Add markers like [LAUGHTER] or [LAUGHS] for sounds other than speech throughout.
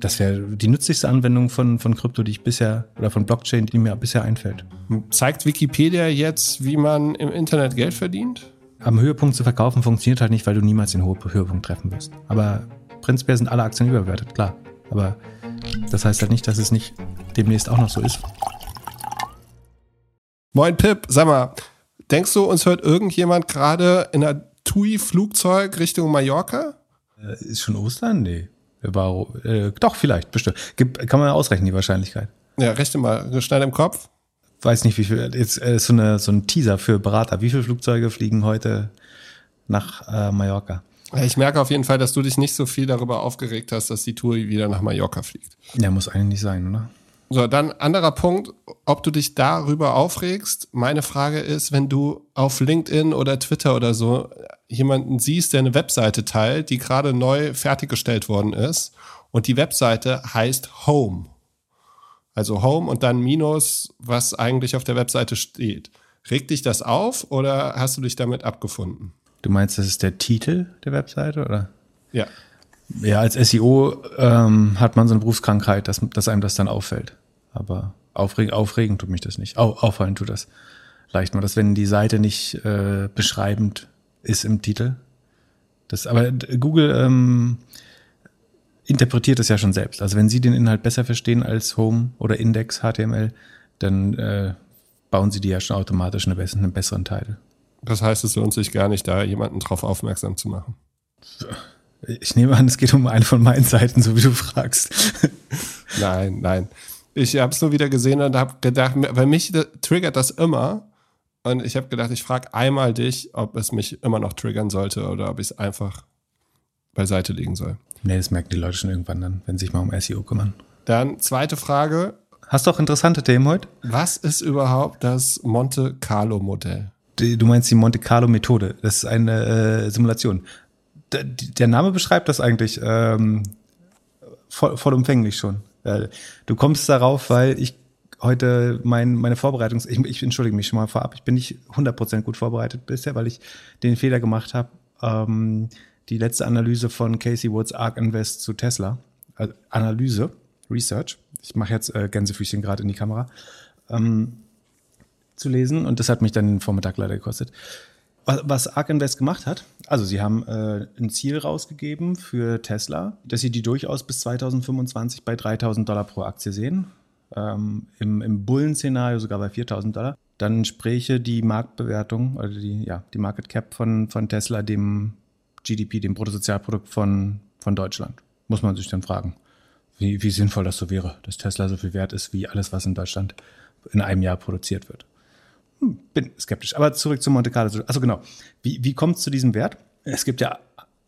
Das wäre die nützlichste Anwendung von, von Krypto, die ich bisher, oder von Blockchain, die mir bisher einfällt. Zeigt Wikipedia jetzt, wie man im Internet Geld verdient? Am Höhepunkt zu verkaufen funktioniert halt nicht, weil du niemals den Höhepunkt treffen wirst. Aber prinzipiell sind alle Aktien überbewertet, klar. Aber das heißt halt nicht, dass es nicht demnächst auch noch so ist. Moin Pip, sag mal, denkst du, uns hört irgendjemand gerade in einer TUI-Flugzeug Richtung Mallorca? Äh, ist schon Ostern? Nee. War, äh, doch, vielleicht, bestimmt. Gibt, kann man ausrechnen, die Wahrscheinlichkeit. Ja, rechne mal, schnell im Kopf. Weiß nicht, wie viel, jetzt äh, so, eine, so ein Teaser für Berater. Wie viele Flugzeuge fliegen heute nach äh, Mallorca? Ich merke auf jeden Fall, dass du dich nicht so viel darüber aufgeregt hast, dass die Tour wieder nach Mallorca fliegt. Ja, muss eigentlich nicht sein, oder? So, dann anderer Punkt, ob du dich darüber aufregst. Meine Frage ist, wenn du auf LinkedIn oder Twitter oder so jemanden siehst, der eine Webseite teilt, die gerade neu fertiggestellt worden ist und die Webseite heißt Home. Also Home und dann Minus, was eigentlich auf der Webseite steht. Regt dich das auf oder hast du dich damit abgefunden? Du meinst, das ist der Titel der Webseite, oder? Ja. Ja, als SEO ähm, hat man so eine Berufskrankheit, dass, dass einem das dann auffällt. Aber aufregen, aufregen tut mich das nicht. Au, auffallen tut das leicht mal, dass wenn die Seite nicht äh, beschreibend ist im Titel. Das, aber Google ähm, interpretiert das ja schon selbst. Also wenn sie den Inhalt besser verstehen als Home oder Index HTML, dann äh, bauen sie die ja schon automatisch eine, bessere, einen besseren Teil. Das heißt, es lohnt sich gar nicht, da jemanden drauf aufmerksam zu machen. Ich nehme an, es geht um eine von meinen Seiten, so wie du fragst. nein, nein. Ich habe es nur wieder gesehen und habe gedacht, bei mich triggert das immer. Und ich habe gedacht, ich frage einmal dich, ob es mich immer noch triggern sollte oder ob ich es einfach beiseite legen soll. Nee, das merken die Leute schon irgendwann dann, wenn sie sich mal um SEO kümmern. Dann zweite Frage. Hast du auch interessante Themen heute? Was ist überhaupt das Monte Carlo Modell? Du meinst die Monte Carlo Methode. Das ist eine äh, Simulation. Der, der, Name beschreibt das eigentlich ähm, voll, vollumfänglich schon. Äh, du kommst darauf, weil ich heute mein, meine Vorbereitung, ich, ich entschuldige mich schon mal vorab, ich bin nicht 100% gut vorbereitet bisher, weil ich den Fehler gemacht habe, ähm, die letzte Analyse von Casey Woods Ark Invest zu Tesla, also Analyse, Research, ich mache jetzt äh, Gänsefüßchen gerade in die Kamera, ähm, zu lesen und das hat mich dann den Vormittag leider gekostet. Was, Ark Invest gemacht hat, also sie haben äh, ein Ziel rausgegeben für Tesla, dass sie die durchaus bis 2025 bei 3000 Dollar pro Aktie sehen. Ähm, Im im Bullen-Szenario sogar bei 4000 Dollar. Dann spräche die Marktbewertung oder die, ja, die Market Cap von, von Tesla dem GDP, dem Bruttosozialprodukt von, von Deutschland. Muss man sich dann fragen, wie, wie sinnvoll das so wäre, dass Tesla so viel wert ist wie alles, was in Deutschland in einem Jahr produziert wird. Hm, bin skeptisch. Aber zurück zu Monte Carlo. Also genau, wie, wie kommt es zu diesem Wert? Es gibt ja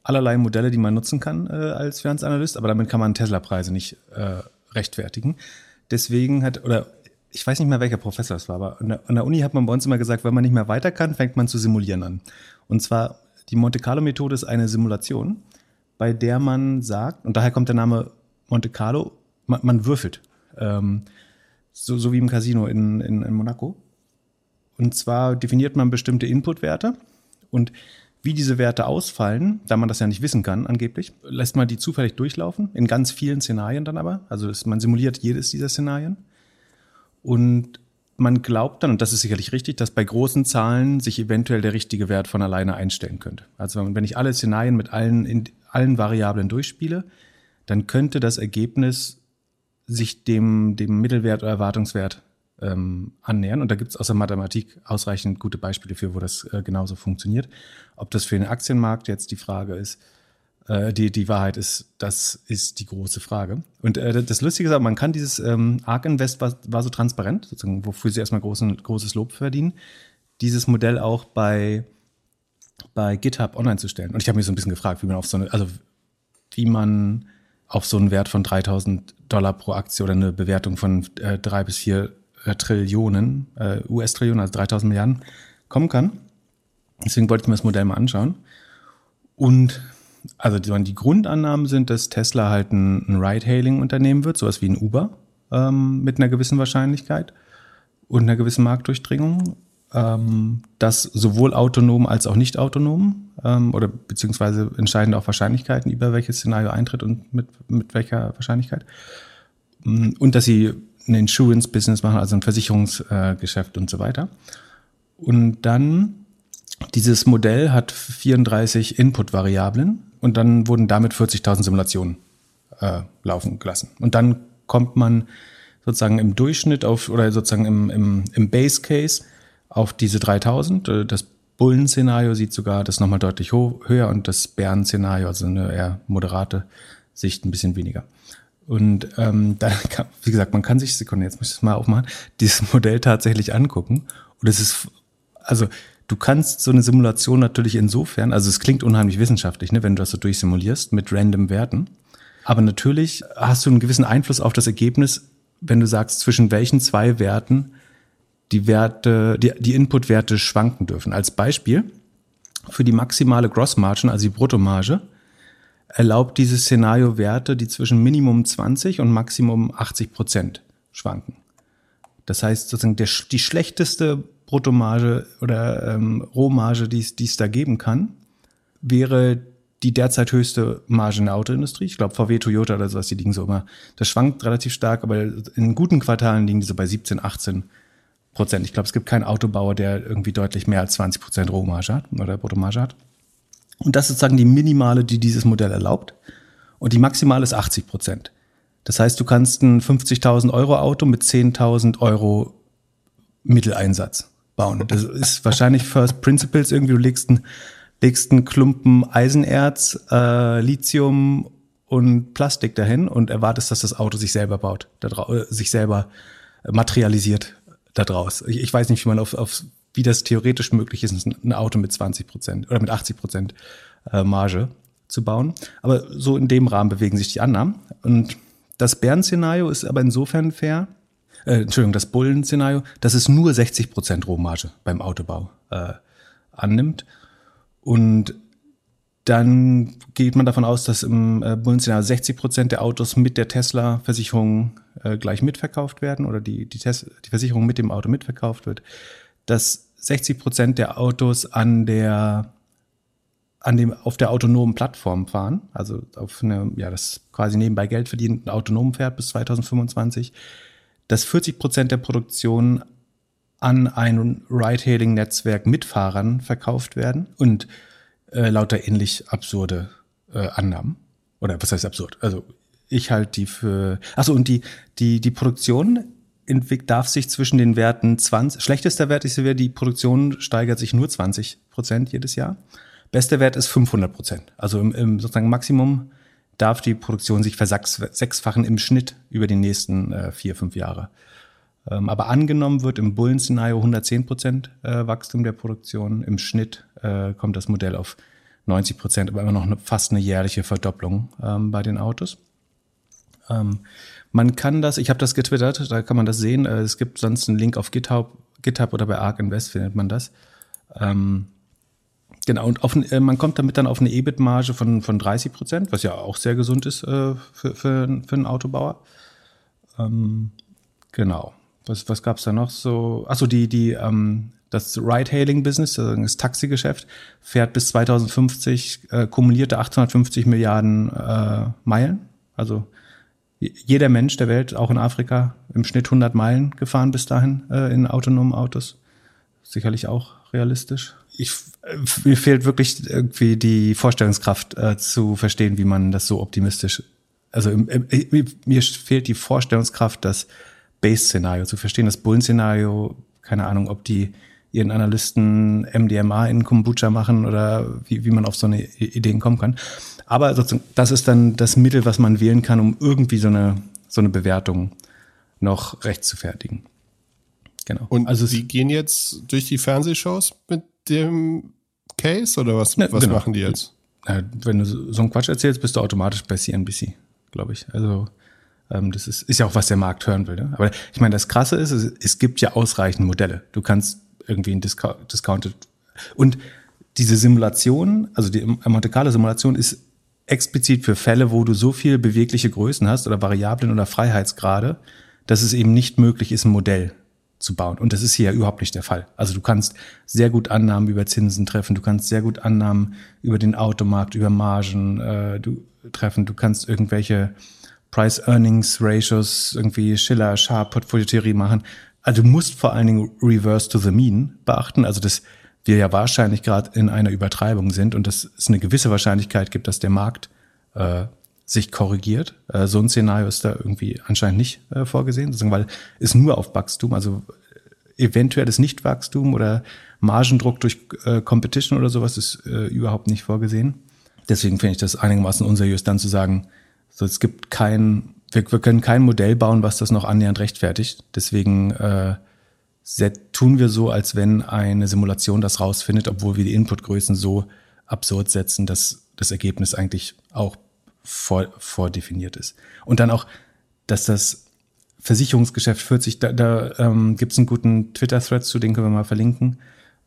allerlei Modelle, die man nutzen kann äh, als Finanzanalyst, aber damit kann man Tesla-Preise nicht äh, rechtfertigen. Deswegen hat, oder ich weiß nicht mehr, welcher Professor es war, aber an der, an der Uni hat man bei uns immer gesagt, wenn man nicht mehr weiter kann, fängt man zu simulieren an. Und zwar, die Monte Carlo-Methode ist eine Simulation, bei der man sagt, und daher kommt der Name Monte Carlo, man, man würfelt. Ähm, so, so wie im Casino in, in, in Monaco. Und zwar definiert man bestimmte Inputwerte und wie diese Werte ausfallen, da man das ja nicht wissen kann, angeblich, lässt man die zufällig durchlaufen, in ganz vielen Szenarien dann aber. Also man simuliert jedes dieser Szenarien. Und man glaubt dann, und das ist sicherlich richtig, dass bei großen Zahlen sich eventuell der richtige Wert von alleine einstellen könnte. Also wenn ich alle Szenarien mit allen, in, allen Variablen durchspiele, dann könnte das Ergebnis sich dem, dem Mittelwert oder Erwartungswert ähm, annähern. Und da gibt es aus der Mathematik ausreichend gute Beispiele für, wo das äh, genauso funktioniert. Ob das für den Aktienmarkt jetzt die Frage ist, äh, die, die Wahrheit ist, das ist die große Frage. Und äh, das Lustige ist aber, man kann dieses ähm, ARK Invest war, war so transparent, sozusagen, wofür sie erstmal großen, großes Lob verdienen, dieses Modell auch bei, bei GitHub online zu stellen. Und ich habe mich so ein bisschen gefragt, wie man auf so eine, also wie man auf so einen Wert von 3000 Dollar pro Aktie oder eine Bewertung von äh, drei bis vier Trillionen, äh, US-Trillionen, also 3000 Milliarden, kommen kann. Deswegen wollte ich mir das Modell mal anschauen. Und also die, Grundannahmen sind, dass Tesla halt ein, ein Ride-Hailing-Unternehmen wird, sowas wie ein Uber, ähm, mit einer gewissen Wahrscheinlichkeit und einer gewissen Marktdurchdringung. ähm, das sowohl autonom als auch nicht autonom ähm, oder beziehungsweise entscheidende auch Wahrscheinlichkeiten, über welches Szenario eintritt und mit, mit welcher Wahrscheinlichkeit. Und dass sie ein Insurance-Business machen, also ein Versicherungsgeschäft äh, und so weiter. Und dann dieses Modell hat 34 Input-Variablen und dann wurden damit 40.000 Simulationen äh, laufen gelassen. Und dann kommt man sozusagen im Durchschnitt auf oder sozusagen im, im, im Base Case auf diese 3000. Äh, das Bullen-Szenario sieht sogar das nochmal deutlich höher und das Bären-Szenario, also eine eher moderate Sicht, ein bisschen weniger. Und ähm, da, kann, wie gesagt, man kann sich, Sekunde, jetzt muss ich es mal aufmachen, dieses Modell tatsächlich angucken. Und es ist, also du kannst so eine Simulation natürlich insofern, also es klingt unheimlich wissenschaftlich, ne, wenn du das so durchsimulierst mit random Werten. Aber natürlich hast du einen gewissen Einfluss auf das Ergebnis, wenn du sagst, zwischen welchen zwei Werten die Werte, die, die Input-Werte schwanken dürfen. Als Beispiel für die maximale Grossmargin, also die Bruttomarge, erlaubt dieses Szenario Werte, die zwischen Minimum 20 und Maximum 80 Prozent schwanken. Das heißt sozusagen der, die schlechteste Bruttomarge oder ähm, Rohmarge, die es da geben kann, wäre die derzeit höchste Marge in der Autoindustrie. Ich glaube, VW, Toyota oder sowas, die liegen so immer. Das schwankt relativ stark, aber in guten Quartalen liegen die so bei 17, 18 Prozent. Ich glaube, es gibt keinen Autobauer, der irgendwie deutlich mehr als 20 Prozent Rohmarge hat oder Bruttomarge hat. Und das ist sozusagen die minimale, die dieses Modell erlaubt. Und die maximale ist 80 Prozent. Das heißt, du kannst ein 50.000 Euro Auto mit 10.000 Euro Mitteleinsatz bauen. Das ist wahrscheinlich First Principles irgendwie. Du legst einen, legst einen Klumpen Eisenerz, äh, Lithium und Plastik dahin und erwartest, dass das Auto sich selber baut, äh, sich selber materialisiert da draus. Ich, ich weiß nicht, wie man auf, auf wie das theoretisch möglich ist, ein Auto mit 20 Prozent oder mit 80 Prozent äh, Marge zu bauen. Aber so in dem Rahmen bewegen sich die Annahmen. Und das Bären-Szenario ist aber insofern fair, äh, Entschuldigung, das Bullen-Szenario, dass es nur 60 Prozent Rohmarge beim Autobau äh, annimmt. Und dann geht man davon aus, dass im äh, Bullen-Szenario 60 Prozent der Autos mit der Tesla-Versicherung äh, gleich mitverkauft werden oder die, die, Tes die Versicherung mit dem Auto mitverkauft wird, dass 60 Prozent der Autos an der an dem, auf der autonomen Plattform fahren, also auf eine, ja, das quasi nebenbei Geld verdient, autonom fährt bis 2025, dass 40 Prozent der Produktion an ein Ride-Hailing-Netzwerk mit Fahrern verkauft werden und äh, lauter ähnlich absurde äh, Annahmen. Oder was heißt absurd? Also ich halte die für. Achso, und die, die, die Produktion darf sich zwischen den Werten 20. Schlechtester Wert ist, die Produktion steigert sich nur 20 Prozent jedes Jahr. Bester Wert ist 500 Prozent. Also im, im sozusagen Maximum darf die Produktion sich versechsfachen im Schnitt über die nächsten äh, vier, fünf Jahre. Ähm, aber angenommen wird im Bullen-Szenario 110 Prozent äh, Wachstum der Produktion. Im Schnitt äh, kommt das Modell auf 90 Prozent, aber immer noch eine, fast eine jährliche Verdopplung ähm, bei den Autos. Ähm, man kann das, ich habe das getwittert, da kann man das sehen. Äh, es gibt sonst einen Link auf GitHub, GitHub oder bei Arc Invest findet man das. Ähm, genau, und auf, äh, man kommt damit dann auf eine EBIT-Marge von, von 30 Prozent, was ja auch sehr gesund ist äh, für, für, für einen Autobauer. Ähm, genau. Was, was gab es da noch so? Achso, die, die, ähm, das Ride-Hailing-Business, das Taxigeschäft, fährt bis 2050 äh, kumulierte 850 Milliarden äh, Meilen. Also jeder Mensch der Welt, auch in Afrika, im Schnitt 100 Meilen gefahren bis dahin äh, in autonomen Autos. Sicherlich auch realistisch. Ich, äh, mir fehlt wirklich irgendwie die Vorstellungskraft äh, zu verstehen, wie man das so optimistisch. Also im, im, mir fehlt die Vorstellungskraft, das Base-Szenario zu verstehen. Das Bullen-Szenario, keine Ahnung, ob die ihren Analysten MDMA in Kombucha machen oder wie, wie man auf so eine Ideen kommen kann. Aber sozusagen, das ist dann das Mittel, was man wählen kann, um irgendwie so eine, so eine Bewertung noch recht zu fertigen. Genau. Und also Sie gehen jetzt durch die Fernsehshows mit dem Case oder was, ne, was genau. machen die jetzt? Wenn du so einen Quatsch erzählst, bist du automatisch bei CNBC, glaube ich. Also ähm, das ist, ist ja auch, was der Markt hören will. Ne? Aber ich meine, das Krasse ist, es, es gibt ja ausreichend Modelle. Du kannst irgendwie ein Discount, Discounted und diese Simulation, also die Monte Carlo Simulation ist explizit für Fälle, wo du so viel bewegliche Größen hast oder Variablen oder Freiheitsgrade, dass es eben nicht möglich ist, ein Modell zu bauen. Und das ist hier ja überhaupt nicht der Fall. Also du kannst sehr gut Annahmen über Zinsen treffen, du kannst sehr gut Annahmen über den Automarkt, über Margen äh, du, treffen, du kannst irgendwelche Price-Earnings-Ratios, irgendwie Schiller, Sharp, Portfolio-Theorie machen. Also du musst vor allen Dingen Reverse to the Mean beachten, also dass wir ja wahrscheinlich gerade in einer Übertreibung sind und dass es eine gewisse Wahrscheinlichkeit gibt, dass der Markt äh, sich korrigiert. Äh, so ein Szenario ist da irgendwie anscheinend nicht äh, vorgesehen, weil es nur auf Wachstum, also eventuelles Nichtwachstum oder Margendruck durch äh, Competition oder sowas ist äh, überhaupt nicht vorgesehen. Deswegen finde ich das einigermaßen unseriös, dann zu sagen, so, es gibt kein, wir, wir können kein Modell bauen, was das noch annähernd rechtfertigt. Deswegen äh, tun wir so, als wenn eine Simulation das rausfindet, obwohl wir die Inputgrößen so absurd setzen, dass das Ergebnis eigentlich auch vor, vordefiniert ist. Und dann auch, dass das Versicherungsgeschäft 40, da, da ähm, gibt es einen guten Twitter-Thread zu, den können wir mal verlinken,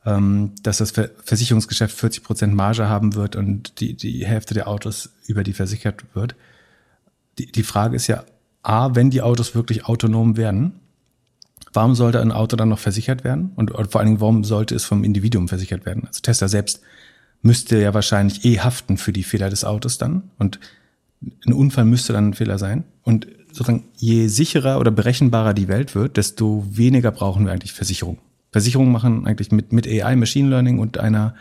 ähm, dass das Versicherungsgeschäft 40 Prozent Marge haben wird und die, die Hälfte der Autos über die versichert wird. Die, die Frage ist ja, A, wenn die Autos wirklich autonom werden, warum sollte ein Auto dann noch versichert werden? Und, und vor allen Dingen, warum sollte es vom Individuum versichert werden? Also Tesla selbst müsste ja wahrscheinlich eh haften für die Fehler des Autos dann. Und ein Unfall müsste dann ein Fehler sein. Und sozusagen, je sicherer oder berechenbarer die Welt wird, desto weniger brauchen wir eigentlich Versicherung. Versicherungen machen eigentlich mit, mit AI, Machine Learning und einer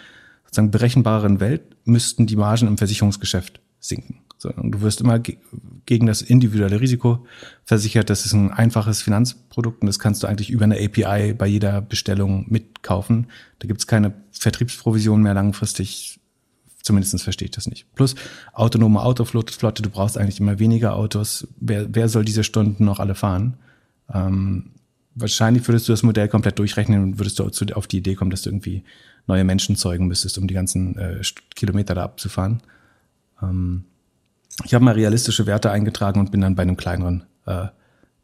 sozusagen berechenbareren Welt müssten die Margen im Versicherungsgeschäft sinken. Du wirst immer ge gegen das individuelle Risiko versichert. Das ist ein einfaches Finanzprodukt und das kannst du eigentlich über eine API bei jeder Bestellung mitkaufen. Da gibt es keine Vertriebsprovision mehr langfristig Zumindest verstehe ich das nicht. Plus autonome Autoflotte, du brauchst eigentlich immer weniger Autos. Wer, wer soll diese Stunden noch alle fahren? Ähm, wahrscheinlich würdest du das Modell komplett durchrechnen und würdest du auf die Idee kommen, dass du irgendwie neue Menschen zeugen müsstest, um die ganzen äh, Kilometer da abzufahren. Ähm, ich habe mal realistische Werte eingetragen und bin dann bei einem kleineren äh,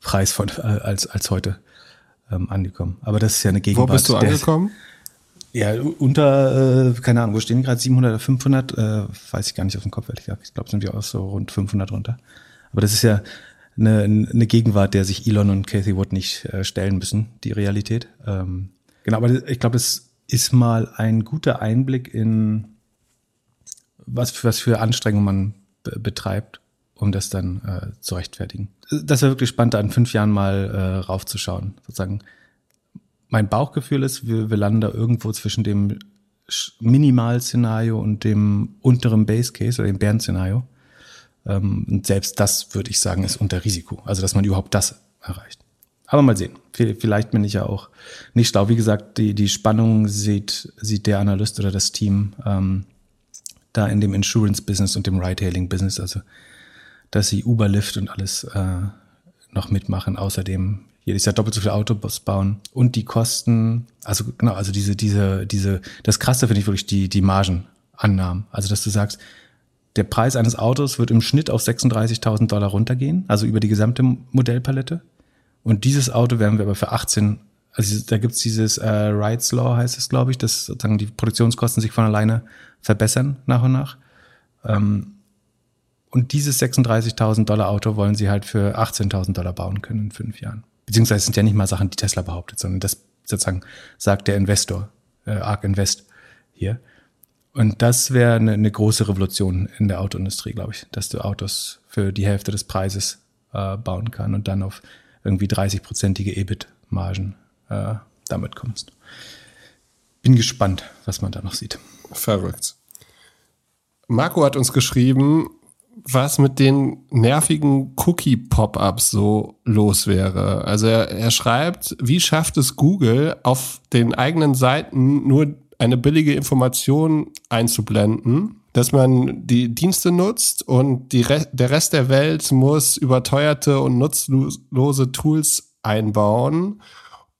Preis von, äh, als, als heute ähm, angekommen. Aber das ist ja eine Gegenwart. Wo bist du angekommen? Der, ja, unter, äh, keine Ahnung, wo stehen die gerade? 700 oder 500? Äh, weiß ich gar nicht auf dem Kopf, ehrlich gesagt. Ich glaube, sind wir auch so rund 500 runter. Aber das ist ja eine, eine Gegenwart, der sich Elon und Cathy Wood nicht äh, stellen müssen, die Realität. Ähm, genau, aber ich glaube, es ist mal ein guter Einblick in was, was für Anstrengungen man betreibt, um das dann äh, zu rechtfertigen. Das wäre wirklich spannend, da in fünf Jahren mal äh, raufzuschauen. Sozusagen, mein Bauchgefühl ist, wir, wir landen da irgendwo zwischen dem Minimal-Szenario und dem unteren Base Case oder dem Bären-Szenario. Ähm, und selbst das, würde ich sagen, ist unter Risiko. Also, dass man überhaupt das erreicht. Aber mal sehen. Vielleicht bin ich ja auch nicht schlau. Wie gesagt, die, die Spannung sieht, sieht der Analyst oder das Team ähm, da in dem Insurance-Business und dem Ride-Hailing-Business. Also, dass sie Uber, Lyft und alles äh, noch mitmachen. Außerdem jedes Jahr doppelt so viele Autos bauen und die Kosten, also genau, also diese, diese, diese, das Krasse finde ich wirklich die, die Margenannahmen. Also, dass du sagst, der Preis eines Autos wird im Schnitt auf 36.000 Dollar runtergehen, also über die gesamte Modellpalette. Und dieses Auto werden wir aber für 18, also da gibt's dieses äh, Rights Law, heißt es, glaube ich, dass sozusagen die Produktionskosten sich von alleine verbessern nach und nach. Ähm, und dieses 36.000 Dollar Auto wollen sie halt für 18.000 Dollar bauen können in fünf Jahren beziehungsweise sind ja nicht mal Sachen, die Tesla behauptet, sondern das sozusagen sagt der Investor, äh, ARK Invest hier. Und das wäre eine, eine große Revolution in der Autoindustrie, glaube ich, dass du Autos für die Hälfte des Preises äh, bauen kann und dann auf irgendwie 30-prozentige EBIT-Margen äh, damit kommst. Bin gespannt, was man da noch sieht. Verrückt. Marco hat uns geschrieben, was mit den nervigen Cookie-Pop-ups so los wäre. Also er, er schreibt, wie schafft es Google auf den eigenen Seiten nur eine billige Information einzublenden, dass man die Dienste nutzt und Re der Rest der Welt muss überteuerte und nutzlose Tools einbauen,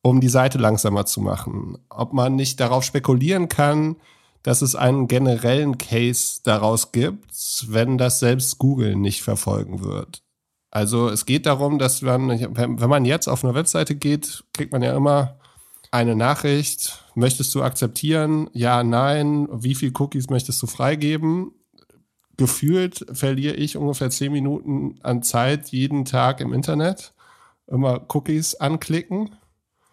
um die Seite langsamer zu machen. Ob man nicht darauf spekulieren kann, dass es einen generellen Case daraus gibt, wenn das selbst Google nicht verfolgen wird. Also es geht darum, dass man, wenn man jetzt auf eine Webseite geht, kriegt man ja immer eine Nachricht, möchtest du akzeptieren? Ja, nein. Wie viel Cookies möchtest du freigeben? Gefühlt verliere ich ungefähr zehn Minuten an Zeit jeden Tag im Internet. Immer Cookies anklicken.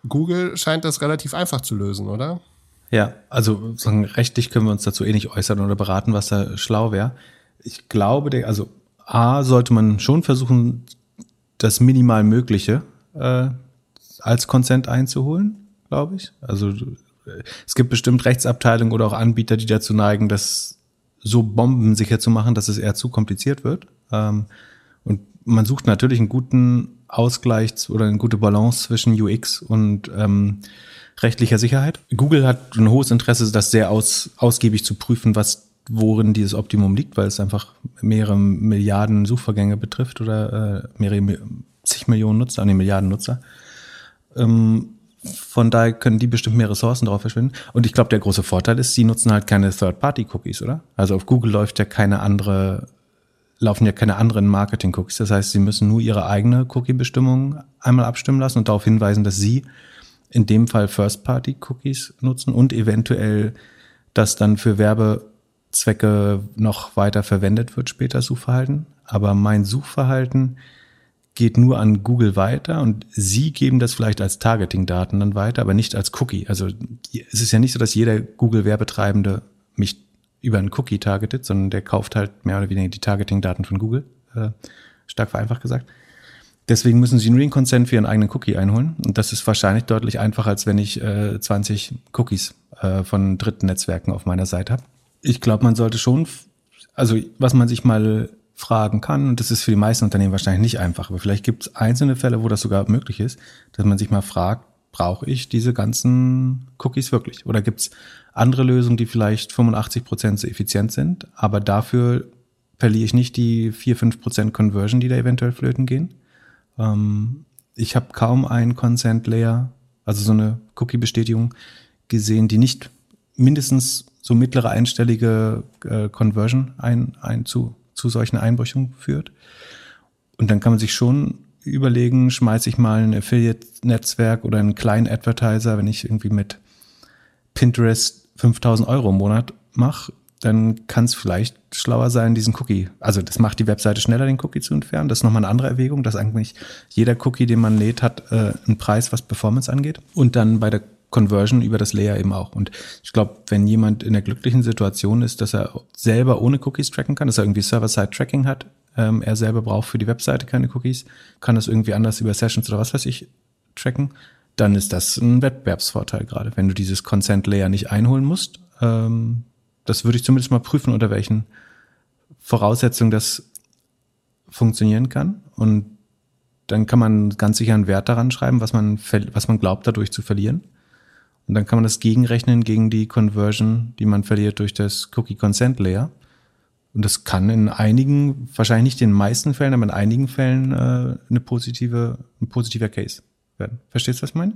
Google scheint das relativ einfach zu lösen, oder? Ja, also sagen, rechtlich können wir uns dazu eh nicht äußern oder beraten, was da schlau wäre. Ich glaube, also A sollte man schon versuchen, das minimal Mögliche äh, als Consent einzuholen, glaube ich. Also es gibt bestimmt Rechtsabteilungen oder auch Anbieter, die dazu neigen, das so bombensicher zu machen, dass es eher zu kompliziert wird. Ähm, und man sucht natürlich einen guten Ausgleich oder eine gute Balance zwischen UX und ähm, rechtlicher Sicherheit. Google hat ein hohes Interesse, das sehr aus, ausgiebig zu prüfen, was worin dieses Optimum liegt, weil es einfach mehrere Milliarden Suchvorgänge betrifft oder äh, mehrere zig Millionen Nutzer, nee, Milliarden Nutzer. Ähm, von daher können die bestimmt mehr Ressourcen darauf verschwinden. Und ich glaube, der große Vorteil ist, sie nutzen halt keine Third-Party-Cookies, oder? Also auf Google läuft ja keine andere, laufen ja keine anderen Marketing-Cookies. Das heißt, sie müssen nur ihre eigene Cookie-Bestimmung einmal abstimmen lassen und darauf hinweisen, dass sie in dem Fall First-Party-Cookies nutzen und eventuell das dann für Werbezwecke noch weiter verwendet wird, später Suchverhalten. Aber mein Suchverhalten geht nur an Google weiter und sie geben das vielleicht als Targeting-Daten dann weiter, aber nicht als Cookie. Also es ist ja nicht so, dass jeder Google-Werbetreibende mich über einen Cookie targetet, sondern der kauft halt mehr oder weniger die Targeting-Daten von Google, äh, stark vereinfacht gesagt. Deswegen müssen sie einen Ring Consent für ihren eigenen Cookie einholen. Und das ist wahrscheinlich deutlich einfacher, als wenn ich äh, 20 Cookies äh, von dritten Netzwerken auf meiner Seite habe. Ich glaube, man sollte schon, also was man sich mal fragen kann. Und das ist für die meisten Unternehmen wahrscheinlich nicht einfach. Aber vielleicht gibt es einzelne Fälle, wo das sogar möglich ist, dass man sich mal fragt, brauche ich diese ganzen Cookies wirklich? Oder gibt es andere Lösungen, die vielleicht 85 Prozent so effizient sind, aber dafür verliere ich nicht die 4, 5 Prozent Conversion, die da eventuell flöten gehen? Ähm, ich habe kaum einen Consent Layer, also so eine Cookie-Bestätigung gesehen, die nicht mindestens so mittlere einstellige äh, Conversion ein, ein zu zu solchen Einbrüchen führt. Und dann kann man sich schon überlegen, schmeiße ich mal ein Affiliate-Netzwerk oder einen kleinen Advertiser, wenn ich irgendwie mit Pinterest 5000 Euro im Monat mache, dann kann es vielleicht schlauer sein, diesen Cookie, also das macht die Webseite schneller, den Cookie zu entfernen. Das ist nochmal eine andere Erwägung, dass eigentlich jeder Cookie, den man lädt, hat äh, einen Preis, was Performance angeht. Und dann bei der Conversion über das Layer eben auch. Und ich glaube, wenn jemand in der glücklichen Situation ist, dass er selber ohne Cookies tracken kann, dass er irgendwie Server-Side-Tracking hat, ähm, er selber braucht für die Webseite keine Cookies, kann das irgendwie anders über Sessions oder was weiß ich tracken, dann ist das ein Wettbewerbsvorteil gerade, wenn du dieses Consent-Layer nicht einholen musst. Ähm, das würde ich zumindest mal prüfen, unter welchen Voraussetzungen das funktionieren kann. Und dann kann man ganz sicher einen Wert daran schreiben, was man, was man glaubt, dadurch zu verlieren. Und dann kann man das gegenrechnen gegen die Conversion, die man verliert durch das Cookie Consent Layer. Und das kann in einigen, wahrscheinlich nicht in den meisten Fällen, aber in einigen Fällen äh, eine positive, ein positiver Case werden. Verstehst du, was ich meine?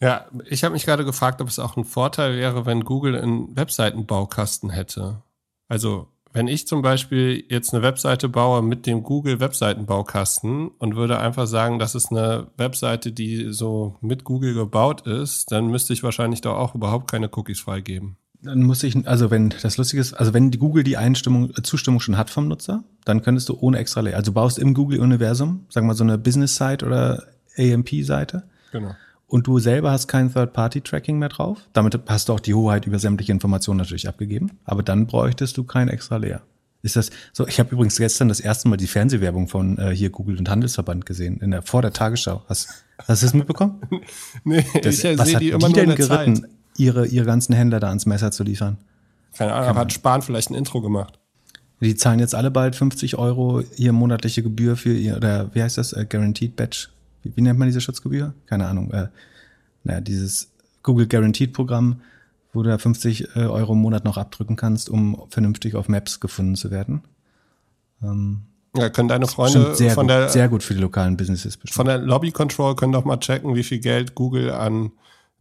Ja, ich habe mich gerade gefragt, ob es auch ein Vorteil wäre, wenn Google einen Webseitenbaukasten hätte. Also wenn ich zum Beispiel jetzt eine Webseite baue mit dem Google Webseitenbaukasten und würde einfach sagen, das ist eine Webseite, die so mit Google gebaut ist, dann müsste ich wahrscheinlich da auch überhaupt keine Cookies freigeben. Dann muss ich, also wenn das lustig ist, also wenn die Google die Einstimmung, Zustimmung schon hat vom Nutzer, dann könntest du ohne extra Layer, also du baust im Google-Universum, sagen wir mal so eine Business-Site oder AMP-Seite. Genau und du selber hast kein Third-Party-Tracking mehr drauf. Damit hast du auch die Hoheit über sämtliche Informationen natürlich abgegeben. Aber dann bräuchtest du kein extra Layer. Ist das so? Ich habe übrigens gestern das erste Mal die Fernsehwerbung von äh, hier Google und Handelsverband gesehen in der vor der Tagesschau. Hast, hast du das mitbekommen? [LAUGHS] nee, das, ich was hat die, immer die denn geritten, Zeit. ihre ihre ganzen Händler da ans Messer zu liefern? Keine Ahnung, aber hat Spahn vielleicht ein Intro gemacht? Die zahlen jetzt alle bald 50 Euro ihr monatliche Gebühr für ihr, oder wie heißt das, äh, Guaranteed Badge wie, wie nennt man diese Schutzgebühr? Keine Ahnung. Äh, naja, dieses Google Guaranteed Programm, wo du da 50 äh, Euro im Monat noch abdrücken kannst, um vernünftig auf Maps gefunden zu werden. Ähm, ja, können deine Freunde sehr von gut, der sehr gut für die lokalen Businesses bestimmt. Von der Lobby Control können doch mal checken, wie viel Geld Google an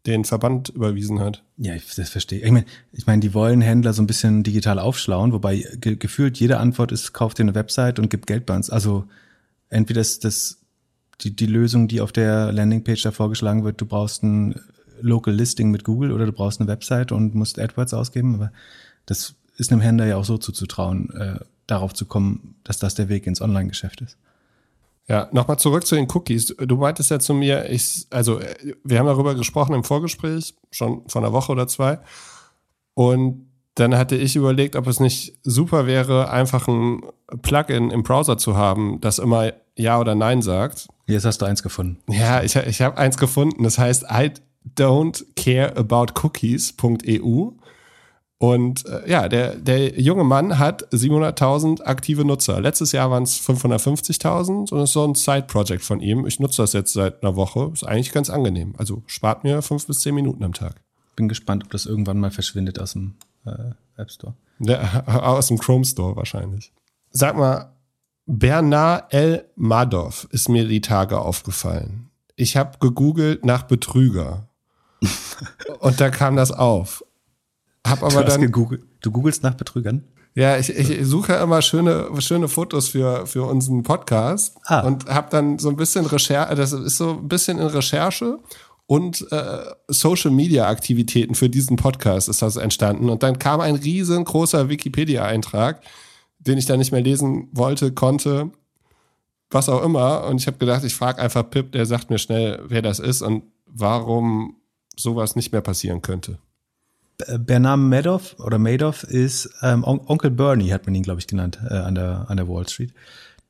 den Verband überwiesen hat. Ja, ich, das verstehe. Ich meine, ich mein, die wollen Händler so ein bisschen digital aufschlauen, wobei ge gefühlt jede Antwort ist, kauf dir eine Website und gib Geld bei uns. Also entweder das, das die, die Lösung, die auf der Landingpage da vorgeschlagen wird, du brauchst ein Local Listing mit Google oder du brauchst eine Website und musst AdWords ausgeben. Aber das ist einem Händler ja auch so zuzutrauen, äh, darauf zu kommen, dass das der Weg ins Online-Geschäft ist. Ja, nochmal zurück zu den Cookies. Du meintest ja zu mir, ich, also wir haben darüber gesprochen im Vorgespräch, schon vor einer Woche oder zwei. Und dann hatte ich überlegt, ob es nicht super wäre, einfach ein Plugin im Browser zu haben, das immer Ja oder Nein sagt. Jetzt hast du eins gefunden. Ja, ich, ich habe eins gefunden. Das heißt I don't care about cookies.eu. Und äh, ja, der, der junge Mann hat 700.000 aktive Nutzer. Letztes Jahr waren es 550.000 und es ist so ein Side-Project von ihm. Ich nutze das jetzt seit einer Woche. Ist eigentlich ganz angenehm. Also spart mir fünf bis zehn Minuten am Tag. Bin gespannt, ob das irgendwann mal verschwindet aus dem äh, App Store. Ja, [LAUGHS] aus dem Chrome Store wahrscheinlich. Sag mal, Bernard L. Madoff ist mir die Tage aufgefallen. Ich habe gegoogelt nach Betrüger. [LAUGHS] und da kam das auf. Hab aber du dann gegoogelt. Du googelst nach Betrügern? Ja, ich, ich suche immer schöne, schöne Fotos für, für unseren Podcast ah. und habe dann so ein bisschen Recherche, das ist so ein bisschen in Recherche und äh, Social Media Aktivitäten für diesen Podcast ist das entstanden. Und dann kam ein riesengroßer Wikipedia-Eintrag, den ich dann nicht mehr lesen wollte, konnte, was auch immer. Und ich habe gedacht, ich frage einfach Pip, der sagt mir schnell, wer das ist und warum sowas nicht mehr passieren könnte. Bernard Madoff oder Madoff ist ähm, Onkel Bernie, hat man ihn, glaube ich, genannt, äh, an, der, an der Wall Street.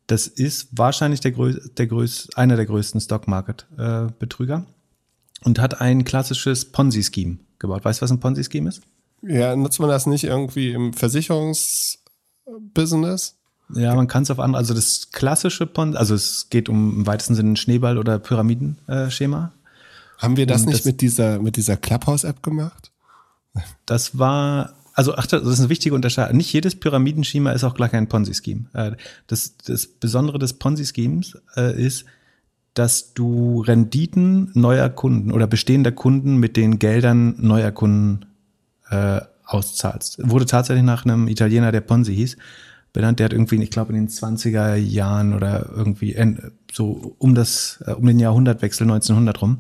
Das ist wahrscheinlich der, größ, der größ, einer der größten Stock-Market-Betrüger äh, und hat ein klassisches Ponzi-Scheme gebaut. Weißt du, was ein Ponzi-Scheme ist? Ja, nutzt man das nicht irgendwie im Versicherungsbusiness? Ja, man kann es auf andere, also das klassische Ponzi, also es geht um im weitesten Sinne ein Schneeball- oder Pyramidenschema. Haben wir das und nicht das, mit dieser, mit dieser Clubhouse-App gemacht? Das war, also ach, das ist eine wichtige Unterscheidung. Nicht jedes Pyramidenschema ist auch gleich ein Ponzi-Scheme. Äh, das, das Besondere des Ponzi-Schemes äh, ist, dass du Renditen neuer Kunden oder bestehender Kunden mit den Geldern neuer Kunden äh, auszahlst. Wurde tatsächlich nach einem Italiener, der Ponzi hieß, benannt. Der hat irgendwie, ich glaube, in den 20er Jahren oder irgendwie so um das, um den Jahrhundertwechsel 1900 rum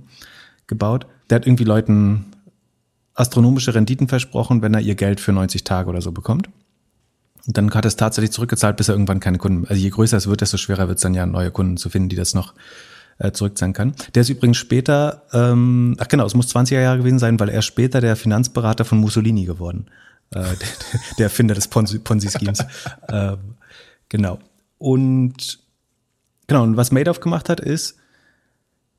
gebaut. Der hat irgendwie Leuten astronomische Renditen versprochen, wenn er ihr Geld für 90 Tage oder so bekommt. Und dann hat er es tatsächlich zurückgezahlt, bis er irgendwann keine Kunden. Also je größer es wird, desto schwerer wird es dann ja, neue Kunden zu finden, die das noch äh, zurückzahlen kann. Der ist übrigens später, ähm, ach genau, es muss 20er Jahre gewesen sein, weil er später der Finanzberater von Mussolini geworden. Äh, [LAUGHS] der, der Erfinder des Ponzi-Schemes. [LAUGHS] ähm, genau. Und genau, und was Madoff gemacht hat, ist,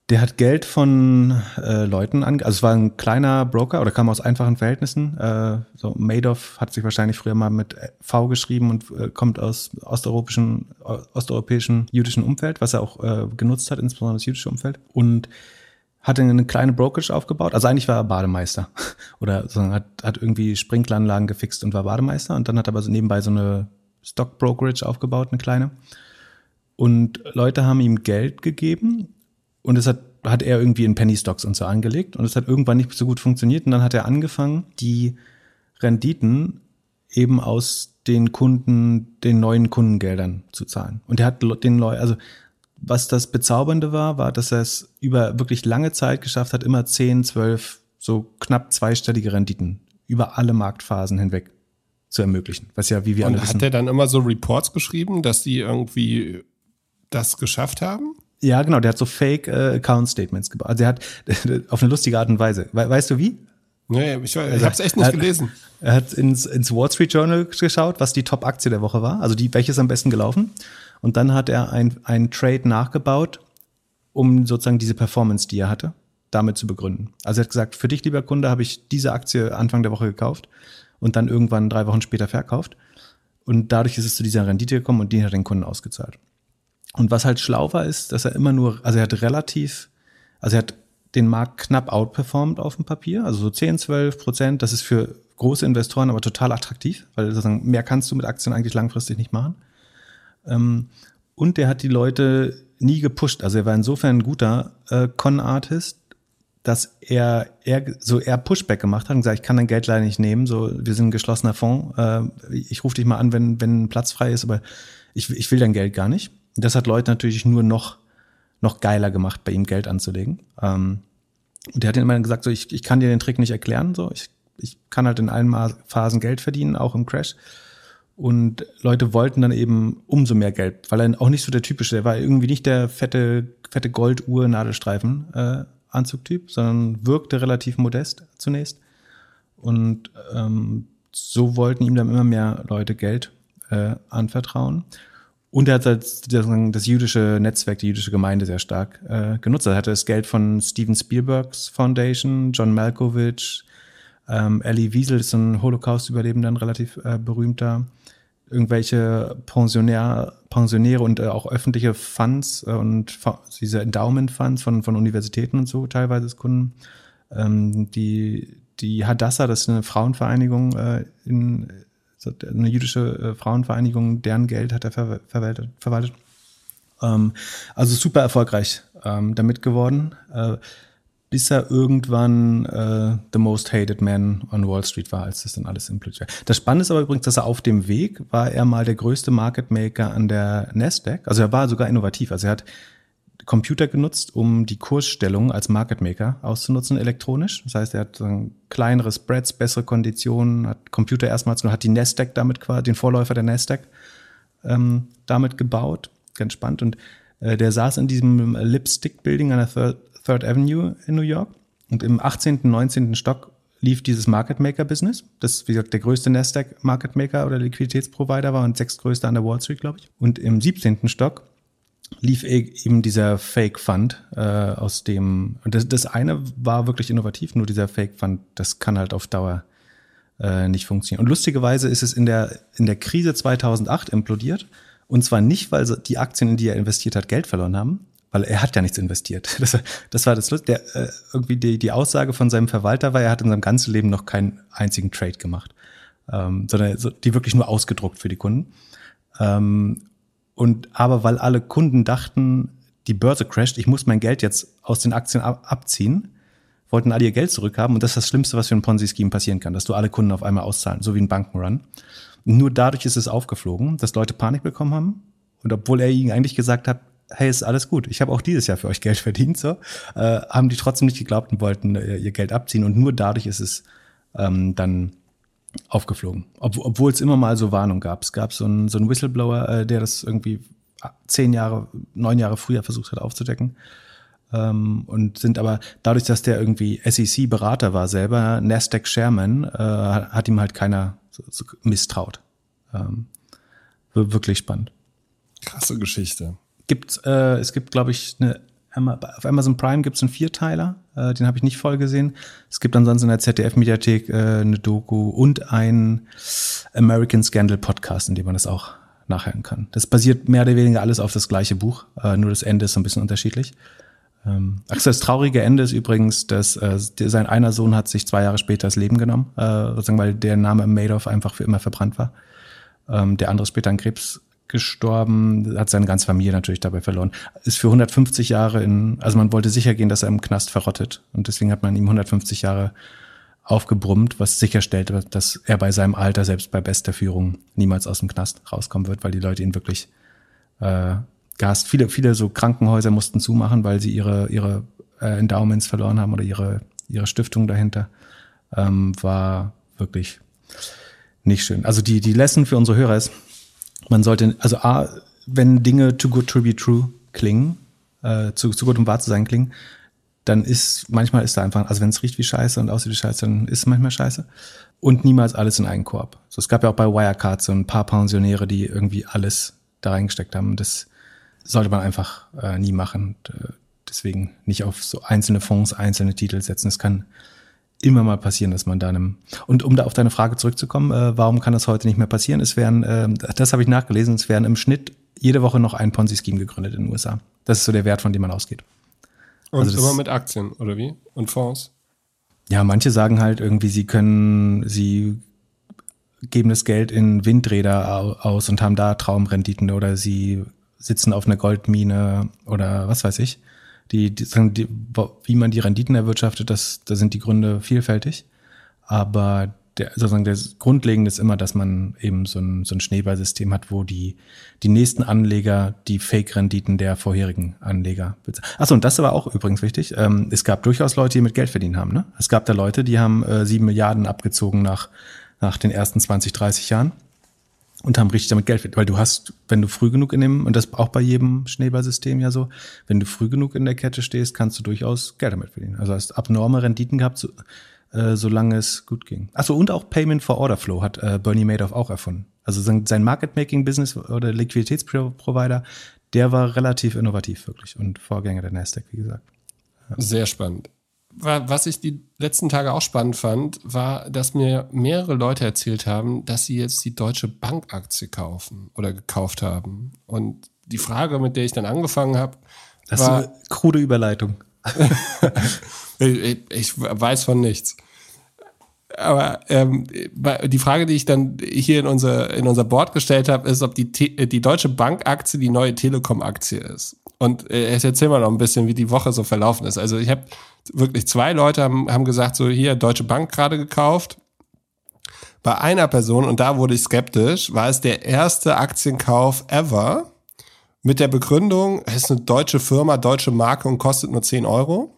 der hat Geld von äh, Leuten an, also es war ein kleiner Broker oder kam aus einfachen Verhältnissen. Äh, so Madoff hat sich wahrscheinlich früher mal mit V geschrieben und äh, kommt aus osteuropäischen, osteuropäischen jüdischen Umfeld, was er auch äh, genutzt hat, insbesondere das jüdische Umfeld. Und hatte eine kleine Brokerage aufgebaut. Also eigentlich war er Bademeister [LAUGHS] oder so, hat, hat irgendwie Sprinkleranlagen gefixt und war Bademeister. Und dann hat er aber so nebenbei so eine Stock Brokerage aufgebaut, eine kleine. Und Leute haben ihm Geld gegeben und es hat, hat er irgendwie in Penny Stocks und so angelegt. Und es hat irgendwann nicht so gut funktioniert. Und dann hat er angefangen, die Renditen eben aus den Kunden, den neuen Kundengeldern zu zahlen. Und er hat den Leuten, also was das Bezaubernde war, war, dass er es über wirklich lange Zeit geschafft hat, immer 10, 12, so knapp zweistellige Renditen über alle Marktphasen hinweg zu ermöglichen. Was ja, wie wir Und alle wissen. Hat er dann immer so Reports geschrieben, dass die irgendwie das geschafft haben? Ja, genau, der hat so Fake äh, Account Statements gebaut. Also er hat [LAUGHS] auf eine lustige Art und Weise. We weißt du wie? Nee, ich, ich also, habe es echt nicht er, gelesen. Er hat ins, ins Wall Street Journal geschaut, was die Top-Aktie der Woche war, also die, welches am besten gelaufen. Und dann hat er ein, ein Trade nachgebaut, um sozusagen diese Performance, die er hatte, damit zu begründen. Also er hat gesagt, für dich, lieber Kunde, habe ich diese Aktie Anfang der Woche gekauft und dann irgendwann drei Wochen später verkauft. Und dadurch ist es zu dieser Rendite gekommen und die hat den Kunden ausgezahlt. Und was halt schlau war, ist, dass er immer nur, also er hat relativ, also er hat den Markt knapp outperformed auf dem Papier, also so 10, 12 Prozent. Das ist für große Investoren aber total attraktiv, weil sozusagen mehr kannst du mit Aktien eigentlich langfristig nicht machen. Ähm, und der hat die Leute nie gepusht. Also er war insofern ein guter äh, Con-Artist, dass er, er so er Pushback gemacht hat und gesagt, ich kann dein Geld leider nicht nehmen. So, wir sind ein geschlossener Fonds. Äh, ich rufe dich mal an, wenn, wenn ein Platz frei ist, aber ich, ich will dein Geld gar nicht. Das hat Leute natürlich nur noch, noch geiler gemacht, bei ihm Geld anzulegen. Ähm, und der hat immer gesagt, so, ich, ich kann dir den Trick nicht erklären, so, ich, ich kann halt in allen Phasen Geld verdienen, auch im Crash. Und Leute wollten dann eben umso mehr Geld, weil er auch nicht so der typische, der war irgendwie nicht der fette, fette Golduhr Nadelstreifen äh, Anzugtyp, sondern wirkte relativ modest zunächst. Und ähm, so wollten ihm dann immer mehr Leute Geld äh, anvertrauen. Und er hat halt das jüdische Netzwerk, die jüdische Gemeinde sehr stark äh, genutzt. Er hatte das Geld von Steven Spielbergs Foundation, John Malkovich, ähm, Elie Wiesel ist ein Holocaust-Überlebender, ein relativ äh, berühmter. Irgendwelche Pensionär, Pensionäre und äh, auch öffentliche Funds äh, und diese Endowment-Funds von, von Universitäten und so teilweise Kunden. Ähm, die, die Hadassah, das ist eine Frauenvereinigung äh, in eine jüdische äh, Frauenvereinigung, deren Geld hat er ver verwaltet. verwaltet. Ähm, also super erfolgreich ähm, damit geworden. Äh, bis er irgendwann äh, The Most Hated Man on Wall Street war, als das dann alles implodiert. Das Spannende ist aber übrigens, dass er auf dem Weg war er mal der größte Market Maker an der Nasdaq. Also er war sogar innovativ. Also er hat Computer genutzt, um die Kursstellung als Market Maker auszunutzen elektronisch. Das heißt, er hat kleinere Spreads, bessere Konditionen, hat Computer erstmals nur, hat die Nasdaq damit quasi, den Vorläufer der Nasdaq ähm, damit gebaut. Ganz spannend. Und äh, der saß in diesem Lipstick Building an der Third, Third Avenue in New York. Und im 18., 19. Stock lief dieses Market Maker Business. Das, wie gesagt, der größte Nasdaq Market Maker oder Liquiditätsprovider war und sechstgrößte an der Wall Street, glaube ich. Und im 17. Stock lief e- eben dieser Fake Fund äh, aus dem das, das eine war wirklich innovativ, nur dieser Fake Fund, das kann halt auf Dauer äh, nicht funktionieren. Und lustigerweise ist es in der in der Krise 2008 implodiert und zwar nicht, weil die Aktien, in die er investiert hat, Geld verloren haben, weil er hat ja nichts investiert. [LAUGHS] Das, das war das der äh, irgendwie die die Aussage von seinem Verwalter war, er hat in seinem ganzen Leben noch keinen einzigen Trade gemacht, ähm, sondern so, die wirklich nur ausgedruckt für die Kunden. Ähm, und aber weil alle Kunden dachten, die Börse crasht, ich muss mein Geld jetzt aus den Aktien ab abziehen, wollten alle ihr Geld zurückhaben. Und das ist das Schlimmste, was für ein Ponzi-Scheme passieren kann, dass du alle Kunden auf einmal auszahlen, so wie ein Bankenrun. Nur dadurch ist es aufgeflogen, dass Leute Panik bekommen haben. Und obwohl er ihnen eigentlich gesagt hat, hey, ist alles gut, ich habe auch dieses Jahr für euch Geld verdient, so, äh, haben die trotzdem nicht geglaubt und wollten äh, ihr Geld abziehen. Und nur dadurch ist es ähm, dann aufgeflogen. Ob, obwohl es immer mal so Warnung gab. Es gab so einen, so einen Whistleblower, äh, der das irgendwie zehn Jahre, neun Jahre früher versucht hat aufzudecken. Ähm, und sind aber dadurch, dass der irgendwie SEC-Berater war selber, Nasdaq Chairman, äh, hat ihm halt keiner so, so misstraut. Ähm, wirklich spannend. Krasse Geschichte. Gibt, äh, es gibt, glaube ich, eine auf Amazon Prime gibt es einen Vierteiler, äh, den habe ich nicht voll gesehen. Es gibt ansonsten in der ZDF-Mediathek äh, eine Doku und einen American Scandal Podcast, in dem man das auch nachhören kann. Das basiert mehr oder weniger alles auf das gleiche Buch, äh, nur das Ende ist so ein bisschen unterschiedlich. Ähm, ach, das traurige Ende ist übrigens, dass äh, sein einer Sohn hat sich zwei Jahre später das Leben genommen, äh, sozusagen, weil der Name Madoff einfach für immer verbrannt war. Ähm, der andere später an Krebs gestorben, hat seine ganze Familie natürlich dabei verloren. Ist für 150 Jahre in, also man wollte sicher gehen, dass er im Knast verrottet. Und deswegen hat man ihm 150 Jahre aufgebrummt, was sicherstellt, dass er bei seinem Alter, selbst bei bester Führung, niemals aus dem Knast rauskommen wird, weil die Leute ihn wirklich äh, gehasst. Viele, viele so Krankenhäuser mussten zumachen, weil sie ihre, ihre äh, Endowments verloren haben oder ihre, ihre Stiftung dahinter. Ähm, war wirklich nicht schön. Also die, die Lesson für unsere Hörer ist, man sollte, also A, wenn Dinge too good to be true klingen, äh, zu, zu gut um wahr zu sein klingen, dann ist, manchmal ist da einfach, also wenn es riecht wie Scheiße und aussieht wie Scheiße, dann ist es manchmal Scheiße. Und niemals alles in einen Korb. So, es gab ja auch bei Wirecard so ein paar Pensionäre, die irgendwie alles da reingesteckt haben. Das sollte man einfach äh, nie machen. Äh, deswegen nicht auf so einzelne Fonds, einzelne Titel setzen. Es kann immer mal passieren, dass man da einem. Und um da auf deine Frage zurückzukommen, äh, warum kann das heute nicht mehr passieren? Es werden, äh, das habe ich nachgelesen, es werden im Schnitt jede Woche noch ein Ponzi-Scheme gegründet in den USA. Das ist so der Wert, von dem man ausgeht. Und also immer mit Aktien, oder wie? Und Fonds? Ja, manche sagen halt irgendwie, sie können, sie geben das Geld in Windräder aus und haben da Traumrenditen oder sie sitzen auf einer Goldmine oder was weiß ich die, die, die, wie man die Renditen erwirtschaftet, das, da sind die Gründe vielfältig. Aber der, sozusagen der Grundlegende ist immer, dass man eben so ein, so ein Schneeballsystem hat, wo die, die nächsten Anleger die Fake-Renditen der vorherigen Anleger bezahlen. Achso, und das aber auch übrigens wichtig. Ähm, es gab durchaus Leute, die mit Geld verdient haben. Ne? Es gab da Leute, die haben äh, sieben Milliarden abgezogen nach, nach den ersten 20, 30 Jahren. Und haben richtig damit Geld verdient. Weil du hast, wenn du früh genug in dem, und das auch bei jedem Schneeballsystem ja so, wenn du früh genug in der Kette stehst, kannst du durchaus Geld damit verdienen. Also hast abnorme Renditen gehabt, so, äh, solange es gut ging. Achso, und auch Payment for Order Flow hat äh, Bernie Madoff auch erfunden. Also sein, Market-Making-Business oder Liquiditätsprovider, der war relativ innovativ wirklich und Vorgänger der Nasdaq, wie gesagt. Ja. Sehr spannend was ich die letzten Tage auch spannend fand, war, dass mir mehrere Leute erzählt haben, dass sie jetzt die Deutsche Bank-Aktie kaufen oder gekauft haben. Und die Frage, mit der ich dann angefangen habe, das war, ist eine krude Überleitung. [LAUGHS] ich, ich, weiß von nichts. Aber ähm, die Frage, die ich dann hier in unser, in unser Board gestellt habe, ist, ob die, die Deutsche Bank-Aktie die neue Telekom-Aktie ist. Und äh, jetzt erzähl mal noch ein bisschen, wie die Woche so verlaufen ist. Also ich habe wirklich zwei Leute haben, haben gesagt, so hier Deutsche Bank gerade gekauft. Bei einer Person, und da wurde ich skeptisch, war es der erste Aktienkauf ever mit der Begründung, es ist eine deutsche Firma, deutsche Marke und kostet nur 10 Euro.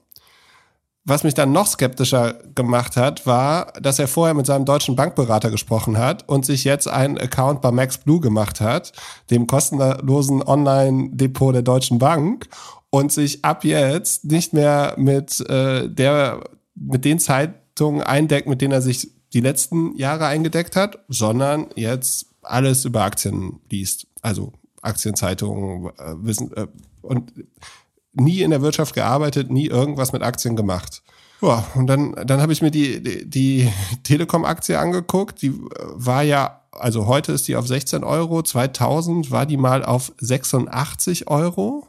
Was mich dann noch skeptischer gemacht hat, war, dass er vorher mit seinem deutschen Bankberater gesprochen hat und sich jetzt einen Account bei Max Blue gemacht hat, dem kostenlosen Online-Depot der Deutschen Bank und sich ab jetzt nicht mehr mit äh, der mit den Zeitungen eindeckt, mit denen er sich die letzten Jahre eingedeckt hat, sondern jetzt alles über Aktien liest. Also Aktienzeitungen, äh, wissen äh, und nie in der Wirtschaft gearbeitet, nie irgendwas mit Aktien gemacht. Ja, und dann, dann habe ich mir die, die, die Telekom-Aktie angeguckt. Die war ja, also heute ist die auf 16 Euro, 2000 war die mal auf 86 Euro.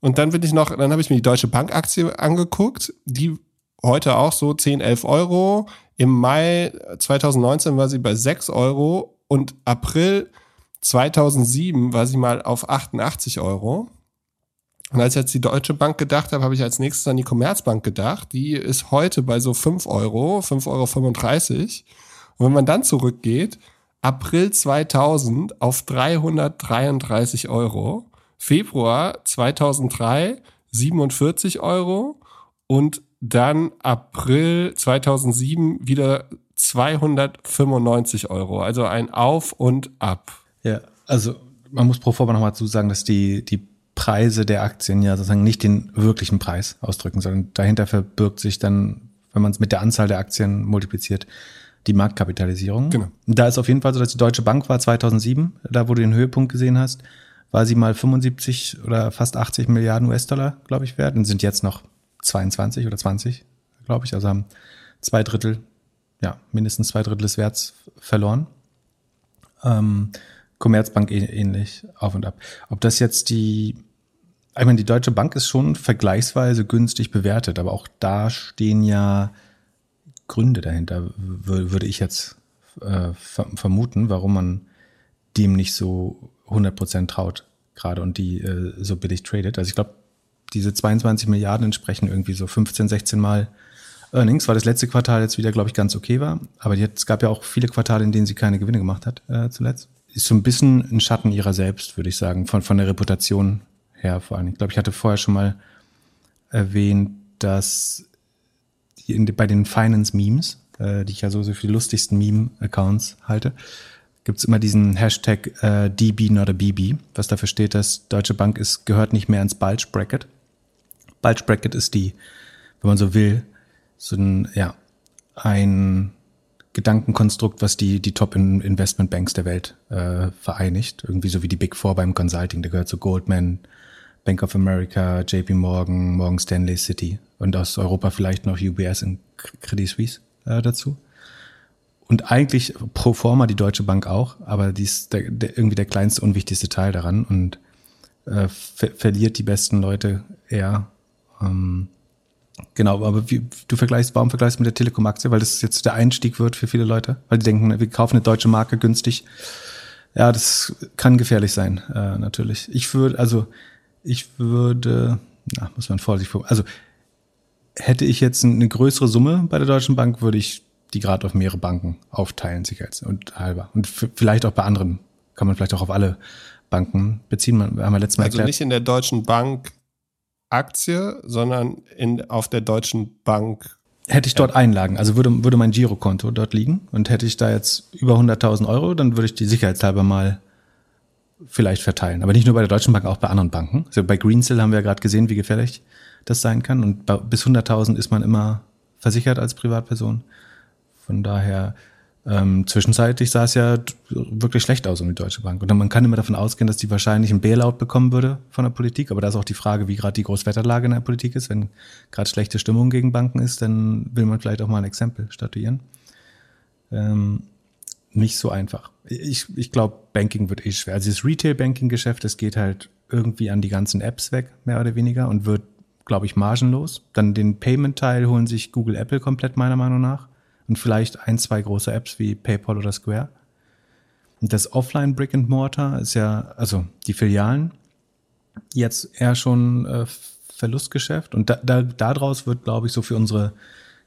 Und dann bin ich noch, dann habe ich mir die Deutsche Bank Aktie angeguckt, die heute auch so 10, 11 Euro. Im Mai 2019 war sie bei 6 Euro und April 2007 war sie mal auf 88 Euro. Und als ich jetzt die Deutsche Bank gedacht habe, habe ich als nächstes an die Commerzbank gedacht. Die ist heute bei so 5 Euro, 5,35 Euro. Und wenn man dann zurückgeht, April 2000 auf 333 Euro. Februar 2003 47 Euro und dann April 2007 wieder 295 Euro. Also ein Auf und Ab. Ja, also man muss pro forma nochmal zu sagen, dass die, die Preise der Aktien ja sozusagen nicht den wirklichen Preis ausdrücken, sondern dahinter verbirgt sich dann, wenn man es mit der Anzahl der Aktien multipliziert, die Marktkapitalisierung. Genau. Da ist auf jeden Fall so, dass die Deutsche Bank war 2007, da wo du den Höhepunkt gesehen hast, war sie mal 75 oder fast 80 Milliarden US-Dollar, glaube ich, wert und sind jetzt noch 22 oder 20, glaube ich. Also haben zwei Drittel, ja, mindestens zwei Drittel des Werts verloren. Ähm, Commerzbank ähnlich, auf und ab. Ob das jetzt die, ich meine, die Deutsche Bank ist schon vergleichsweise günstig bewertet, aber auch da stehen ja Gründe dahinter, würde ich jetzt äh, vermuten, warum man dem nicht so 100% traut gerade und die äh, so billig tradet. Also ich glaube, diese 22 Milliarden entsprechen irgendwie so 15, 16 Mal Earnings, weil das letzte Quartal jetzt wieder, glaube ich, ganz okay war. Aber hat, es gab ja auch viele Quartale, in denen sie keine Gewinne gemacht hat äh, zuletzt. Ist so ein bisschen ein Schatten ihrer selbst, würde ich sagen, von, von der Reputation her vor allem. Ich glaube, ich hatte vorher schon mal erwähnt, dass in, bei den Finance-Memes, äh, die ich ja so, so für die lustigsten Meme-Accounts halte, gibt's immer diesen Hashtag äh, DB not a BB, was dafür steht, dass Deutsche Bank ist, gehört nicht mehr ins Bulge Bracket. Bulge Bracket ist die, wenn man so will, so ein, ja, ein Gedankenkonstrukt, was die, die Top Investment Banks der Welt äh, vereinigt. Irgendwie so wie die Big Four beim Consulting. Der gehört zu Goldman, Bank of America, JP Morgan, Morgan Stanley City und aus Europa vielleicht noch UBS und Credit Suisse äh, dazu und eigentlich pro forma die Deutsche Bank auch, aber die ist der, der, irgendwie der kleinste, unwichtigste Teil daran und äh, ver verliert die besten Leute eher. Ähm, genau, aber wie, du vergleichst, warum vergleichst du mit der Telekom-Aktie? Weil das jetzt der Einstieg wird für viele Leute, weil die denken, wir kaufen eine deutsche Marke günstig. Ja, das kann gefährlich sein, äh, natürlich. Ich würde, also ich würde, na, muss man vorsichtig, also hätte ich jetzt eine größere Summe bei der Deutschen Bank, würde ich die gerade auf mehrere Banken aufteilen, sicherheits und halber. Und vielleicht auch bei anderen kann man vielleicht auch auf alle Banken beziehen. Man, haben wir letztes Mal also erklärt. nicht in der Deutschen Bank Aktie, sondern in, auf der Deutschen Bank Hätte ich dort. Einlagen, also würde, würde mein Girokonto dort liegen und hätte ich da jetzt über 100.000 Euro, dann würde ich die sicherheitshalber mal vielleicht verteilen. Aber nicht nur bei der Deutschen Bank, auch bei anderen Banken. Also bei Greensill haben wir ja gerade gesehen, wie gefährlich das sein kann. Und bis 100.000 ist man immer versichert als Privatperson. Von daher, ähm, zwischenzeitlich sah es ja wirklich schlecht aus um die Deutsche Bank. Und man kann immer davon ausgehen, dass die wahrscheinlich ein Bailout bekommen würde von der Politik. Aber da ist auch die Frage, wie gerade die Großwetterlage in der Politik ist. Wenn gerade schlechte Stimmung gegen Banken ist, dann will man vielleicht auch mal ein Exempel statuieren. Ähm, nicht so einfach. Ich, ich glaube, Banking wird eh schwer. Also das Retail-Banking-Geschäft, das geht halt irgendwie an die ganzen Apps weg, mehr oder weniger, und wird, glaube ich, margenlos. Dann den Payment-Teil holen sich Google, Apple komplett meiner Meinung nach. Und vielleicht ein, zwei große Apps wie PayPal oder Square. Und das Offline Brick and Mortar ist ja, also die Filialen, jetzt eher schon äh, Verlustgeschäft. Und da, da, daraus wird, glaube ich, so für unsere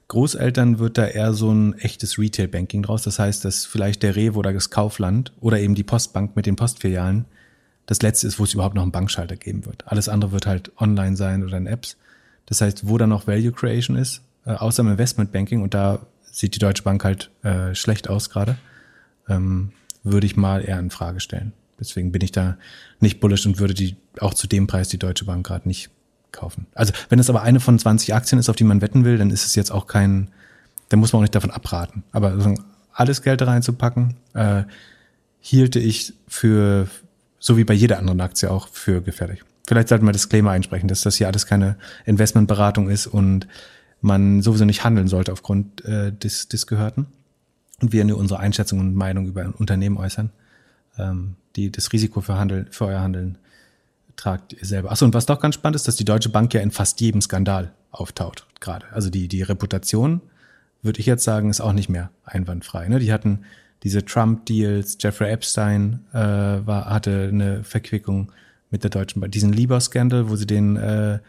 Großeltern wird da eher so ein echtes Retail-Banking draus. Das heißt, dass vielleicht der Rewe oder das Kaufland oder eben die Postbank mit den Postfilialen das letzte ist, wo es überhaupt noch einen Bankschalter geben wird. Alles andere wird halt online sein oder in Apps. Das heißt, wo da noch Value Creation ist, äh, außer im Investmentbanking, und da sieht die Deutsche Bank halt äh, schlecht aus gerade, ähm, würde ich mal eher in Frage stellen. Deswegen bin ich da nicht bullish und würde die auch zu dem Preis die Deutsche Bank gerade nicht kaufen. Also wenn es aber eine von 20 Aktien ist, auf die man wetten will, dann ist es jetzt auch kein, dann muss man auch nicht davon abraten. Aber alles Geld reinzupacken, äh, hielte ich für, so wie bei jeder anderen Aktie auch, für gefährlich. Vielleicht sollten wir Disclaimer einsprechen, dass das hier alles keine Investmentberatung ist und man sowieso nicht handeln sollte aufgrund äh, des, des Gehörten. Und wir nur unsere Einschätzung und Meinung über ein Unternehmen äußern, ähm, die das Risiko für, Handeln, für euer Handeln tragt ihr selber. Achso, und was doch ganz spannend ist, dass die Deutsche Bank ja in fast jedem Skandal auftaucht gerade. Also die, die Reputation, würde ich jetzt sagen, ist auch nicht mehr einwandfrei. Ne? Die hatten diese Trump-Deals, Jeffrey Epstein äh, war, hatte eine Verquickung mit der Deutschen Bank. Diesen Lieber-Skandal, wo sie den äh,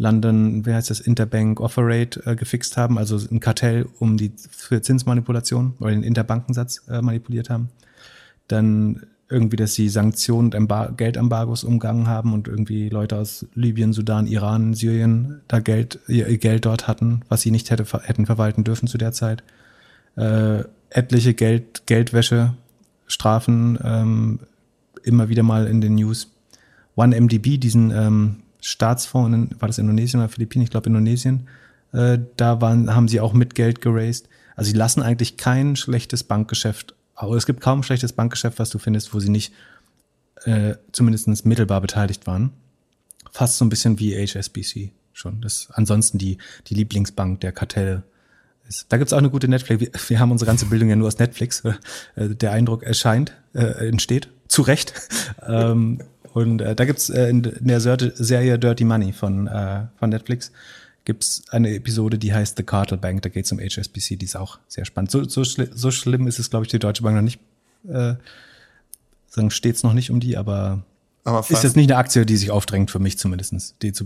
London, wie heißt das, Interbank Offer Rate äh, gefixt haben, also ein Kartell um die für Zinsmanipulation oder den Interbankensatz äh, manipuliert haben. Dann irgendwie, dass sie Sanktionen und Geldembargos umgangen haben und irgendwie Leute aus Libyen, Sudan, Iran, Syrien da Geld, ihr Geld dort hatten, was sie nicht hätte, hätten verwalten dürfen zu der Zeit. Äh, etliche Geld, Geldwäsche, Strafen, ähm, immer wieder mal in den News. OneMDB, diesen ähm, Staatsfonds, in, war das Indonesien oder Philippinen? Ich glaube Indonesien. Äh, da waren, haben sie auch mit Geld geraced. Also sie lassen eigentlich kein schlechtes Bankgeschäft aber es gibt kaum schlechtes Bankgeschäft, was du findest, wo sie nicht äh, zumindest mittelbar beteiligt waren. Fast so ein bisschen wie HSBC schon. Das ansonsten die, die Lieblingsbank der Kartelle ist. Da gibt's auch eine gute Netflix. Wir, wir haben unsere ganze Bildung ja nur aus Netflix. [LAUGHS] Äh, der Eindruck erscheint, äh, entsteht. Zu Recht. [LAUGHS] ähm, und äh, da gibt's äh, in der Serie Dirty Money von, äh, von Netflix gibt es eine Episode, die heißt The Cartel Bank, da geht es um HSBC, die ist auch sehr spannend. So, so, schli so schlimm ist es, glaube ich, die Deutsche Bank noch nicht, äh, sagen, steht es noch nicht um die, aber, aber ist jetzt nicht eine Aktie, die sich aufdrängt, für mich zumindestens. Die zu,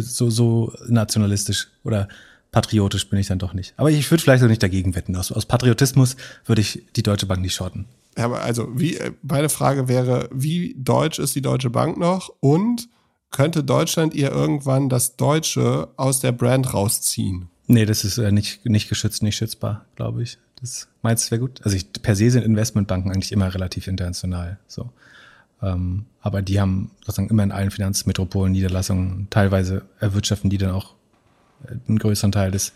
so, so nationalistisch oder patriotisch bin ich dann doch nicht. Aber ich würde vielleicht auch nicht dagegen wetten. Aus, aus Patriotismus würde ich die Deutsche Bank nicht shorten. Also, wie, äh, meine Frage wäre, wie deutsch ist die Deutsche Bank noch und könnte Deutschland ihr irgendwann das Deutsche aus der Brand rausziehen? Nee, das ist äh, nicht, nicht geschützt, nicht schützbar, glaube ich. Das meinst du, wäre gut? Also ich, per se sind Investmentbanken eigentlich immer relativ international. So. Ähm, aber die haben sozusagen immer in allen Finanzmetropolen Niederlassungen. Teilweise erwirtschaften die dann auch äh, einen größeren Teil des,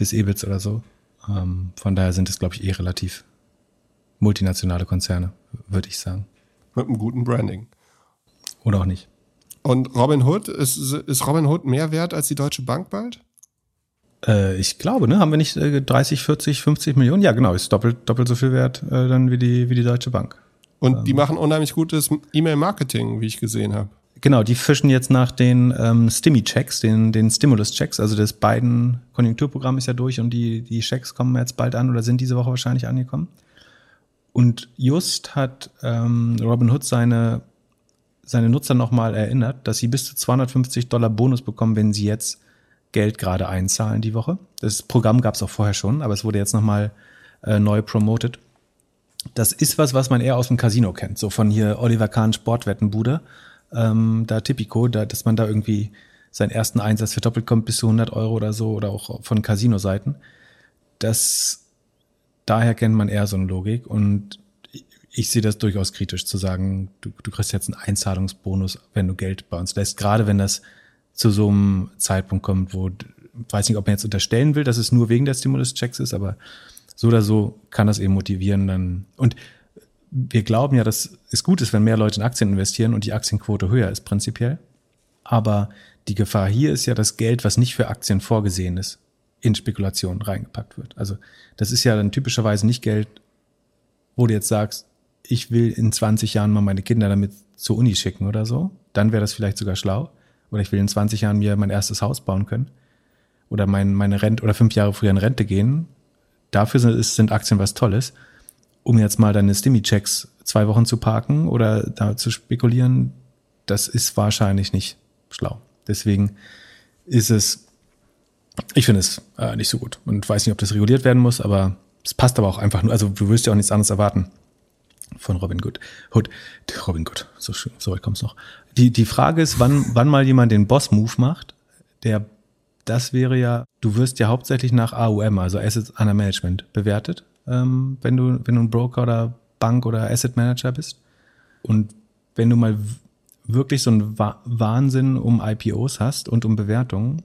des EBITs oder so. Ähm, von daher sind es, glaube ich, eh relativ multinationale Konzerne, würde ich sagen. Mit einem guten Branding. Oder auch nicht. Und Robin Hood, ist, ist Robin Hood mehr wert als die Deutsche Bank bald? Äh, ich glaube, ne? Haben wir nicht äh, 30, 40, 50 Millionen? Ja, genau, ist doppelt, doppelt so viel wert äh, dann wie die, wie die Deutsche Bank. Und ähm. die machen unheimlich gutes E-Mail-Marketing, wie ich gesehen habe. Genau, die fischen jetzt nach den ähm, Stimmy-Checks, den, den Stimulus-Checks. Also das beiden Konjunkturprogramm ist ja durch und die, die Checks kommen jetzt bald an oder sind diese Woche wahrscheinlich angekommen. Und just hat ähm, Robin Hood seine seine Nutzer nochmal erinnert, dass sie bis zu 250 Dollar Bonus bekommen, wenn sie jetzt Geld gerade einzahlen die Woche. Das Programm gab es auch vorher schon, aber es wurde jetzt nochmal äh, neu promoted. Das ist was, was man eher aus dem Casino kennt, so von hier Oliver Kahn Sportwettenbude, ähm, da Tipico, da, dass man da irgendwie seinen ersten Einsatz verdoppelt kommt bis zu 100 Euro oder so oder auch von Casino-Seiten. Das, daher kennt man eher so eine Logik und ich sehe das durchaus kritisch zu sagen, du, du kriegst jetzt einen Einzahlungsbonus, wenn du Geld bei uns lässt, gerade wenn das zu so einem Zeitpunkt kommt, wo, weiß nicht, ob man jetzt unterstellen will, dass es nur wegen der Stimulus-Checks ist, aber so oder so kann das eben motivieren dann. Und wir glauben ja, dass es gut ist, wenn mehr Leute in Aktien investieren und die Aktienquote höher ist prinzipiell. Aber die Gefahr hier ist ja das Geld, was nicht für Aktien vorgesehen ist, in Spekulationen reingepackt wird. Also das ist ja dann typischerweise nicht Geld, wo du jetzt sagst, ich will in 20 Jahren mal meine Kinder damit zur Uni schicken oder so. Dann wäre das vielleicht sogar schlau. Oder ich will in 20 Jahren mir mein erstes Haus bauen können. Oder mein, meine Rente oder fünf Jahre früher in Rente gehen. Dafür sind, sind Aktien was Tolles. Um jetzt mal deine Stimmy-Checks zwei Wochen zu parken oder da zu spekulieren, das ist wahrscheinlich nicht schlau. Deswegen ist es, ich finde es äh, nicht so gut und weiß nicht, ob das reguliert werden muss, aber es passt aber auch einfach nur, also du wirst ja auch nichts anderes erwarten von Robin Good. Hood. Robin Good, so, schön, so weit kommt's noch. Die, die Frage ist, wann, wann mal jemand den Boss-Move macht, der, das wäre ja, du wirst ja hauptsächlich nach AUM, also Assets Under Management, bewertet, ähm, wenn du, wenn du ein Broker oder Bank oder Asset Manager bist. Und wenn du mal wirklich so einen Wahnsinn um IPOs hast und um Bewertungen,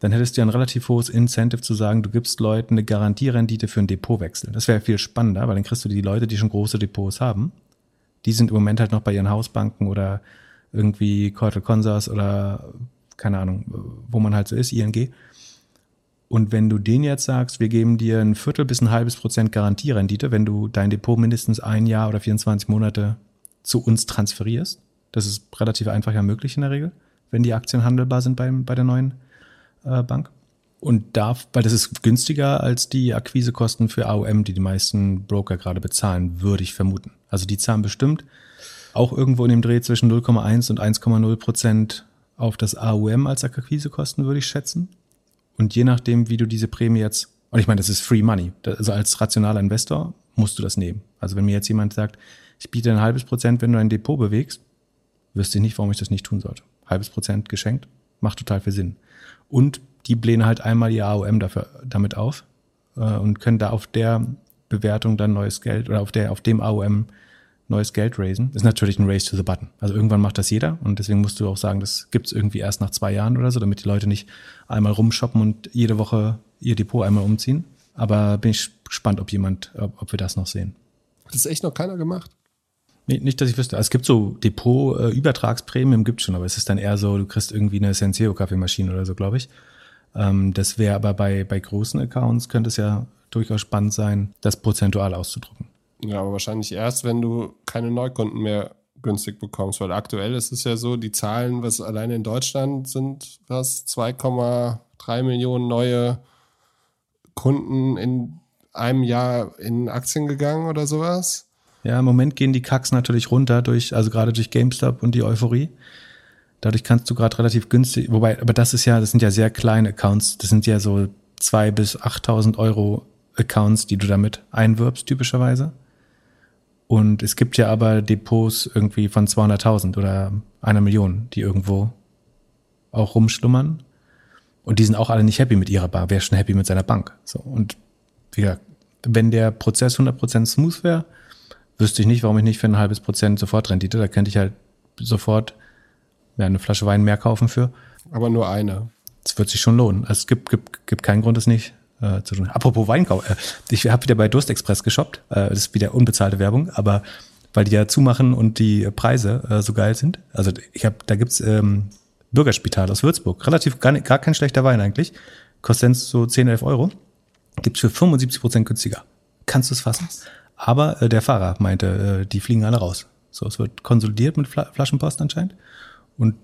dann hättest du ja ein relativ hohes Incentive zu sagen, du gibst Leuten eine Garantierendite für einen Depotwechsel. Das wäre viel spannender, weil dann kriegst du die Leute, die schon große Depots haben. Die sind im Moment halt noch bei ihren Hausbanken oder irgendwie Cortal Consors oder keine Ahnung, wo man halt so ist, ING. Und wenn du denen jetzt sagst, wir geben dir ein Viertel bis ein halbes Prozent Garantierendite, wenn du dein Depot mindestens ein Jahr oder 24 Monate zu uns transferierst, das ist relativ einfach ja möglich in der Regel, wenn die Aktien handelbar sind beim, bei der neuen äh, Bank. Und darf, weil das ist günstiger als die Akquisekosten für AOM, die die meisten Broker gerade bezahlen, würde ich vermuten. Also die zahlen bestimmt auch irgendwo in dem Dreh zwischen 0,1 und 1,0 Prozent auf das AOM als Akquisekosten, würde ich schätzen. Und je nachdem, wie du diese Prämie jetzt, und ich meine, das ist Free Money, also als rationaler Investor musst du das nehmen. Also wenn mir jetzt jemand sagt, ich biete ein halbes Prozent, wenn du ein Depot bewegst, wüsste ich nicht, warum ich das nicht tun sollte. Halbes Prozent geschenkt, macht total viel Sinn. Und die blähen halt einmal ihr AOM dafür, damit auf äh, und können da auf der Bewertung dann neues Geld oder auf der auf dem AOM neues Geld raisen. Ist natürlich ein Race to the Button. Also irgendwann macht das jeder und deswegen musst du auch sagen, das gibt's irgendwie erst nach zwei Jahren oder so, damit die Leute nicht einmal rumshoppen und jede Woche ihr Depot einmal umziehen. Aber bin ich gespannt, ob jemand, ob, ob wir das noch sehen. Das echt noch keiner gemacht? Nee, nicht, dass ich wüsste. Es gibt so Depot-Übertragsprämien, gibt schon, aber es ist dann eher so, du kriegst irgendwie eine Senseo-Kaffeemaschine oder so, glaube ich. Ähm, das wäre aber bei, bei großen Accounts, könnte es ja durchaus spannend sein, das prozentual auszudrucken. Ja, aber wahrscheinlich erst, wenn du keine Neukunden mehr günstig bekommst, weil aktuell ist es ja so, die Zahlen, was alleine in Deutschland sind, was 2,3 Millionen neue Kunden in einem Jahr in Aktien gegangen oder sowas. Ja, im Moment gehen die Kacks natürlich runter durch, also gerade durch GameStop und die Euphorie. Dadurch kannst du gerade relativ günstig, wobei, aber das ist ja, das sind ja sehr kleine Accounts. Das sind ja so zwei bis 8.000 Euro Accounts, die du damit einwirbst, typischerweise. Und es gibt ja aber Depots irgendwie von 200.000 oder einer Million, die irgendwo auch rumschlummern. Und die sind auch alle nicht happy mit ihrer Bank. Wer ist schon happy mit seiner Bank? So. Und wie gesagt, wenn der Prozess 100% smooth wäre, wüsste ich nicht, warum ich nicht für ein halbes Prozent sofort Rendite, da könnte ich halt sofort ja, eine Flasche Wein mehr kaufen für. Aber nur eine. Es wird sich schon lohnen. Also es gibt, gibt, gibt keinen Grund, es nicht äh, zu tun. Apropos Weinkauf, äh, ich habe wieder bei Durstexpress geshoppt. Äh, das ist wieder unbezahlte Werbung, aber weil die ja zumachen und die Preise äh, so geil sind. Also ich habe, da gibt's ähm, Bürgerspital aus Würzburg. Relativ gar, gar kein schlechter Wein eigentlich. Kostet so 10, 11 Euro. Gibt's für 75 Prozent günstiger. Kannst du es fassen? Was? Aber äh, der Fahrer meinte, äh, die fliegen alle raus. So, es wird konsolidiert mit Fla Flaschenpost anscheinend. Und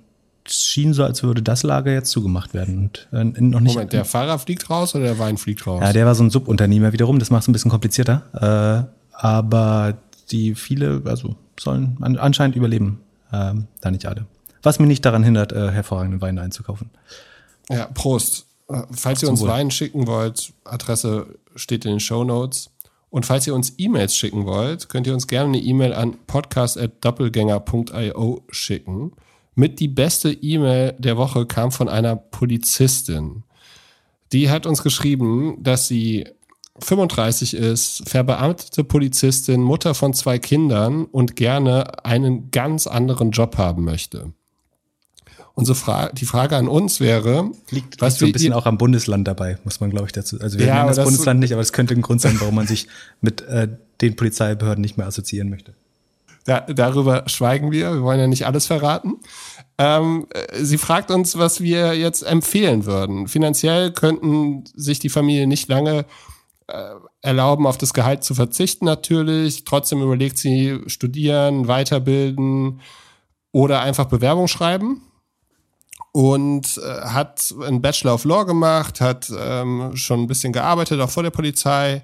es schien so, als würde das Lager jetzt zugemacht werden. Und äh, noch nicht. Moment, der Fahrer fliegt raus oder der Wein fliegt raus? Ja, der war so ein Subunternehmer wiederum. Das macht es ein bisschen komplizierter. Äh, aber die viele, also sollen an, anscheinend überleben. Äh, da nicht alle. Was mich nicht daran hindert, äh, hervorragenden Wein einzukaufen. Ja, Prost. Äh, falls ihr uns Wein schicken wollt, Adresse steht in den Show Notes. Und falls ihr uns E-Mails schicken wollt, könnt ihr uns gerne eine E-Mail an podcast.doppelgänger.io schicken. Mit die beste E-Mail der Woche kam von einer Polizistin. Die hat uns geschrieben, dass sie 35 ist, verbeamtete Polizistin, Mutter von zwei Kindern und gerne einen ganz anderen Job haben möchte. Unsere Frage, die Frage an uns wäre, liegt, was liegt so ein bisschen auch am Bundesland dabei, muss man glaube ich dazu. Also wir ja, nennen das, das Bundesland nicht, aber es könnte ein Grund sein, warum man sich mit äh, den Polizeibehörden nicht mehr assoziieren möchte. Da, darüber schweigen wir. Wir wollen ja nicht alles verraten. Ähm, sie fragt uns, was wir jetzt empfehlen würden. Finanziell könnten sich die Familie nicht lange äh, erlauben, auf das Gehalt zu verzichten natürlich. Trotzdem überlegt sie studieren, weiterbilden oder einfach Bewerbung schreiben und äh, hat einen Bachelor of Law gemacht, hat ähm, schon ein bisschen gearbeitet, auch vor der Polizei,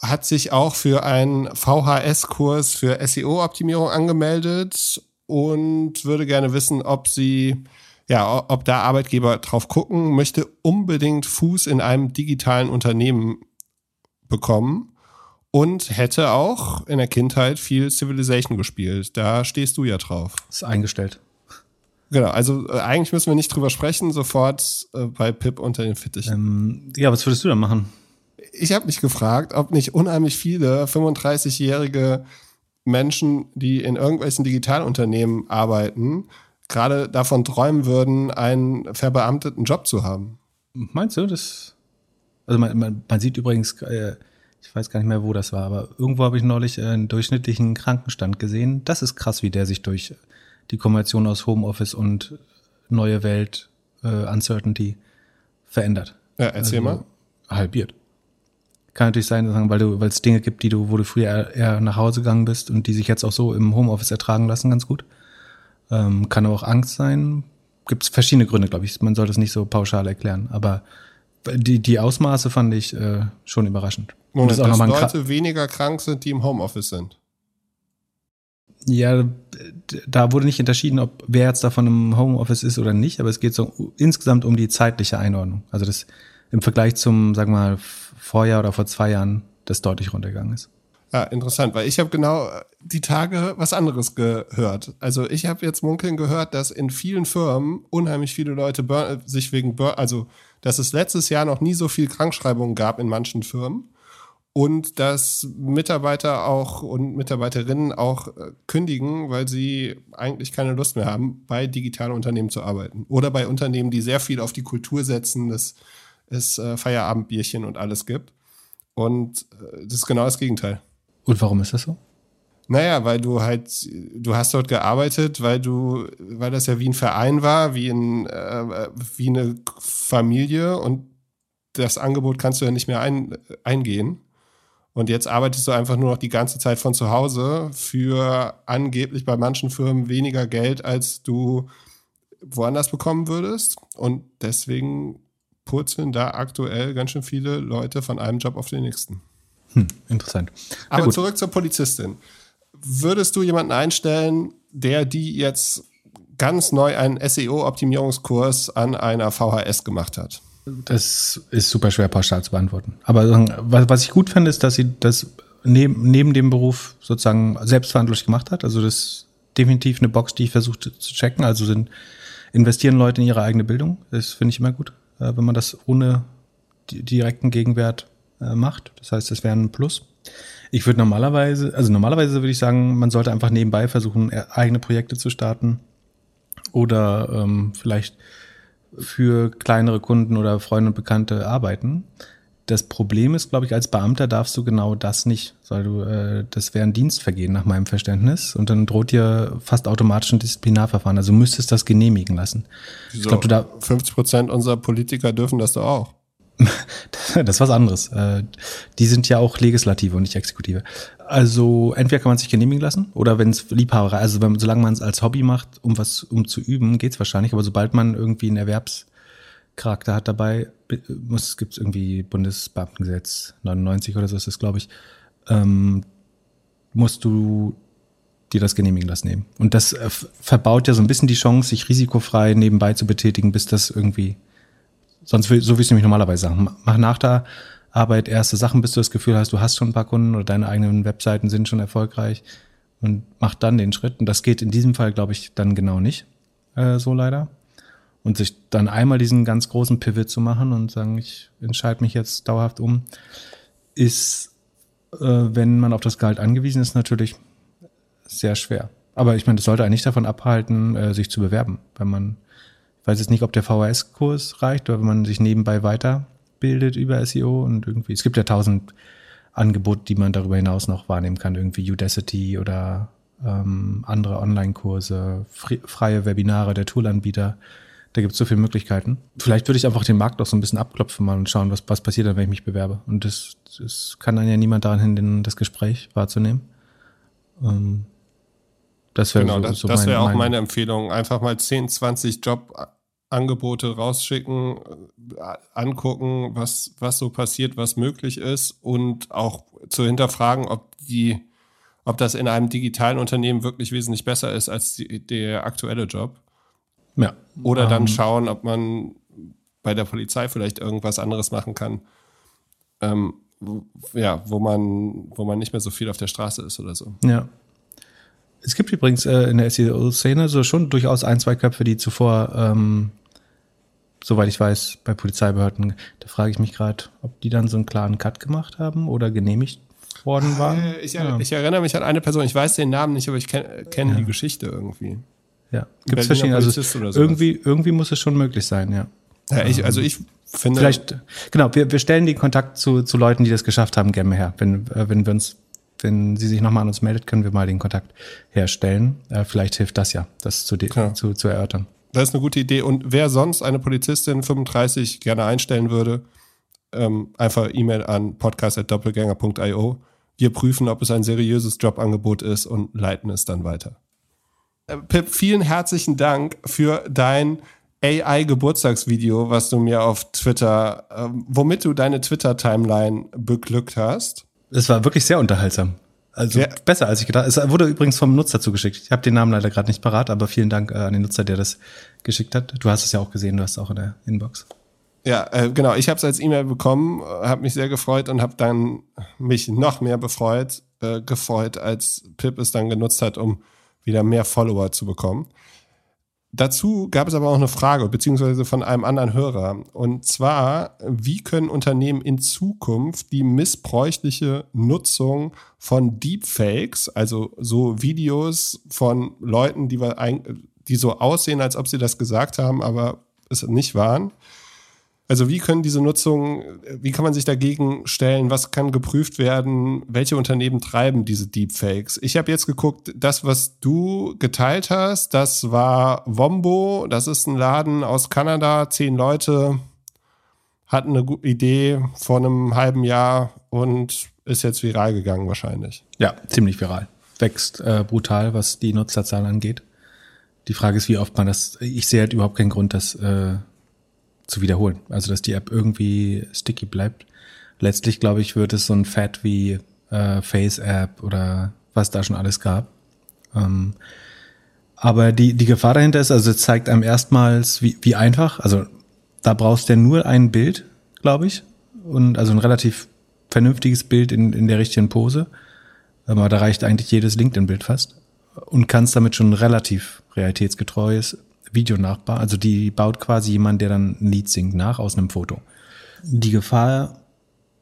hat sich auch für einen VHS-Kurs für SEO-Optimierung angemeldet und würde gerne wissen, ob sie, ja, ob da Arbeitgeber drauf gucken, möchte unbedingt Fuß in einem digitalen Unternehmen bekommen und hätte auch in der Kindheit viel Civilization gespielt. Da stehst du ja drauf. Ist eingestellt. Genau, also äh, eigentlich müssen wir nicht drüber sprechen, sofort äh, bei Pip unter den Fittichen. Ähm, ja, was würdest du da machen? Ich habe mich gefragt, ob nicht unheimlich viele 35-jährige Menschen, die in irgendwelchen Digitalunternehmen arbeiten, gerade davon träumen würden, einen verbeamteten Job zu haben. Meinst du, das? Also man, man, man sieht übrigens, äh, ich weiß gar nicht mehr, wo das war, aber irgendwo habe ich neulich einen durchschnittlichen Krankenstand gesehen. Das ist krass, wie der sich durch die Kombination aus Homeoffice und neue Welt, äh, Uncertainty verändert. Ja, erzähl also, mal. Halbiert. Kann natürlich sein, weil du, weil es Dinge gibt, die du, wo du früher eher nach Hause gegangen bist und die sich jetzt auch so im Homeoffice ertragen lassen, ganz gut. Ähm, kann auch Angst sein. Gibt es verschiedene Gründe, glaube ich. Man sollte es nicht so pauschal erklären. Aber die, die Ausmaße fand ich äh, schon überraschend. Moment, und das dass Leute weniger krank sind, die im Homeoffice sind. Ja, da wurde nicht unterschieden, ob wer jetzt davon im Homeoffice ist oder nicht, aber es geht so insgesamt um die zeitliche Einordnung. Also das im Vergleich zum, sag mal, Vorjahr oder vor zwei Jahren, das deutlich runtergegangen ist. Ja, interessant, weil ich habe genau die Tage was anderes gehört. Also ich habe jetzt munkeln gehört, dass in vielen Firmen unheimlich viele Leute sich wegen, also dass es letztes Jahr noch nie so viel Krankschreibungen gab in manchen Firmen und dass Mitarbeiter auch und Mitarbeiterinnen auch äh, kündigen, weil sie eigentlich keine Lust mehr haben, bei digitalen Unternehmen zu arbeiten. Oder bei Unternehmen, die sehr viel auf die Kultur setzen, dass es äh, Feierabendbierchen und alles gibt. Und äh, das ist genau das Gegenteil. Und warum ist das so? Naja, weil du halt, du hast dort gearbeitet, weil du, weil das ja wie ein Verein war, wie, ein, äh, wie eine Familie und das Angebot kannst du ja nicht mehr ein, eingehen. Und jetzt arbeitest du einfach nur noch die ganze Zeit von zu Hause für angeblich bei manchen Firmen weniger Geld, als du woanders bekommen würdest. Und deswegen purzeln da aktuell ganz schön viele Leute von einem Job auf den nächsten. Hm, interessant. Aber zurück zur Polizistin. Würdest du jemanden einstellen, der die jetzt ganz neu einen SEO-Optimierungskurs an einer VHS gemacht hat? Das ist super schwer pauschal zu beantworten. Aber was ich gut finde, ist, dass sie das neben, neben dem Beruf sozusagen selbstverantwortlich gemacht hat. Also das ist definitiv eine Box, die ich versuchte zu checken. Also sind, investieren Leute in ihre eigene Bildung. Das finde ich immer gut, äh, wenn man das ohne direkten Gegenwert äh, macht. Das heißt, das wäre ein Plus. Ich würde normalerweise, also normalerweise würde ich sagen, man sollte einfach nebenbei versuchen, eigene Projekte zu starten oder ähm, vielleicht für kleinere Kunden oder Freunde und Bekannte arbeiten. Das Problem ist, glaube ich, als Beamter darfst du genau das nicht, weil du, äh, das wäre ein Dienstvergehen nach meinem Verständnis und dann droht dir fast automatisch ein Disziplinarverfahren. Also müsstest das genehmigen lassen. Wieso? Ich glaube, du da 50 Prozent unserer Politiker dürfen das doch auch. [LAUGHS] das ist was anderes. Äh, die sind ja auch Legislative und nicht Exekutive. Also entweder kann man sich genehmigen lassen oder wenn es Liebhaberei, also wenn, solange man es als Hobby macht, um was um zu üben, geht's wahrscheinlich. Aber sobald man irgendwie einen Erwerbscharakter hat dabei, muss gibt es irgendwie Bundesbeamtengesetz 99 oder so ist das, glaube ich, ähm, musst du dir das genehmigen lassen eben. Und das äh, verbaut ja so ein bisschen die Chance, sich risikofrei nebenbei zu betätigen, bis das irgendwie Sonst so wie ich es nämlich normalerweise sagen. Mach nach der Arbeit erste Sachen, bis du das Gefühl hast, du hast schon ein paar Kunden oder deine eigenen Webseiten sind schon erfolgreich und mach dann den Schritt. Und das geht in diesem Fall, glaube ich, dann genau nicht. äh, so leider. Und sich dann einmal diesen ganz großen Pivot zu machen und sagen, ich entscheide mich jetzt dauerhaft um, ist, äh, wenn man auf das Gehalt angewiesen ist, natürlich sehr schwer. Aber ich meine, das sollte eigentlich davon abhalten, äh, sich zu bewerben, wenn man, weiß jetzt nicht, ob der VHS-Kurs reicht oder wenn man sich nebenbei weiterbildet über SEO und irgendwie, es gibt ja tausend Angebote, die man darüber hinaus noch wahrnehmen kann, irgendwie Udacity oder ähm, andere Online-Kurse, freie Webinare der Toolanbieter. Da gibt es so viele Möglichkeiten. Vielleicht würde ich einfach den Markt auch so ein bisschen abklopfen mal und schauen, was, was passiert dann, wenn ich mich bewerbe. Und das, das kann dann ja niemand daran hindern, das Gespräch wahrzunehmen. Ähm, das wäre genau, so, das, so das wäre auch meine Empfehlung. Einfach mal 10, 20 Jobangebote rausschicken, äh, angucken, was, was so passiert, was möglich ist und auch zu hinterfragen, ob die, ob das in einem digitalen Unternehmen wirklich wesentlich besser ist als die, der aktuelle Job. Ja. Oder dann ähm, schauen, ob man bei der Polizei vielleicht irgendwas anderes machen kann. Ähm, ja, wo man, wo man nicht mehr so viel auf der Straße ist oder so. Ja. Es gibt übrigens äh, in der SEO-Szene so schon durchaus ein, zwei Köpfe, die zuvor, ähm, soweit ich weiß, bei Polizeibehörden, da frage ich mich gerade, ob die dann so einen klaren Cut gemacht haben oder genehmigt worden waren. Äh, ich, ja. ich, erinnere mich an eine Person, ich weiß den Namen nicht, aber ich kenne kenn ja. die Geschichte irgendwie. Ja, gibt es verschiedene. Also irgendwie, irgendwie muss es schon möglich sein, ja. ja ich, also ich finde. Vielleicht, genau, wir, wir stellen den Kontakt zu, zu Leuten, die das geschafft haben, gerne her. Wenn, äh, wenn wir uns, wenn sie sich nochmal an uns meldet, können wir mal den Kontakt herstellen. Äh, vielleicht hilft das ja, das zu, ja. zu, zu erörtern. Das ist eine gute Idee. Und wer sonst eine Polizistin 35 gerne einstellen würde, ähm, einfach E-Mail an podcast.doppelgänger.io. Wir prüfen, ob es ein seriöses Jobangebot ist und leiten es dann weiter. Äh, Pip, vielen herzlichen Dank für dein AI-Geburtstagsvideo, was du mir auf Twitter, äh, womit du deine Twitter-Timeline beglückt hast. Es war wirklich sehr unterhaltsam. Also ja. besser als ich gedacht. Es wurde übrigens vom Nutzer zugeschickt. Ich habe den Namen leider gerade nicht parat, aber vielen Dank äh, an den Nutzer, der das geschickt hat. Du hast es ja auch gesehen, du hast es auch in der Inbox. Ja, äh, genau. Ich habe es als E-Mail bekommen, habe mich sehr gefreut und habe dann mich noch mehr befreut, äh, gefreut, als Pip es dann genutzt hat, um wieder mehr Follower zu bekommen. Dazu gab es aber auch eine Frage, beziehungsweise von einem anderen Hörer. Und zwar, wie können Unternehmen in Zukunft die missbräuchliche Nutzung von Deepfakes, also so Videos von Leuten, die, wir, die so aussehen, als ob sie das gesagt haben, aber es nicht waren, also wie können diese Nutzung, wie kann man sich dagegen stellen? Was kann geprüft werden? Welche Unternehmen treiben diese Deepfakes? Ich habe jetzt geguckt, das, was du geteilt hast, das war Wombo. Das ist ein Laden aus Kanada. Zehn Leute hatten eine Idee vor einem halben Jahr und ist jetzt viral gegangen wahrscheinlich. Ja, ziemlich viral. Wächst äh, brutal, was die Nutzerzahl angeht. Die Frage ist, wie oft man das. Ich sehe halt überhaupt keinen Grund, dass äh, zu wiederholen. Also dass die App irgendwie sticky bleibt. Letztlich, glaube ich, wird es so ein Fat wie äh, Face-App oder was da schon alles gab. Ähm, aber die, die Gefahr dahinter ist, also es zeigt einem erstmals, wie, wie einfach, also da brauchst du ja nur ein Bild, glaube ich. Und also ein relativ vernünftiges Bild in, in der richtigen Pose. Aber da reicht eigentlich jedes LinkedIn-Bild fast. Und kannst damit schon relativ realitätsgetreues Video nachbauen. Also die baut quasi jemand, der dann ein Lied singt, nach aus einem Foto. Die Gefahr,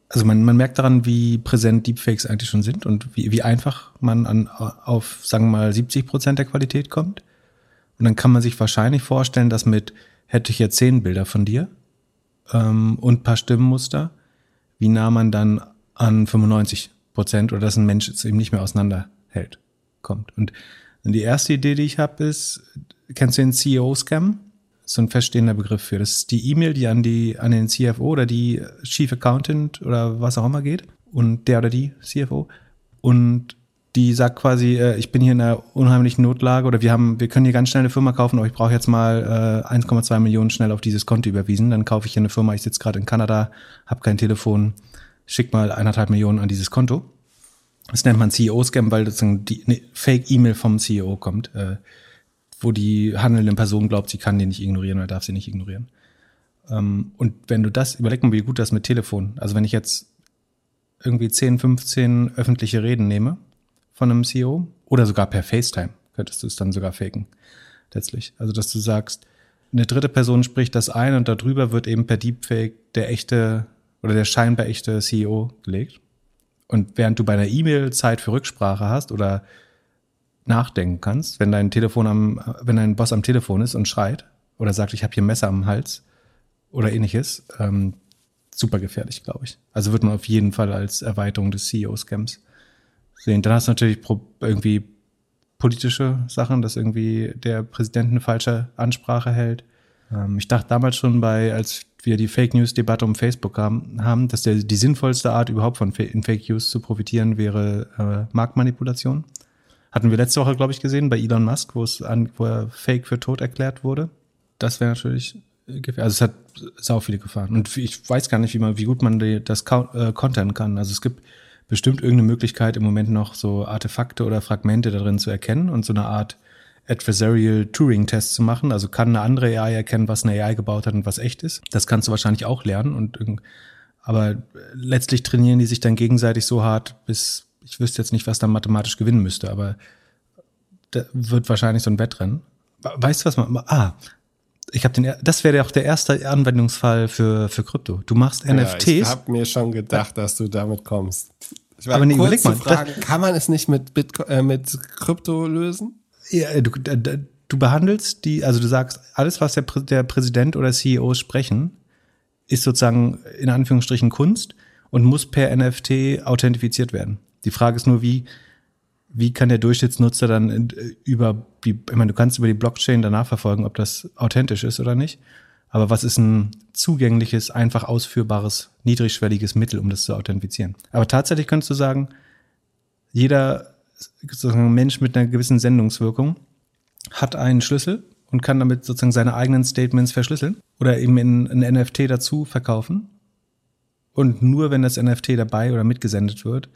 also man, man merkt daran, wie präsent Deepfakes eigentlich schon sind und wie, wie einfach man an, auf, sagen wir mal, 70 Prozent der Qualität kommt. Und dann kann man sich wahrscheinlich vorstellen, dass mit, hätte ich jetzt zehn Bilder von dir ähm, und paar Stimmenmuster, wie nah man dann an 95 Prozent oder dass ein Mensch es eben nicht mehr auseinanderhält, kommt. Und die erste Idee, die ich habe, ist, Kennst du den CEO-Scam? So ein feststehender Begriff für. Das ist die E-Mail, die an die, an den CFO oder die Chief Accountant oder was auch immer geht. Und der oder die CFO. Und die sagt quasi, äh, ich bin hier in einer unheimlichen Notlage oder wir haben, wir können hier ganz schnell eine Firma kaufen, aber ich brauche jetzt mal äh, 1,2 Millionen schnell auf dieses Konto überwiesen. Dann kaufe ich hier eine Firma, ich sitze gerade in Kanada, habe kein Telefon, schick mal eineinhalb Millionen an dieses Konto. Das nennt man CEO-Scam, weil das die eine Fake-E-Mail vom CEO kommt. Äh, wo die handelnde Person glaubt, sie kann die nicht ignorieren oder darf sie nicht ignorieren. Ähm, und wenn du das, überleg mal, wie gut das mit Telefon. Also wenn ich jetzt irgendwie 10, 15 öffentliche Reden nehme von einem CEO oder sogar per FaceTime, könntest du es dann sogar faken. letztlich. Also, dass du sagst, eine dritte Person spricht das ein und darüber wird eben per Deepfake der echte oder der scheinbar echte CEO gelegt. Und während du bei einer E-Mail Zeit für Rücksprache hast oder nachdenken kannst, wenn dein Telefon am, wenn dein Boss am Telefon ist und schreit oder sagt, ich habe hier ein Messer am Hals oder ähnliches, ähm, super gefährlich, glaube ich. Also wird man auf jeden Fall als Erweiterung des CEO-Scams sehen. Dann hast du natürlich irgendwie politische Sachen, dass irgendwie der Präsident eine falsche Ansprache hält. Ähm, ich dachte damals schon bei, als wir die Fake News Debatte um Facebook haben, haben dass der, die sinnvollste Art überhaupt von Fake News zu profitieren wäre äh, Marktmanipulation. Hatten wir letzte Woche, glaube ich, gesehen bei Elon Musk, wo es an, wo er Fake für tot erklärt wurde. Das wäre natürlich gefährlich. Also es hat sau viele Gefahren. Und ich weiß gar nicht, wie man, wie gut man die, das äh, kontern kann. Also es gibt bestimmt irgendeine Möglichkeit, im Moment noch so Artefakte oder Fragmente darin zu erkennen und so eine Art Adversarial Turing-Test zu machen. Also kann eine andere AI erkennen, was eine AI gebaut hat und was echt ist. Das kannst du wahrscheinlich auch lernen. Und aber letztlich trainieren die sich dann gegenseitig so hart, bis ich wüsste jetzt nicht, was dann mathematisch gewinnen müsste, aber da wird wahrscheinlich so ein Wettrennen. Weißt du, was man. Ah, ich habe den. Das wäre ja auch der erste Anwendungsfall für, für Krypto. Du machst ja, NFTs. Ich habe mir schon gedacht, dass du damit kommst. Ich war aber nee, überleg mal. Fragen, kann man es nicht mit, Bitcoin, äh, mit Krypto lösen? Ja, du, du behandelst die, also du sagst, alles, was der, der Präsident oder CEO sprechen, ist sozusagen in Anführungsstrichen Kunst und muss per NFT authentifiziert werden. Die Frage ist nur, wie, wie kann der Durchschnittsnutzer dann über die, ich meine, du kannst über die Blockchain danach verfolgen, ob das authentisch ist oder nicht. Aber was ist ein zugängliches, einfach ausführbares, niedrigschwelliges Mittel, um das zu authentifizieren? Aber tatsächlich könntest du sagen, jeder sozusagen Mensch mit einer gewissen Sendungswirkung hat einen Schlüssel und kann damit sozusagen seine eigenen Statements verschlüsseln oder eben in ein NFT dazu verkaufen. Und nur wenn das NFT dabei oder mitgesendet wird,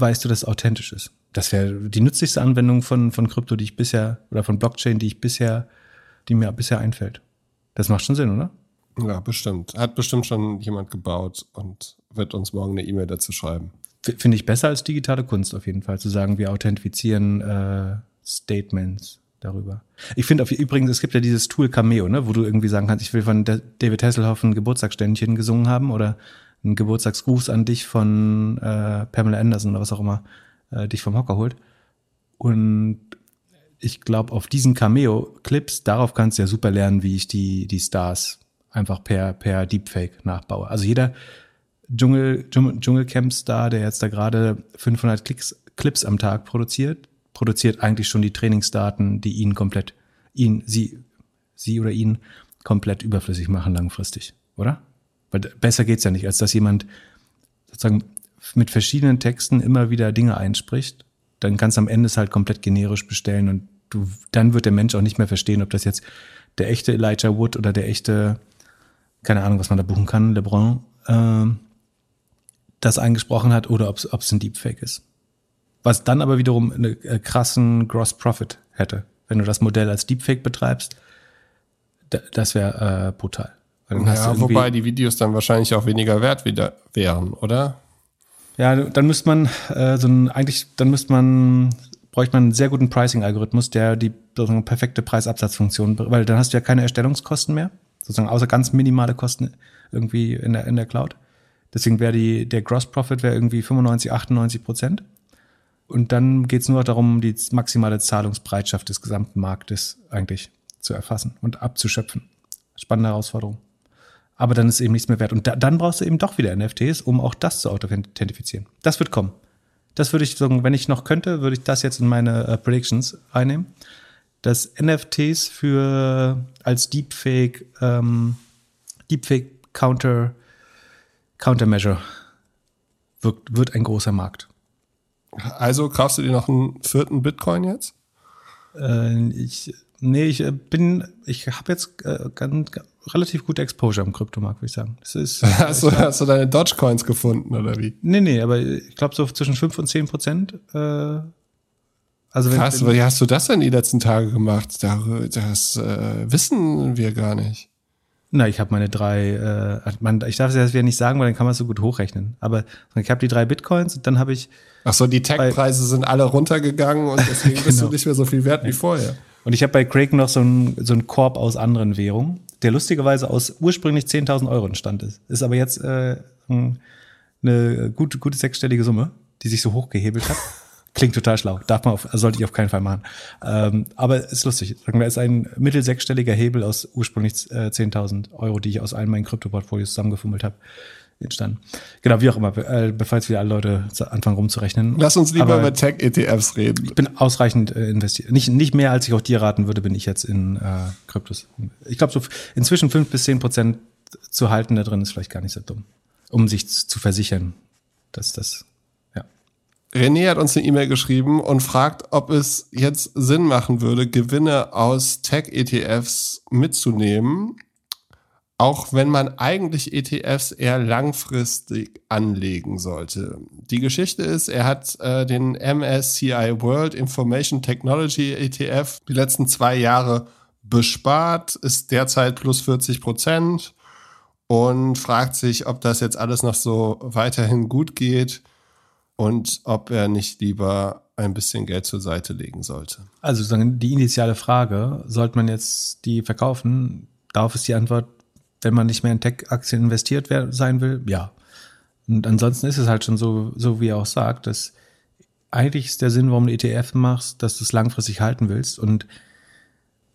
weißt du, dass es authentisch ist. Das wäre die nützlichste Anwendung von, von Krypto, die ich bisher, oder von Blockchain, die ich bisher, die mir bisher einfällt. Das macht schon Sinn, oder? Ja, bestimmt. Hat bestimmt schon jemand gebaut und wird uns morgen eine E-Mail dazu schreiben. Finde ich besser als digitale Kunst auf jeden Fall, zu sagen, wir authentifizieren äh, Statements darüber. Ich finde übrigens, es gibt ja dieses Tool Cameo, ne, wo du irgendwie sagen kannst, ich will von David Hasselhoff ein Geburtstagsständchen gesungen haben oder einen Geburtstagsgruß an dich von äh, Pamela Anderson oder was auch immer äh, dich vom Hocker holt. Und ich glaube, auf diesen Cameo-Clips, darauf kannst du ja super lernen, wie ich die, die Stars einfach per, per Deepfake nachbaue. Also jeder Dschungel, Dschungelcamp-Star, der jetzt da gerade 500 Klicks, Clips am Tag produziert, produziert eigentlich schon die Trainingsdaten, die ihn komplett, ihn, sie, sie oder ihn komplett überflüssig machen langfristig, oder? Weil besser geht's ja nicht, als dass jemand sozusagen mit verschiedenen Texten immer wieder Dinge einspricht. Dann kannst du am Ende es halt komplett generisch bestellen und du, dann wird der Mensch auch nicht mehr verstehen, ob das jetzt der echte Elijah Wood oder der echte, keine Ahnung, was man da buchen kann, LeBron, äh, das eingesprochen hat oder ob es ein Deepfake ist. Was dann aber wiederum einen äh, krassen Gross Profit hätte, wenn du das Modell als Deepfake betreibst. Das wäre äh, brutal. Ja, wobei die Videos dann wahrscheinlich auch weniger wert wieder wären, oder? Ja, dann müsste man äh, so ein, eigentlich, dann müsste man, bräuchte man einen sehr guten Pricing-Algorithmus, der die sozusagen perfekte Preisabsatzfunktion, weil dann hast du ja keine Erstellungskosten mehr, sozusagen außer ganz minimale Kosten irgendwie in der, in der Cloud. Deswegen wäre die, der Gross Profit wäre irgendwie 95, 98 Prozent. Und dann geht es nur darum, die maximale Zahlungsbereitschaft des gesamten Marktes eigentlich zu erfassen und abzuschöpfen. Spannende Herausforderung aber dann ist eben nichts mehr wert. Und da, dann brauchst du eben doch wieder NFTs, um auch das zu authentifizieren. Das wird kommen. Das würde ich sagen, wenn ich noch könnte, würde ich das jetzt in meine äh, Predictions einnehmen. Dass NFTs für als Deepfake, ähm, Deepfake Counter, Countermeasure wird, wird ein großer Markt. Also kaufst du dir noch einen vierten Bitcoin jetzt? Äh, ich, nee, ich äh, bin, ich habe jetzt äh, ganz, relativ gute Exposure am Kryptomarkt, würde ich sagen. Das ist, [LAUGHS] hast, du, hast du deine Dogecoins gefunden oder wie? Nee, nee, aber ich glaube so zwischen 5 und 10 Prozent. Äh, also wenn, Krass, wie hast du das denn die letzten Tage gemacht? Das äh, wissen wir gar nicht. Na, ich habe meine drei, äh, man, ich darf es jetzt wieder nicht sagen, weil dann kann man es so gut hochrechnen. Aber ich habe die drei Bitcoins und dann habe ich. Ach so, die Tech-Preise sind alle runtergegangen und deswegen genau. bist du [LAUGHS] nicht mehr so viel wert wie vorher. Und ich habe bei Craig noch so einen so einen Korb aus anderen Währungen, der lustigerweise aus ursprünglich 10.000 Euro entstand ist. Ist aber jetzt äh, eine gute, gute sechsstellige Summe, die sich so hochgehebelt hat. [LAUGHS] Klingt total schlau. Darf man auf, sollte ich auf keinen Fall machen. Ähm, aber ist lustig. Sagen wir, ist ein mittelsechsstelliger Hebel aus ursprünglich äh, 10.000 Euro, die ich aus allen meinen Krypto-Portfolios zusammengefummelt habe entstanden. Genau, wie auch immer, äh, bevor jetzt wieder alle Leute anfangen rumzurechnen. Lass uns lieber Aber über Tech-ETFs reden. Ich bin ausreichend äh, investiert. Nicht, nicht mehr, als ich auch dir raten würde, bin ich jetzt in äh, Kryptos. Ich glaube, so inzwischen fünf bis zehn Prozent zu halten da drin ist vielleicht gar nicht so dumm, um sich zu versichern, dass das René hat uns eine E-Mail geschrieben und fragt, ob es jetzt Sinn machen würde, Gewinne aus Tech-ETFs mitzunehmen, auch wenn man eigentlich ETFs eher langfristig anlegen sollte. Die Geschichte ist, er hat äh, den MSCI World Information Technology ETF die letzten zwei Jahre bespart, ist derzeit plus 40 Prozent und fragt sich, ob das jetzt alles noch so weiterhin gut geht und ob er nicht lieber ein bisschen Geld zur Seite legen sollte. Also die initiale Frage, sollte man jetzt die verkaufen? Darauf ist die Antwort, wenn man nicht mehr in Tech-Aktien investiert sein will, ja. Und ansonsten ist es halt schon so, so wie er auch sagt, dass eigentlich ist der Sinn, warum du ETF machst, dass du es langfristig halten willst und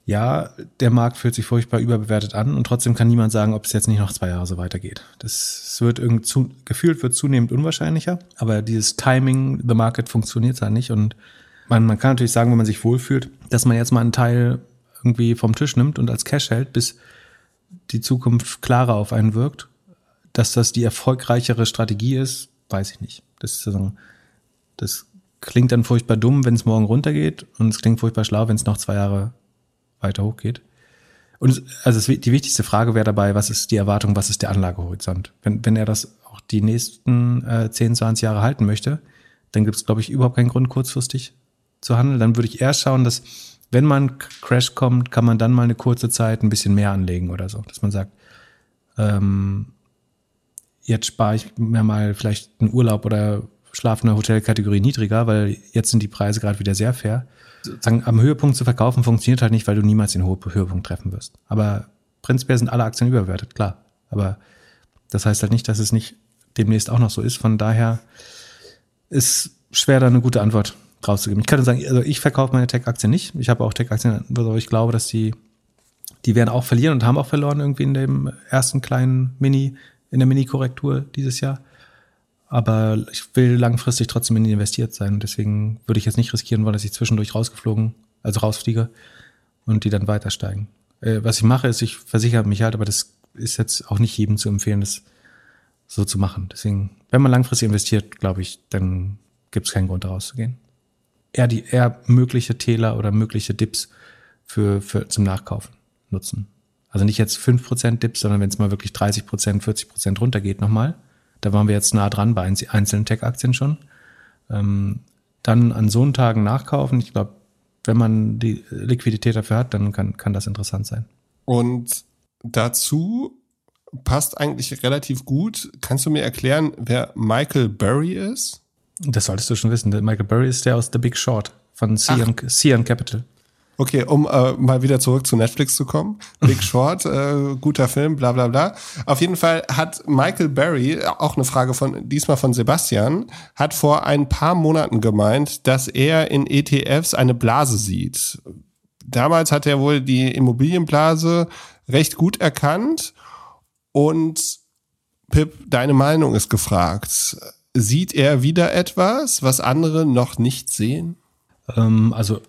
ja, der Markt fühlt sich furchtbar überbewertet an und trotzdem kann niemand sagen, ob es jetzt nicht noch zwei Jahre so weitergeht. Das wird irgendwie zu, gefühlt wird zunehmend unwahrscheinlicher, aber dieses Timing, the market funktioniert da nicht und man, man kann natürlich sagen, wenn man sich wohlfühlt, dass man jetzt mal einen Teil irgendwie vom Tisch nimmt und als Cash hält, bis die Zukunft klarer auf einen wirkt. Dass das die erfolgreichere Strategie ist, weiß ich nicht. Das, das klingt dann furchtbar dumm, wenn es morgen runtergeht und es klingt furchtbar schlau, wenn es noch zwei Jahre weiter hochgeht. Und also die wichtigste Frage wäre dabei, was ist die Erwartung, was ist der Anlagehorizont? Wenn, wenn er das auch die nächsten äh, 10, 20 Jahre halten möchte, dann gibt es, glaube ich, überhaupt keinen Grund, kurzfristig zu handeln. Dann würde ich erst schauen, dass, wenn man Crash kommt, kann man dann mal eine kurze Zeit ein bisschen mehr anlegen oder so. Dass man sagt, ähm, jetzt spare ich mir mal vielleicht einen Urlaub oder schlafe in der Hotelkategorie niedriger, weil jetzt sind die Preise gerade wieder sehr fair sagen, am Höhepunkt zu verkaufen funktioniert halt nicht, weil du niemals den Höhepunkt treffen wirst. Aber prinzipiell sind alle Aktien überbewertet, klar. Aber das heißt halt nicht, dass es nicht demnächst auch noch so ist. Von daher ist schwer, da eine gute Antwort draus zu geben. Ich nur sagen, also ich verkaufe meine Tech-Aktien nicht. Ich habe auch Tech-Aktien, aber ich glaube, dass die, die werden auch verlieren und haben auch verloren irgendwie in dem ersten kleinen Mini, in der Mini-Korrektur dieses Jahr. Aber ich will langfristig trotzdem in die investiert sein. Deswegen würde ich jetzt nicht riskieren wollen, dass ich zwischendurch rausgeflogen, also rausfliege und die dann weiter steigen. Äh, was ich mache, ist, ich versichere mich halt, aber das ist jetzt auch nicht jedem zu empfehlen, das so zu machen. Deswegen, wenn man langfristig investiert, glaube ich, dann gibt es keinen Grund, da rauszugehen. Eher die, eher mögliche Täler oder mögliche Dips für, für zum Nachkaufen nutzen. Also nicht jetzt fünf Prozent Dips, sondern wenn es mal wirklich 30%, Prozent, 40 Prozent runtergeht nochmal, da waren wir jetzt nah dran bei einzelnen Tech-Aktien schon. Ähm, dann an so einen Tagen nachkaufen. Ich glaube, wenn man die Liquidität dafür hat, dann kann, kann das interessant sein. Und dazu passt eigentlich relativ gut. Kannst du mir erklären, wer Michael Burry ist? Das solltest du schon wissen. Michael Burry ist der aus The Big Short von Cian Capital. Okay, um äh, mal wieder zurück zu Netflix zu kommen. Big [LAUGHS] Short, äh, guter Film, bla bla bla. Auf jeden Fall hat Michael Berry, auch eine Frage von, diesmal von Sebastian, hat vor ein paar Monaten gemeint, dass er in ETFs eine Blase sieht. Damals hat er wohl die Immobilienblase recht gut erkannt und Pip, deine Meinung ist gefragt. Sieht er wieder etwas, was andere noch nicht sehen? Ähm, also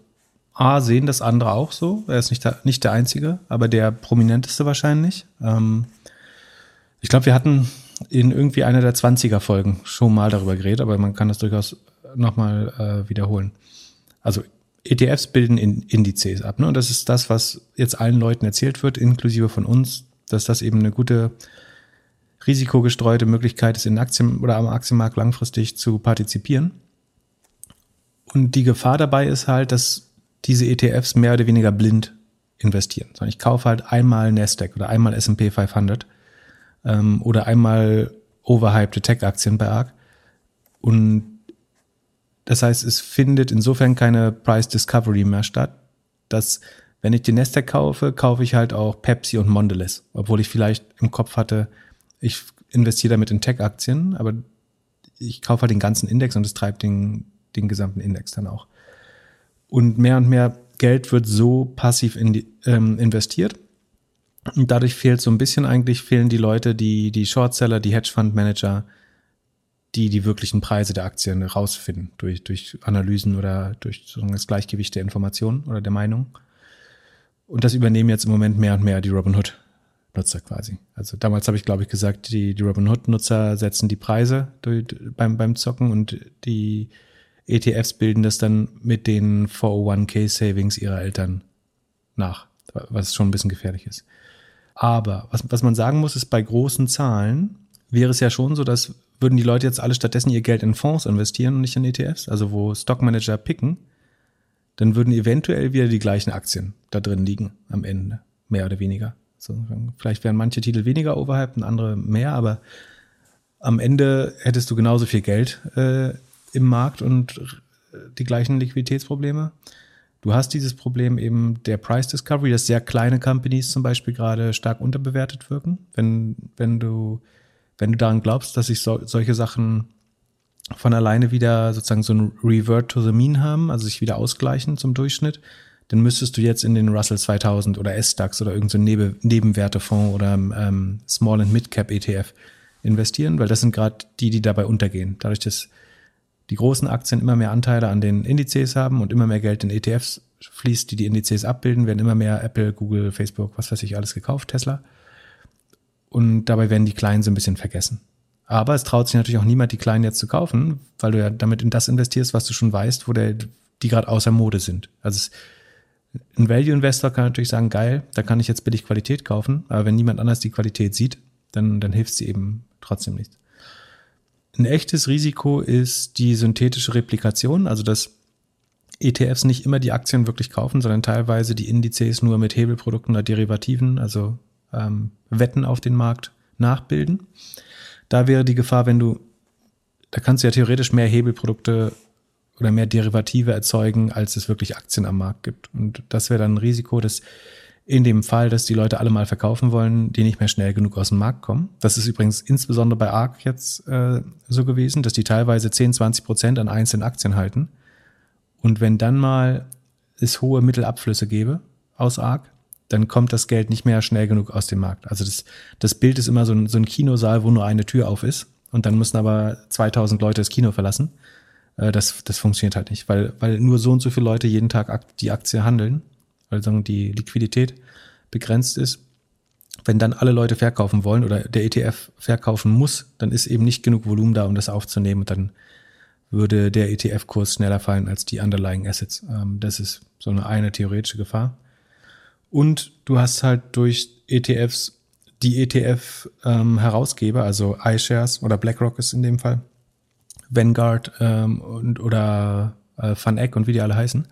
A, sehen das andere auch so. Er ist nicht der, nicht der Einzige, aber der prominenteste wahrscheinlich. Ähm, ich glaube, wir hatten in irgendwie einer der 20er Folgen schon mal darüber geredet, aber man kann das durchaus nochmal äh, wiederholen. Also ETFs bilden in Indizes ab. Ne? Und das ist das, was jetzt allen Leuten erzählt wird, inklusive von uns, dass das eben eine gute risikogestreute Möglichkeit ist, in Aktien oder am Aktienmarkt langfristig zu partizipieren. Und die Gefahr dabei ist halt, dass diese ETFs mehr oder weniger blind investieren. Sondern ich kaufe halt einmal Nasdaq oder einmal S&P 500 ähm, oder einmal overhyped Tech-Aktien bei ARK. Und das heißt, es findet insofern keine Price Discovery mehr statt, dass wenn ich den Nasdaq kaufe, kaufe ich halt auch Pepsi und Mondelez, obwohl ich vielleicht im Kopf hatte, ich investiere damit in Tech-Aktien, aber ich kaufe halt den ganzen Index und es treibt den, den gesamten Index dann auch. Und mehr und mehr Geld wird so passiv in die, ähm, investiert. Und dadurch fehlt so ein bisschen eigentlich, fehlen die Leute, die, die Shortseller, die Hedgefund-Manager, die die wirklichen Preise der Aktien rausfinden durch, durch Analysen oder durch das Gleichgewicht der Informationen oder der Meinung. Und das übernehmen jetzt im Moment mehr und mehr die Robinhood Nutzer quasi. Also damals habe ich, glaube ich, gesagt, die, die Robinhood-Nutzer setzen die Preise durch, beim, beim Zocken und die ETFs bilden das dann mit den 401k-Savings ihrer Eltern nach, was schon ein bisschen gefährlich ist. Aber was, was man sagen muss, ist, bei großen Zahlen wäre es ja schon so, dass würden die Leute jetzt alle stattdessen ihr Geld in Fonds investieren und nicht in ETFs, also wo Stockmanager picken, dann würden eventuell wieder die gleichen Aktien da drin liegen am Ende, mehr oder weniger. Vielleicht wären manche Titel weniger overhyped und andere mehr, aber am Ende hättest du genauso viel Geld äh, im Markt und äh, die gleichen Liquiditätsprobleme. Du hast dieses Problem eben der Price Discovery, dass sehr kleine Companies zum Beispiel gerade stark unterbewertet wirken. Wenn, wenn du, wenn du daran glaubst, dass sich so, solche Sachen von alleine wieder sozusagen so ein Revert to the Mean haben, also sich wieder ausgleichen zum Durchschnitt, dann müsstest du jetzt in den Russell 2000 oder S-DAX oder irgendein Neben Nebenwertefonds oder ähm, Small and Mid Cap ETF investieren, weil das sind gerade die, die dabei untergehen. Dadurch, dass die großen Aktien immer mehr Anteile an den Indizes haben und immer mehr Geld in ETFs fließt, die die Indizes abbilden, werden immer mehr Apple, Google, Facebook, was weiß ich, alles gekauft, Tesla. Und dabei werden die Kleinen so ein bisschen vergessen. Aber es traut sich natürlich auch niemand, die Kleinen jetzt zu kaufen, weil du ja damit in das investierst, was du schon weißt, wo der, die gerade außer Mode sind. Also es, ein Value Investor kann natürlich sagen, geil, da kann ich jetzt billig Qualität kaufen, aber wenn niemand anders die Qualität sieht, dann, dann hilft sie eben trotzdem nicht. Ein echtes Risiko ist die synthetische Replikation, also dass ETFs nicht immer die Aktien wirklich kaufen, sondern teilweise die Indizes nur mit Hebelprodukten oder Derivativen, also ähm, Wetten auf den Markt nachbilden. Da wäre die Gefahr, wenn du, da kannst du ja theoretisch mehr Hebelprodukte oder mehr Derivative erzeugen, als es wirklich Aktien am Markt gibt. Und das wäre dann ein Risiko, dass in dem Fall, dass die Leute alle mal verkaufen wollen, die nicht mehr schnell genug aus dem Markt kommen. Das ist übrigens insbesondere bei ARK jetzt äh, so gewesen, dass die teilweise 10, 20 Prozent an einzelnen Aktien halten. Und wenn dann mal es hohe Mittelabflüsse gäbe aus ARK, dann kommt das Geld nicht mehr schnell genug aus dem Markt. Also das, das Bild ist immer so ein, so ein Kinosaal, wo nur eine Tür auf ist. Und dann müssen aber 2000 Leute das Kino verlassen. Äh, das, das funktioniert halt nicht, weil, weil nur so und so viele Leute jeden Tag die Aktie handeln, weil sagen, die Liquidität begrenzt ist. Wenn dann alle Leute verkaufen wollen oder der ETF verkaufen muss, dann ist eben nicht genug Volumen da, um das aufzunehmen. Und dann würde der ETF-Kurs schneller fallen als die underlying Assets. Ähm, das ist so eine, eine theoretische Gefahr. Und du hast halt durch ETFs die ETF-Herausgeber, ähm, also iShares oder BlackRock ist in dem Fall, Vanguard ähm, und, oder äh, Van Eck und wie die alle heißen,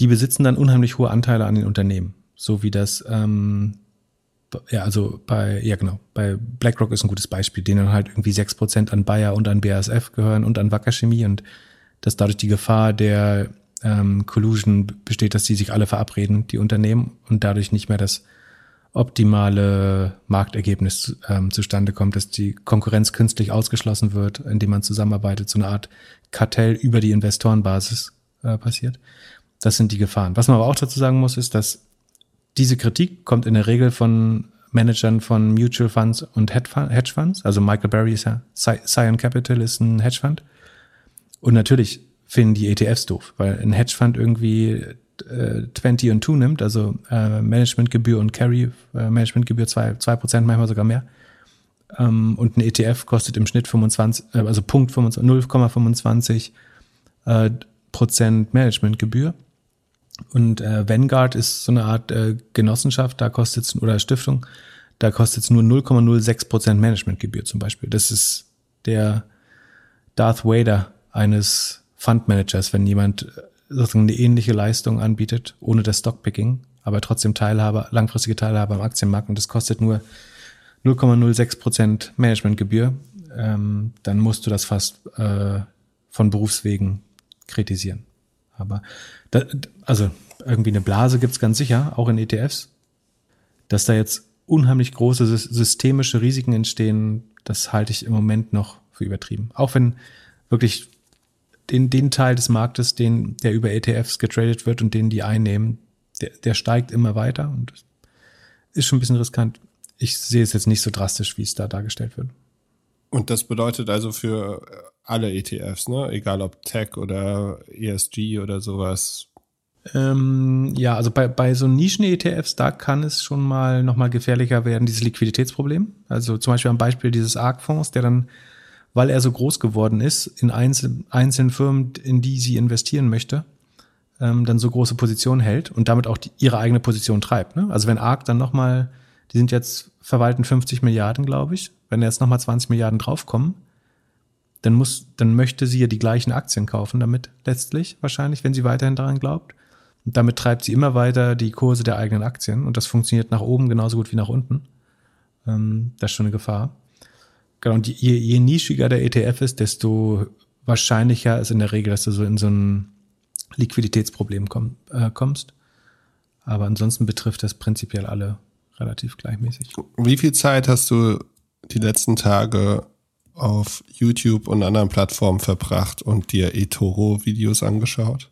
die besitzen dann unheimlich hohe Anteile an den Unternehmen. So wie das, ähm, ja, also bei, ja genau, bei BlackRock ist ein gutes Beispiel, denen halt irgendwie sechs Prozent an Bayer und an BASF gehören und an Wacker Chemie und dass dadurch die Gefahr der ähm, Collusion besteht, dass die sich alle verabreden, die Unternehmen, und dadurch nicht mehr das optimale Marktergebnis ähm, zustande kommt, dass die Konkurrenz künstlich ausgeschlossen wird, indem man zusammenarbeitet, so eine Art Kartell über die Investorenbasis äh, passiert. Das sind die Gefahren. Was man aber auch dazu sagen muss, ist, dass diese Kritik kommt in der Regel von Managern von Mutual Funds und Hedge Funds. Also Michael Barry ist ja, Cyan Capital ist ein Hedge Fund. Und natürlich finden die ETFs doof, weil ein Hedgefund irgendwie äh, 20 und 2 nimmt, also äh, Managementgebühr und Carry, äh, Managementgebühr 2%, 2%, manchmal sogar mehr. Ähm, und ein ETF kostet im Schnitt 25, äh, also Punkt 0,25 äh, Prozent Managementgebühr. Und äh, Vanguard ist so eine Art äh, Genossenschaft, da kostet es, oder Stiftung, da kostet es nur 0,06 Prozent Managementgebühr zum Beispiel. Das ist der Darth Vader eines Fundmanagers, wenn jemand äh, sozusagen eine ähnliche Leistung anbietet, ohne das Stockpicking, aber trotzdem Teilhabe, langfristige Teilhabe am Aktienmarkt und das kostet nur 0,06 Prozent Managementgebühr, ähm, dann musst du das fast äh, von Berufswegen kritisieren. Aber da, also irgendwie eine Blase gibt's ganz sicher, auch in ETFs. Dass da jetzt unheimlich große systemische Risiken entstehen, das halte ich im Moment noch für übertrieben. Auch wenn wirklich den, den Teil des Marktes, den, der über ETFs getradet wird und den die einnehmen, der, der steigt immer weiter und ist schon ein bisschen riskant. Ich sehe es jetzt nicht so drastisch, wie es da dargestellt wird. Und das bedeutet also für alle ETFs, ne? Egal ob Tech oder ESG oder sowas. Ähm, ja, also bei, bei so Nischen-ETFs, da kann es schon mal nochmal gefährlicher werden, dieses Liquiditätsproblem. Also zum Beispiel am Beispiel dieses ARC-Fonds, der dann, weil er so groß geworden ist, in einzel einzelnen Firmen, in die sie investieren möchte, ähm, dann so große Positionen hält und damit auch die, ihre eigene Position treibt. Ne? Also wenn ARC dann nochmal, die sind jetzt verwalten 50 Milliarden, glaube ich, wenn jetzt nochmal 20 Milliarden draufkommen, dann muss, dann möchte sie ja die gleichen Aktien kaufen, damit letztlich wahrscheinlich, wenn sie weiterhin daran glaubt. Und damit treibt sie immer weiter die Kurse der eigenen Aktien und das funktioniert nach oben genauso gut wie nach unten. Ähm, das ist schon eine Gefahr. Genau, und je, je nischiger der ETF ist, desto wahrscheinlicher ist in der Regel, dass du so in so ein Liquiditätsproblem komm, äh, kommst. Aber ansonsten betrifft das prinzipiell alle relativ gleichmäßig. Wie viel Zeit hast du die letzten Tage auf YouTube und anderen Plattformen verbracht und dir eToro-Videos angeschaut?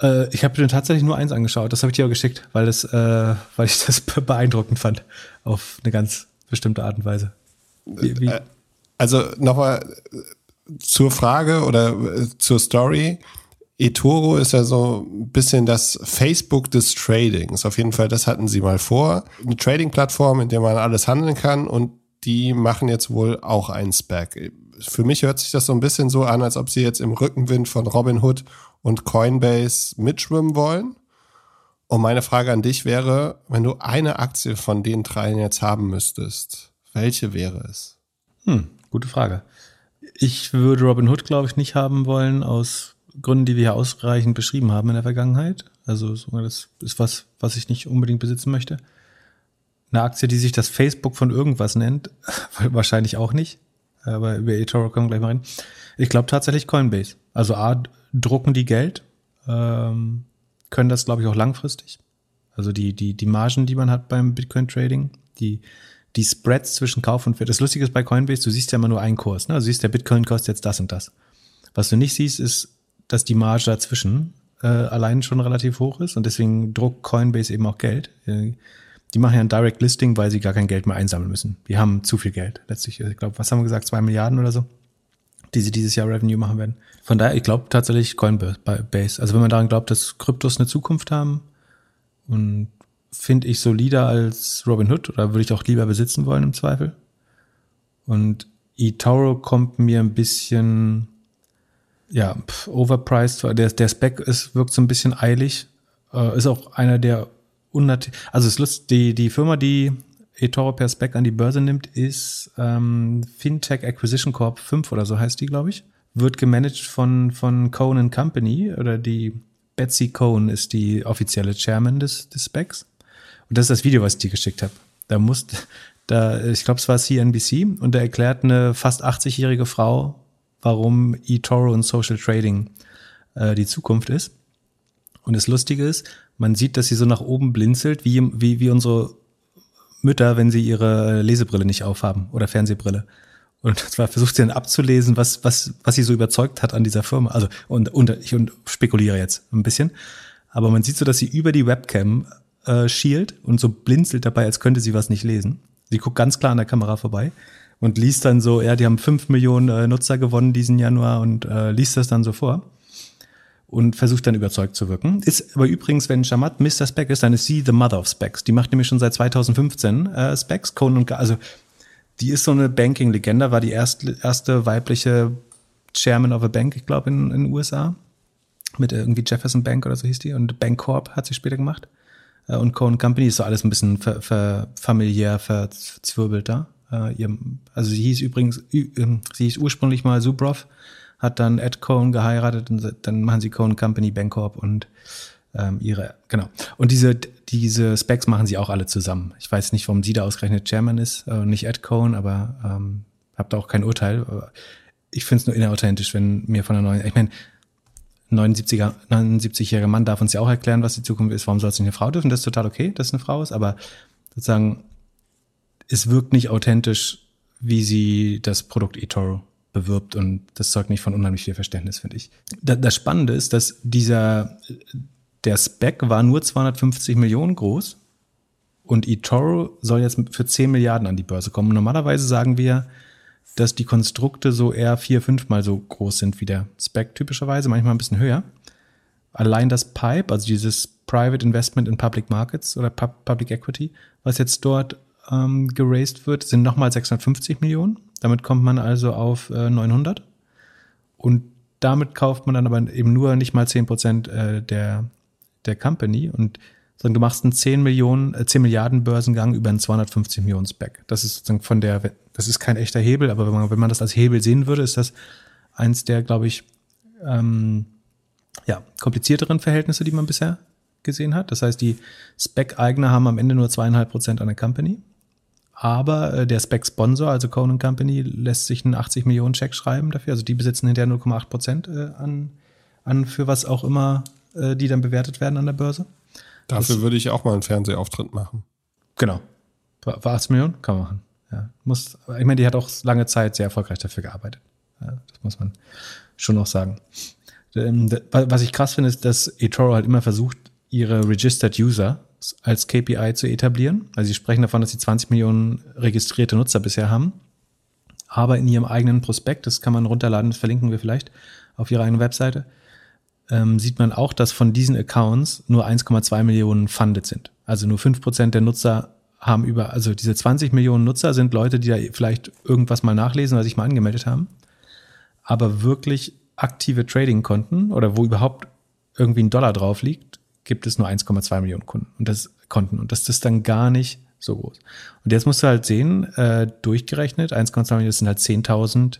Äh, ich habe mir tatsächlich nur eins angeschaut. Das habe ich dir auch geschickt, weil, das, äh, weil ich das [LAUGHS] beeindruckend fand. Auf eine ganz bestimmte Art und Weise. Wie, wie? Also nochmal zur Frage oder äh, zur Story eToro ist ja so ein bisschen das Facebook des Tradings. Auf jeden Fall, das hatten sie mal vor. Eine Trading-Plattform, in der man alles handeln kann und die machen jetzt wohl auch einen Spec. Für mich hört sich das so ein bisschen so an, als ob sie jetzt im Rückenwind von Robinhood und Coinbase mitschwimmen wollen. Und meine Frage an dich wäre, wenn du eine Aktie von den dreien jetzt haben müsstest, welche wäre es? Hm, gute Frage. Ich würde Robinhood, glaube ich, nicht haben wollen aus Gründen, die wir ja ausreichend beschrieben haben in der Vergangenheit. Also das ist was, was ich nicht unbedingt besitzen möchte. Eine Aktie, die sich das Facebook von irgendwas nennt, [LAUGHS] wahrscheinlich auch nicht. Aber über eToro kommen wir gleich mal rein. Ich glaube tatsächlich Coinbase. Also A, drucken die Geld, ähm, können das, glaube ich, auch langfristig. Also die, die, die Margen, die man hat beim Bitcoin-Trading, die, die Spreads zwischen Kauf und Wert. Das Lustige ist bei Coinbase, du siehst ja immer nur einen Kurs. Ne? Du siehst, der Bitcoin kostet jetzt das und das. Was du nicht siehst, ist dass die Marge dazwischen äh, allein schon relativ hoch ist und deswegen druckt Coinbase eben auch Geld. Äh, die machen ja ein Direct Listing, weil sie gar kein Geld mehr einsammeln müssen. Die haben zu viel Geld letztlich. Ich glaube, was haben wir gesagt, zwei Milliarden oder so, die sie dieses Jahr Revenue machen werden. Von daher, ich glaube tatsächlich Coinbase. Also wenn man daran glaubt, dass Kryptos eine Zukunft haben und finde ich solider als Robinhood oder würde ich auch lieber besitzen wollen im Zweifel. Und eToro kommt mir ein bisschen ja, pff, overpriced. Der, der Spec ist, wirkt so ein bisschen eilig. Äh, ist auch einer der unnatürlich. Also es ist die, die Firma, die eToro per Spec an die Börse nimmt, ist ähm, Fintech Acquisition Corp 5 oder so heißt die, glaube ich. Wird gemanagt von, von Cohen Company oder die Betsy Cohen ist die offizielle Chairman des, des Specs. Und das ist das Video, was ich dir geschickt habe. Da muss, da, ich glaube, es war CNBC und da erklärt eine fast 80-jährige Frau, warum eToro und Social Trading äh, die Zukunft ist. Und das Lustige ist, man sieht, dass sie so nach oben blinzelt, wie, wie, wie unsere Mütter, wenn sie ihre Lesebrille nicht aufhaben oder Fernsehbrille. Und [LAUGHS] zwar versucht sie dann abzulesen, was, was, was sie so überzeugt hat an dieser Firma. Also, und, und ich und spekuliere jetzt ein bisschen. Aber man sieht so, dass sie über die Webcam äh, schielt und so blinzelt dabei, als könnte sie was nicht lesen. Sie guckt ganz klar an der Kamera vorbei und liest dann so, ja, die haben fünf Millionen äh, Nutzer gewonnen diesen Januar und äh, liest das dann so vor und versucht dann überzeugt zu wirken. Ist aber übrigens, wenn Shamat Mr. Speck ist, dann ist sie the mother of Specs. Die macht nämlich schon seit 2015 äh, Specs, Conan und also die ist so eine Banking-Legende, war die erste, erste weibliche Chairman of a Bank, ich glaube, in, in den USA. Mit irgendwie Jefferson Bank oder so hieß die. Und Bank Corp hat sie später gemacht. Äh, und Cohen Company ist so alles ein bisschen ver, ver, familiär verzwirbelt da. Äh, also sie hieß übrigens, ähm, sie hieß ursprünglich mal Zubrov, hat dann Ed Cohn geheiratet und dann machen sie Cohn Company Bancorp und ähm, ihre, genau. Und diese, diese Specs machen sie auch alle zusammen. Ich weiß nicht, warum sie da ausgerechnet Chairman ist, äh, nicht Ed Cohn, aber ähm, habe da auch kein Urteil. Ich finde es nur inauthentisch, wenn mir von einer neuen, ich meine, 79er, 79-jähriger Mann darf uns ja auch erklären, was die Zukunft ist. Warum soll es nicht eine Frau dürfen? Das ist total okay, dass es eine Frau ist, aber sozusagen, es wirkt nicht authentisch, wie sie das Produkt eToro bewirbt und das zeugt nicht von unheimlich viel Verständnis, finde ich. Das Spannende ist, dass dieser, der Spec war nur 250 Millionen groß und eToro soll jetzt für 10 Milliarden an die Börse kommen. Normalerweise sagen wir, dass die Konstrukte so eher vier, fünfmal so groß sind wie der Spec typischerweise, manchmal ein bisschen höher. Allein das PIPE, also dieses Private Investment in Public Markets oder Public Equity, was jetzt dort ähm, geraced wird, sind nochmal 650 Millionen. Damit kommt man also auf äh, 900. Und damit kauft man dann aber eben nur nicht mal 10 Prozent äh, der, der Company. Und sondern du machst einen 10 Millionen, äh, 10 Milliarden Börsengang über einen 250 Millionen Spec. Das ist sozusagen von der, das ist kein echter Hebel, aber wenn man, wenn man das als Hebel sehen würde, ist das eins der, glaube ich, ähm, ja, komplizierteren Verhältnisse, die man bisher gesehen hat. Das heißt, die Spec-Eigner haben am Ende nur zweieinhalb Prozent an der Company. Aber äh, der Spec-Sponsor, also Conan Company, lässt sich einen 80 Millionen Check schreiben dafür. Also die besitzen hinterher 0,8 Prozent äh, an, an für was auch immer äh, die dann bewertet werden an der Börse. Dafür das, würde ich auch mal einen Fernsehauftritt machen. Genau. War 80 Millionen? Kann man machen. Ja. Muss, ich meine, die hat auch lange Zeit sehr erfolgreich dafür gearbeitet. Ja, das muss man schon noch sagen. Ähm, was ich krass finde, ist, dass eToro halt immer versucht, ihre Registered User als KPI zu etablieren. Also sie sprechen davon, dass sie 20 Millionen registrierte Nutzer bisher haben. Aber in ihrem eigenen Prospekt, das kann man runterladen, das verlinken wir vielleicht auf ihrer eigenen Webseite, ähm, sieht man auch, dass von diesen Accounts nur 1,2 Millionen funded sind. Also nur 5% der Nutzer haben über, also diese 20 Millionen Nutzer sind Leute, die da vielleicht irgendwas mal nachlesen oder sich mal angemeldet haben. Aber wirklich aktive Trading-Konten oder wo überhaupt irgendwie ein Dollar drauf liegt, gibt es nur 1,2 Millionen Kunden und das Konten. Und das ist dann gar nicht so groß. Und jetzt musst du halt sehen, äh, durchgerechnet, 1,2 Millionen sind halt 10.000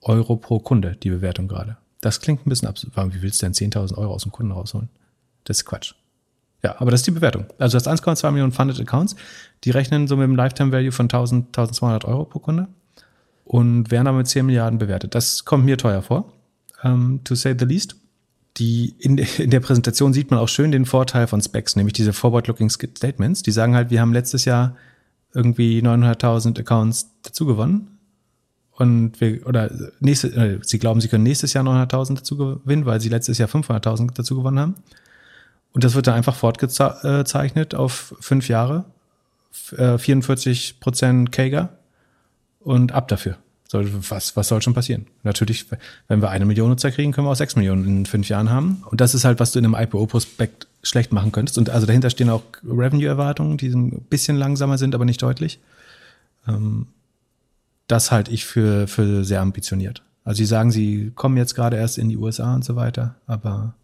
Euro pro Kunde, die Bewertung gerade. Das klingt ein bisschen absurd. Wie willst du denn 10.000 Euro aus dem Kunden rausholen? Das ist Quatsch. Ja, aber das ist die Bewertung. Also du hast 1,2 Millionen Funded Accounts. Die rechnen so mit einem Lifetime Value von 1.000, 1200 Euro pro Kunde und werden damit 10 Milliarden bewertet. Das kommt mir teuer vor, um, ähm, to say the least. Die, in, [LAUGHS] in der Präsentation sieht man auch schön den Vorteil von Specs, nämlich diese Forward-Looking Statements. Die sagen halt, wir haben letztes Jahr irgendwie 900.000 Accounts dazu gewonnen und wir, oder nächste, äh, sie glauben, sie können nächstes Jahr 900.000 dazu gewinnen, weil sie letztes Jahr 500.000 dazu gewonnen haben. Und das wird dann einfach fortgezeichnet auf fünf Jahre, 44 äh, Prozent Kager und ab dafür. So, was, was soll schon passieren? Natürlich, wenn wir eine Million Nutzer kriegen, können wir auch sechs Millionen in fünf Jahren haben. Und das ist halt, was du in einem IPO-Prospekt schlecht machen könntest. Und also dahinter stehen auch Revenue-Erwartungen, die ein bisschen langsamer sind, aber nicht deutlich. Ähm, das halte ich für, für sehr ambitioniert. Also sie sagen, sie kommen jetzt gerade erst in die USA und so weiter, aber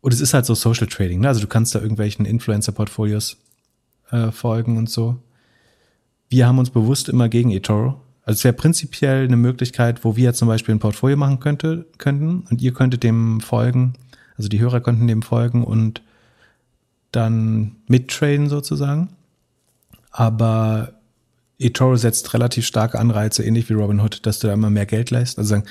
und es ist halt so Social Trading, ne? Also du kannst da irgendwelchen Influencer-Portfolios äh, folgen und so. Wir haben uns bewusst immer gegen eToro. Also es wäre prinzipiell eine Möglichkeit, wo wir zum Beispiel ein Portfolio machen könnte, könnten und ihr könntet dem folgen, also die Hörer könnten dem folgen und dann mittraden sozusagen. Aber eToro setzt relativ starke Anreize, ähnlich wie Robinhood, dass du da immer mehr Geld lässt. Also sagen,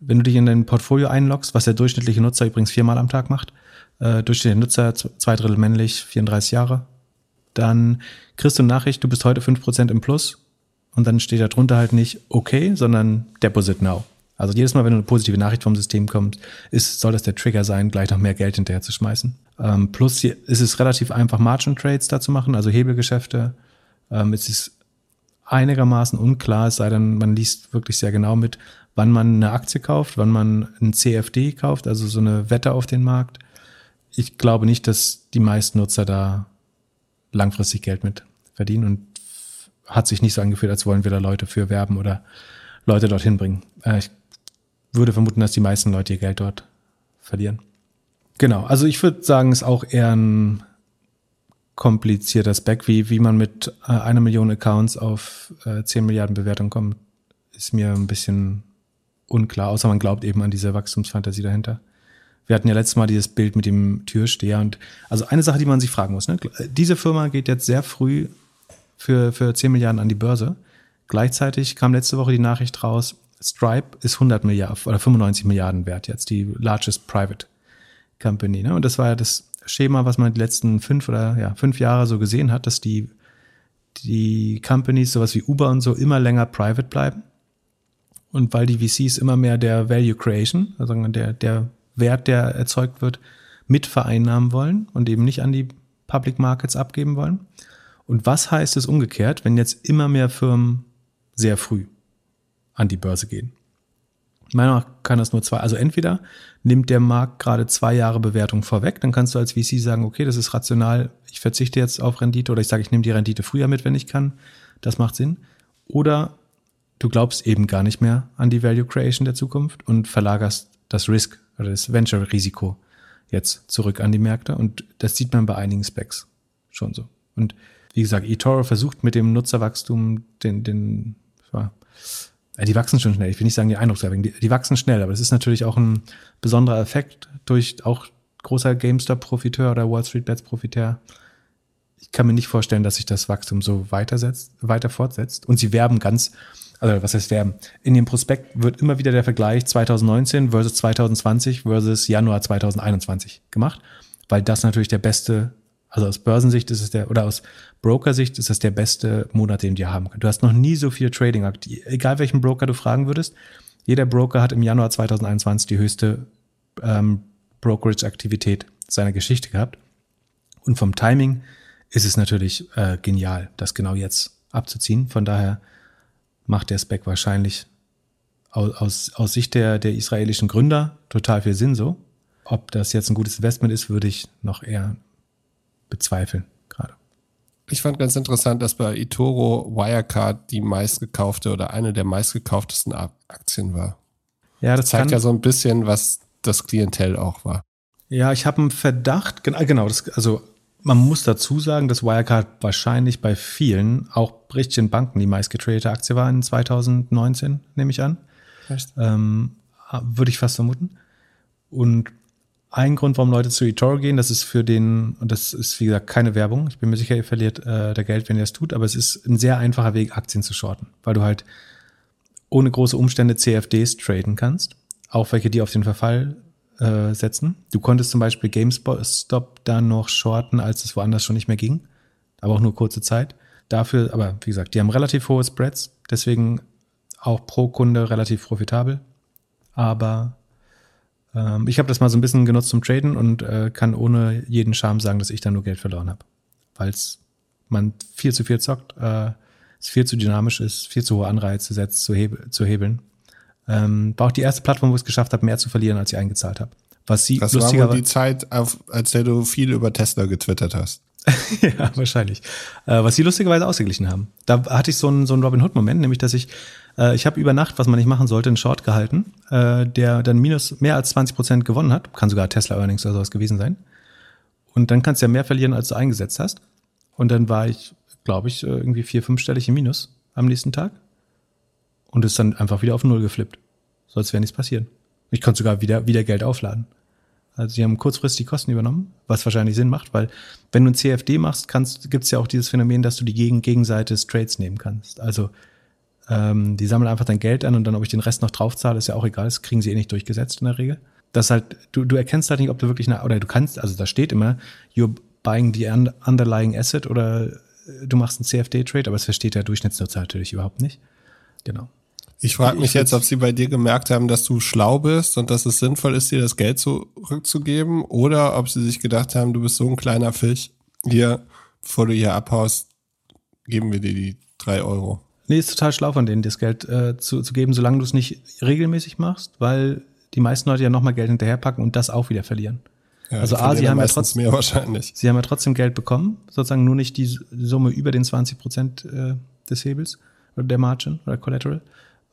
wenn du dich in dein Portfolio einloggst, was der durchschnittliche Nutzer übrigens viermal am Tag macht, äh, durchschnittlicher Nutzer, zwei Drittel männlich, 34 Jahre, dann kriegst du eine Nachricht, du bist heute fünf Prozent im Plus und dann steht da drunter halt nicht okay, sondern Deposit Now. Also jedes Mal, wenn eine positive Nachricht vom System kommt, ist, soll das der Trigger sein, gleich noch mehr Geld hinterher zu schmeißen. Ähm, plus hier ist es relativ einfach, Margin Trades da zu machen, also Hebelgeschäfte. Ähm, es ist einigermaßen unklar, es sei denn, man liest wirklich sehr genau mit, wann man eine Aktie kauft, wann man ein CFD kauft, also so eine Wette auf den Markt. Ich glaube nicht, dass die meisten Nutzer da langfristig Geld mit verdienen und hat sich nicht so angefühlt, als wollen wir da Leute für werben oder Leute dorthin bringen. Äh, ich würde vermuten, dass die meisten Leute ihr Geld dort verlieren. Genau, also ich würde sagen, es ist auch eher ein komplizierter Spec, wie, wie man mit äh, einer Million Accounts auf äh, 10 Milliarden Bewertungen kommt, ist mir ein bisschen unklar, außer man glaubt eben an diese Wachstumsfantasie dahinter. Wir hatten ja letztes Mal dieses Bild mit dem Türsteher und also eine Sache, die man sich fragen muss, ne? diese Firma geht jetzt sehr früh für, für 10 Milliarden an die Börse. Gleichzeitig kam letzte Woche die Nachricht raus, Stripe ist 100 Milliarden oder 95 Milliarden wert jetzt, die largest private company. Ne? Und das war ja das Schema, was man die letzten fünf oder ja, fünf Jahre so gesehen hat, dass die, die Companies, sowas wie Uber und so, immer länger private bleiben. Und weil die VCs immer mehr der Value Creation, also der, der Wert, der erzeugt wird, mit vereinnahmen wollen und eben nicht an die Public Markets abgeben wollen. Und was heißt es umgekehrt, wenn jetzt immer mehr Firmen sehr früh an die Börse gehen? Meiner Meinung nach kann das nur zwei, also entweder nimmt der Markt gerade zwei Jahre Bewertung vorweg, dann kannst du als VC sagen, okay, das ist rational, ich verzichte jetzt auf Rendite oder ich sage, ich nehme die Rendite früher mit, wenn ich kann, das macht Sinn. Oder du glaubst eben gar nicht mehr an die Value Creation der Zukunft und verlagerst das Risk oder das Venture-Risiko jetzt zurück an die Märkte und das sieht man bei einigen Specs schon so. Und wie gesagt, eToro versucht mit dem Nutzerwachstum den, den, die wachsen schon schnell. Ich will nicht sagen, die eindruckserweckend, die, die wachsen schnell, aber es ist natürlich auch ein besonderer Effekt durch auch großer GameStop-Profiteur oder Wall Street Bets-Profiteur. Ich kann mir nicht vorstellen, dass sich das Wachstum so weitersetzt, weiter fortsetzt. Und sie werben ganz, also was heißt werben? In dem Prospekt wird immer wieder der Vergleich 2019 versus 2020 versus Januar 2021 gemacht, weil das natürlich der beste also aus Börsensicht ist es der, oder aus Brokersicht ist es der beste Monat, den wir haben können. Du hast noch nie so viel Trading, egal welchen Broker du fragen würdest. Jeder Broker hat im Januar 2021 die höchste ähm, Brokerage-Aktivität seiner Geschichte gehabt. Und vom Timing ist es natürlich äh, genial, das genau jetzt abzuziehen. Von daher macht der Spec wahrscheinlich aus, aus, aus Sicht der, der israelischen Gründer total viel Sinn so. Ob das jetzt ein gutes Investment ist, würde ich noch eher bezweifeln gerade. Ich fand ganz interessant, dass bei eToro Wirecard die meistgekaufte oder eine der meistgekauftesten Aktien war. Ja, das, das zeigt ja so ein bisschen, was das Klientel auch war. Ja, ich habe einen Verdacht, genau, das, also man muss dazu sagen, dass Wirecard wahrscheinlich bei vielen, auch richtigen Banken, die meistgetradete Aktie war in 2019, nehme ich an. Ähm, würde ich fast vermuten. Und ein Grund, warum Leute zu eToro gehen. Das ist für den, und das ist wie gesagt keine Werbung. Ich bin mir sicher, ihr verliert äh, der Geld, wenn ihr es tut, aber es ist ein sehr einfacher Weg, Aktien zu shorten, weil du halt ohne große Umstände CFDs traden kannst, auch welche, die auf den Verfall äh, setzen. Du konntest zum Beispiel GameStop dann noch shorten, als es woanders schon nicht mehr ging, aber auch nur kurze Zeit. Dafür, aber wie gesagt, die haben relativ hohe Spreads, deswegen auch pro Kunde relativ profitabel. Aber ähm, ich habe das mal so ein bisschen genutzt zum Traden und äh, kann ohne jeden Charme sagen, dass ich da nur Geld verloren habe. Weil man viel zu viel zockt, äh, es viel zu dynamisch ist, viel zu hohe Anreize setzt, zu, heb zu hebeln. Ähm, war auch die erste Plattform, wo ich es geschafft habe, mehr zu verlieren, als ich eingezahlt habe. Was sie das war wohl die Zeit, auf, als der du viel über Tesla getwittert hast. [LAUGHS] ja, wahrscheinlich. Äh, was sie lustigerweise ausgeglichen haben. Da hatte ich so einen, so einen Robin Hood-Moment, nämlich dass ich äh, ich habe über Nacht, was man nicht machen sollte, einen Short gehalten, äh, der dann minus mehr als 20 Prozent gewonnen hat. Kann sogar Tesla Earnings oder sowas gewesen sein. Und dann kannst du ja mehr verlieren, als du eingesetzt hast. Und dann war ich, glaube ich, äh, irgendwie vier, fünfstellig im Minus am nächsten Tag. Und ist dann einfach wieder auf Null geflippt. So als wäre nichts passieren. Ich konnte sogar wieder, wieder Geld aufladen. Also sie haben kurzfristig Kosten übernommen, was wahrscheinlich Sinn macht, weil wenn du ein CFD machst, kannst, gibt's ja auch dieses Phänomen, dass du die Gegen Gegenseite des Trades nehmen kannst. Also ähm, die sammeln einfach dein Geld an und dann, ob ich den Rest noch draufzahle, ist ja auch egal. Das kriegen sie eh nicht durchgesetzt in der Regel. Das halt, du, du erkennst halt nicht, ob du wirklich eine, oder du kannst, also da steht immer, you're buying the underlying asset oder äh, du machst einen CFD-Trade, aber das versteht der Durchschnittsnutzer natürlich überhaupt nicht. Genau. Ich frage mich jetzt, ob sie bei dir gemerkt haben, dass du schlau bist und dass es sinnvoll ist, dir das Geld zurückzugeben oder ob sie sich gedacht haben, du bist so ein kleiner Fisch, hier, bevor du hier abhaust, geben wir dir die drei Euro. Nee, ist total schlau von denen, das Geld äh, zu, zu geben, solange du es nicht regelmäßig machst, weil die meisten Leute ja nochmal Geld hinterherpacken und das auch wieder verlieren. Ja, also A, sie haben ja trotzdem mehr wahrscheinlich. Sie haben ja trotzdem Geld bekommen, sozusagen nur nicht die Summe über den 20 Prozent äh, des Hebels oder der Margin oder Collateral.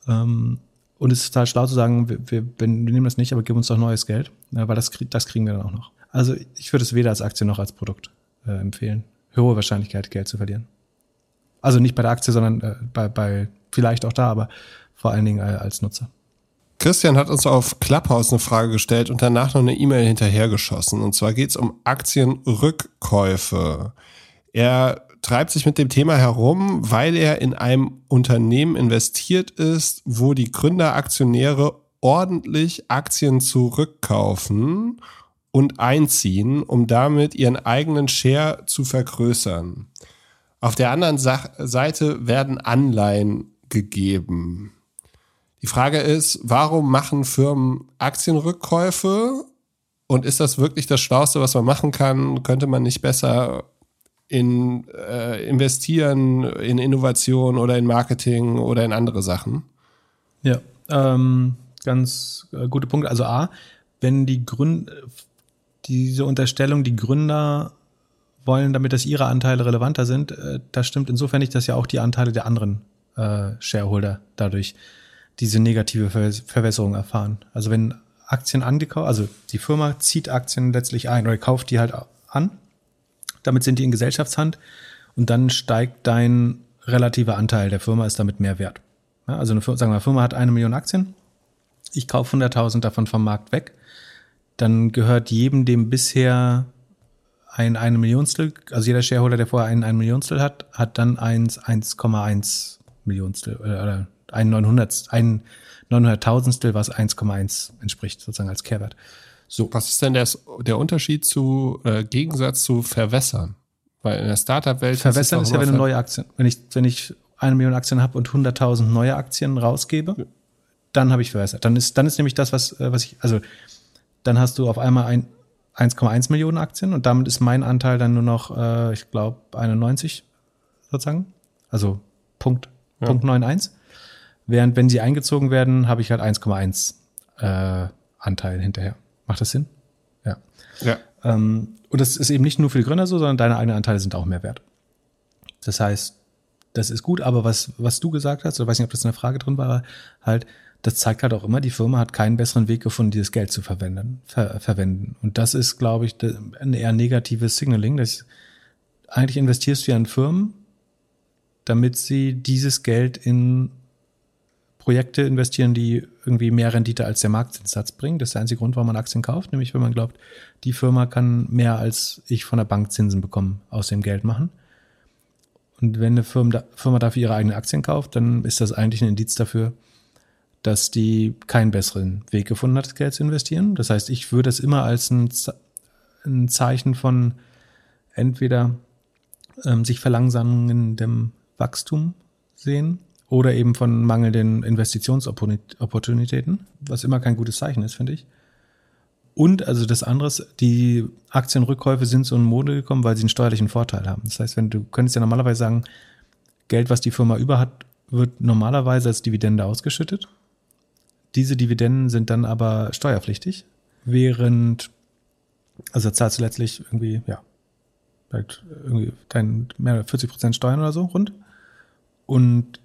Ähm, und es ist total schlau zu sagen, wir, wir, wir nehmen das nicht, aber gib uns doch neues Geld, äh, weil das, das kriegen wir dann auch noch. Also ich würde es weder als Aktie noch als Produkt äh, empfehlen. Hohe Wahrscheinlichkeit, Geld zu verlieren. Also nicht bei der Aktie, sondern äh, bei, bei vielleicht auch da, aber vor allen Dingen äh, als Nutzer. Christian hat uns auf Clubhouse eine Frage gestellt und danach noch eine E-Mail hinterhergeschossen. Und zwar geht es um Aktienrückkäufe. Er treibt sich mit dem Thema herum, weil er in einem Unternehmen investiert ist, wo die Gründeraktionäre ordentlich Aktien zurückkaufen und einziehen, um damit ihren eigenen Share zu vergrößern. Auf der anderen Sa Seite werden Anleihen gegeben. Die Frage ist, warum machen Firmen Aktienrückkäufe? Und ist das wirklich das Schlauste, was man machen kann? Könnte man nicht besser in äh, investieren, in Innovation oder in Marketing oder in andere Sachen? Ja, ähm, ganz äh, gute Punkte. Also A, wenn die Gründer, diese Unterstellung, die Gründer wollen, damit dass ihre Anteile relevanter sind, äh, das stimmt insofern nicht, dass ja auch die Anteile der anderen äh, Shareholder dadurch diese negative Ver Verwässerung erfahren. Also wenn Aktien angekauft, also die Firma zieht Aktien letztlich ein oder kauft die halt an, damit sind die in Gesellschaftshand und dann steigt dein relativer Anteil der Firma ist damit mehr wert. Ja, also eine, sagen wir, Firma hat eine Million Aktien, ich kaufe 100.000 davon vom Markt weg, dann gehört jedem, dem bisher ein eine Millionstel, also jeder Shareholder, der vorher einen ein Millionstel hat, hat dann eins 1,1 Millionstel oder, oder ein 900, ein 900.000stel, was 1,1 entspricht, sozusagen als Kehrwert. So. Was ist denn der, der Unterschied zu äh, Gegensatz zu verwässern? Weil in der Startup-Welt. Verwässern ist, ist ja, wenn du neue Aktien, wenn ich, wenn ich eine Million Aktien habe und 100.000 neue Aktien rausgebe, ja. dann habe ich verwässert. Dann ist, dann ist nämlich das, was, äh, was ich, also dann hast du auf einmal ein 1,1 Millionen Aktien und damit ist mein Anteil dann nur noch, äh, ich glaube, 91 sozusagen. Also Punkt, ja. Punkt 91. Während wenn sie eingezogen werden, habe ich halt 1,1 äh, Anteil hinterher. Macht das Sinn? Ja. Ja. Ähm, und das ist eben nicht nur für die Gründer so, sondern deine eigenen Anteile sind auch mehr wert. Das heißt, das ist gut, aber was, was du gesagt hast, oder weiß nicht, ob das eine Frage drin war, halt, das zeigt halt auch immer, die Firma hat keinen besseren Weg gefunden, dieses Geld zu verwenden. Ver, verwenden. Und das ist, glaube ich, ein eher negatives Signaling. Dass eigentlich investierst du ja in Firmen, damit sie dieses Geld in Projekte investieren, die irgendwie mehr Rendite als der Marktzinssatz bringen. Das ist der einzige Grund, warum man Aktien kauft, nämlich wenn man glaubt, die Firma kann mehr als ich von der Bank Zinsen bekommen aus dem Geld machen. Und wenn eine Firma, Firma dafür ihre eigenen Aktien kauft, dann ist das eigentlich ein Indiz dafür, dass die keinen besseren Weg gefunden hat, Geld zu investieren. Das heißt, ich würde es immer als ein, ein Zeichen von entweder ähm, sich verlangsamendem Wachstum sehen oder eben von mangelnden Investitionsopportunitäten, was immer kein gutes Zeichen ist, finde ich. Und also das andere, die Aktienrückkäufe sind so in Mode gekommen, weil sie einen steuerlichen Vorteil haben. Das heißt, wenn du könntest ja normalerweise sagen, Geld, was die Firma über hat, wird normalerweise als Dividende ausgeschüttet. Diese Dividenden sind dann aber steuerpflichtig, während, also zahlst du letztlich irgendwie, ja, halt irgendwie dein mehr 40 Prozent Steuern oder so rund. Und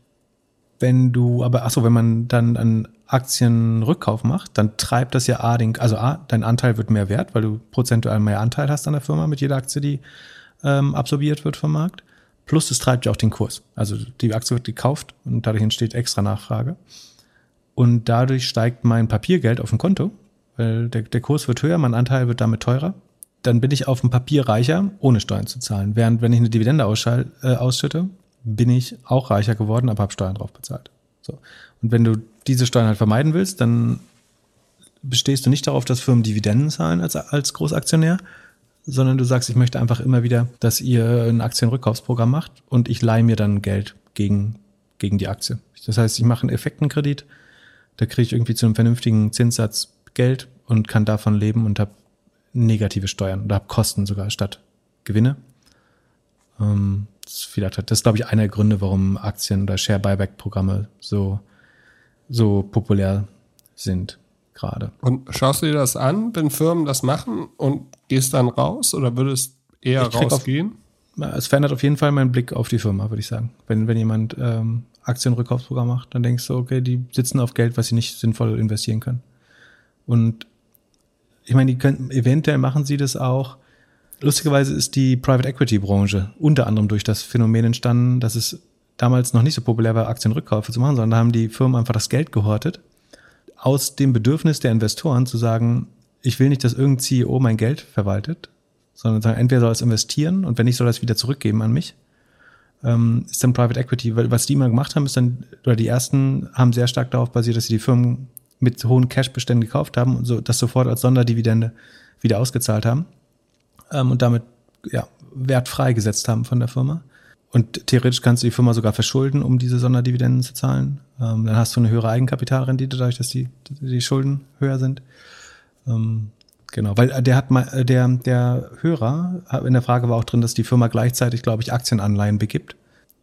wenn du, aber achso, wenn man dann einen Aktienrückkauf macht, dann treibt das ja A, den, also A, dein Anteil wird mehr wert, weil du prozentual mehr Anteil hast an der Firma mit jeder Aktie, die ähm, absorbiert wird vom Markt. Plus es treibt ja auch den Kurs. Also die Aktie wird gekauft und dadurch entsteht extra Nachfrage. Und dadurch steigt mein Papiergeld auf dem Konto, weil der, der Kurs wird höher, mein Anteil wird damit teurer. Dann bin ich auf dem Papier reicher, ohne Steuern zu zahlen. Während wenn ich eine Dividende ausschall, äh, ausschütte, bin ich auch reicher geworden, aber habe Steuern drauf bezahlt. So. Und wenn du diese Steuern halt vermeiden willst, dann bestehst du nicht darauf, dass Firmen Dividenden zahlen als, als Großaktionär, sondern du sagst, ich möchte einfach immer wieder, dass ihr ein Aktienrückkaufsprogramm macht und ich leihe mir dann Geld gegen, gegen die Aktie. Das heißt, ich mache einen Effektenkredit, da kriege ich irgendwie zu einem vernünftigen Zinssatz Geld und kann davon leben und habe negative Steuern oder habe Kosten sogar statt Gewinne. Ähm, das, das ist, glaube ich, einer der Gründe, warum Aktien- oder Share-Buyback-Programme so, so populär sind gerade. Und schaust du dir das an, wenn Firmen das machen und gehst dann raus oder würdest eher rausgehen? Es verändert auf jeden Fall meinen Blick auf die Firma, würde ich sagen. Wenn, wenn jemand ähm, Aktienrückkaufsprogramm macht, dann denkst du, okay, die sitzen auf Geld, was sie nicht sinnvoll investieren können. Und ich meine, die können, eventuell machen sie das auch, Lustigerweise ist die Private Equity Branche unter anderem durch das Phänomen entstanden, dass es damals noch nicht so populär war, Aktienrückkäufe zu machen, sondern da haben die Firmen einfach das Geld gehortet, aus dem Bedürfnis der Investoren zu sagen, ich will nicht, dass irgendein CEO mein Geld verwaltet, sondern sagen, entweder soll es investieren und wenn nicht, soll es wieder zurückgeben an mich. ähm, ist dann Private Equity. Weil was die immer gemacht haben, ist dann, oder die ersten haben sehr stark darauf basiert, dass sie die Firmen mit hohen Cash-Beständen gekauft haben und so das sofort als Sonderdividende wieder ausgezahlt haben ähm, und damit ja, Wert freigesetzt haben von der Firma. Und theoretisch kannst du die Firma sogar verschulden, um diese Sonderdividenden zu zahlen. Ähm, dann hast du eine höhere Eigenkapitalrendite, dadurch, dass die, die Schulden höher sind. Ähm, genau, weil der hat mal, der, der Hörer in der Frage war auch drin, dass die Firma gleichzeitig, glaube ich, Aktienanleihen begibt.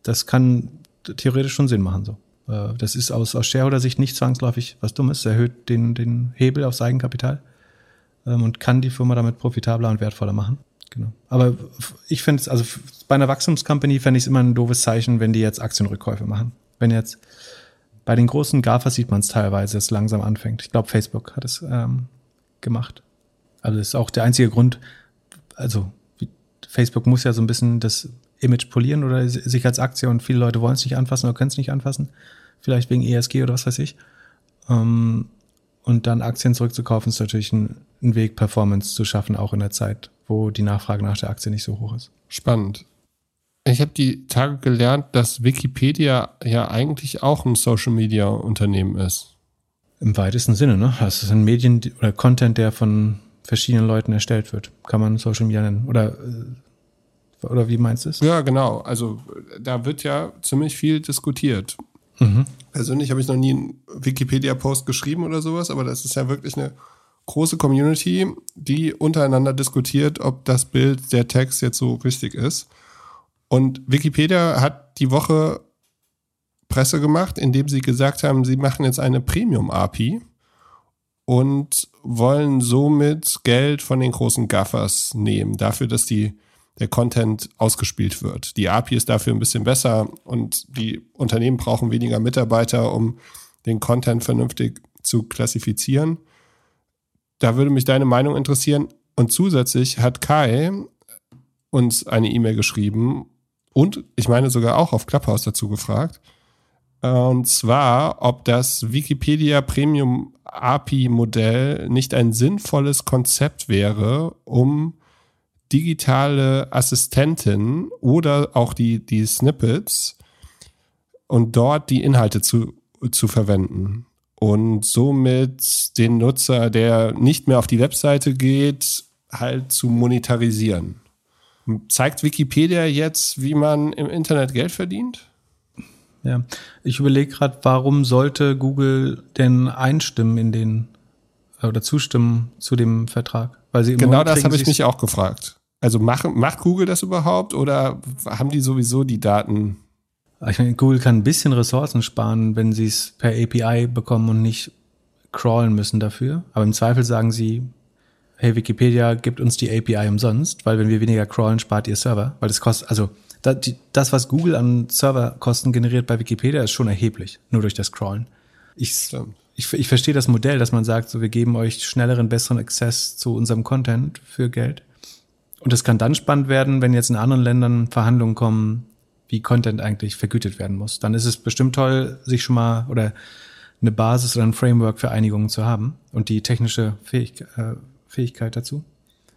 Das kann theoretisch schon Sinn machen so. Äh, das ist aus, aus Shareholder-Sicht nicht zwangsläufig was Dummes, erhöht den, den Hebel aufs Eigenkapital ähm, und kann die Firma damit profitabler und wertvoller machen. Genau. Aber ich finde es, also bei einer Wachstumscompany fände ich es immer ein doofes Zeichen, wenn die jetzt Aktienrückkäufe machen. Wenn jetzt bei den großen GAFAs sieht man es teilweise, dass es langsam anfängt. Ich glaube, Facebook hat es ähm, gemacht. Also das ist auch der einzige Grund, also Facebook muss ja so ein bisschen das Image polieren oder sich als Aktie und viele Leute wollen es nicht anfassen oder können es nicht anfassen. Vielleicht wegen ESG oder was weiß ich. Ähm, und dann Aktien zurückzukaufen, ist natürlich ein, ein, Weg, Performance zu schaffen, auch in der Zeit, wo die Nachfrage nach der Aktie nicht so hoch ist. Spannend. Ich habe die Tage gelernt, dass Wikipedia ja eigentlich auch ein Social Media Unternehmen ist. Im weitesten Sinne, ne? Das ist ein Medien oder Content, der von verschiedenen Leuten erstellt wird. Kann man Social Media nennen. Oder äh, oder wie meinst du es? Ja, genau. Also da wird ja ziemlich viel diskutiert. Mhm. Persönlich habe ich noch nie einen Wikipedia-Post geschrieben oder sowas, aber das ist ja wirklich eine große Community, die untereinander diskutiert, ob das Bild, der Text jetzt so richtig ist. Und Wikipedia hat die Woche Presse gemacht, indem sie gesagt haben, sie machen jetzt eine Premium-API und wollen somit Geld von den großen Gaffers nehmen, dafür, dass die der Content ausgespielt wird. Die API ist dafür ein bisschen besser und die Unternehmen brauchen weniger Mitarbeiter, um den Content vernünftig zu klassifizieren. Da würde mich deine Meinung interessieren. Und zusätzlich hat Kai uns eine E-Mail geschrieben und ich meine sogar auch auf Clubhouse dazu gefragt. Und zwar, ob das Wikipedia Premium API Modell nicht ein sinnvolles Konzept wäre, um digitale Assistentin oder auch die, die Snippets und dort die Inhalte zu, zu verwenden. Und somit den Nutzer, der nicht mehr auf die Webseite geht, halt zu monetarisieren. Zeigt Wikipedia jetzt, wie man im Internet Geld verdient? Ja, ich überlege gerade, warum sollte Google denn einstimmen in den oder zustimmen zu dem Vertrag? Weil sie genau das habe ich mich auch gefragt. Also machen, macht Google das überhaupt oder haben die sowieso die Daten? Ich meine, Google kann ein bisschen Ressourcen sparen, wenn sie es per API bekommen und nicht crawlen müssen dafür. Aber im Zweifel sagen sie, hey, Wikipedia gibt uns die API umsonst, weil wenn wir weniger crawlen, spart ihr Server. Weil das kostet, also das, was Google an Serverkosten generiert bei Wikipedia, ist schon erheblich, nur durch das Crawlen. Ich, ich, ich verstehe das Modell, dass man sagt, so wir geben euch schnelleren, besseren Access zu unserem Content für Geld. Und es kann dann spannend werden, wenn jetzt in anderen Ländern Verhandlungen kommen, wie Content eigentlich vergütet werden muss. Dann ist es bestimmt toll, sich schon mal oder eine Basis oder ein Framework für Einigungen zu haben und die technische Fähig äh, Fähigkeit dazu.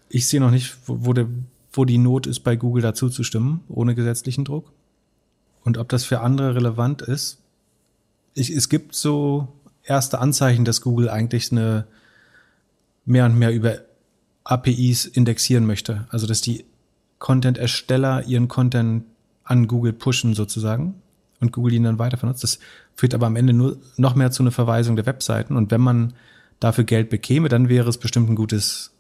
Ich sehe noch nicht, wo, wo, der, wo die Not ist, bei Google dazu zu stimmen, ohne gesetzlichen Druck. Und ob das für andere relevant ist. Ich, es gibt so erste Anzeichen, dass Google eigentlich eine mehr und mehr über APIs indexieren möchte. Also dass die Content-Ersteller ihren Content an Google pushen sozusagen und Google ihn dann weiter vernutzt. Das führt aber am Ende nur noch mehr zu einer Verweisung der Webseiten. Und wenn man dafür Geld bekäme, dann wäre es bestimmt ein gutes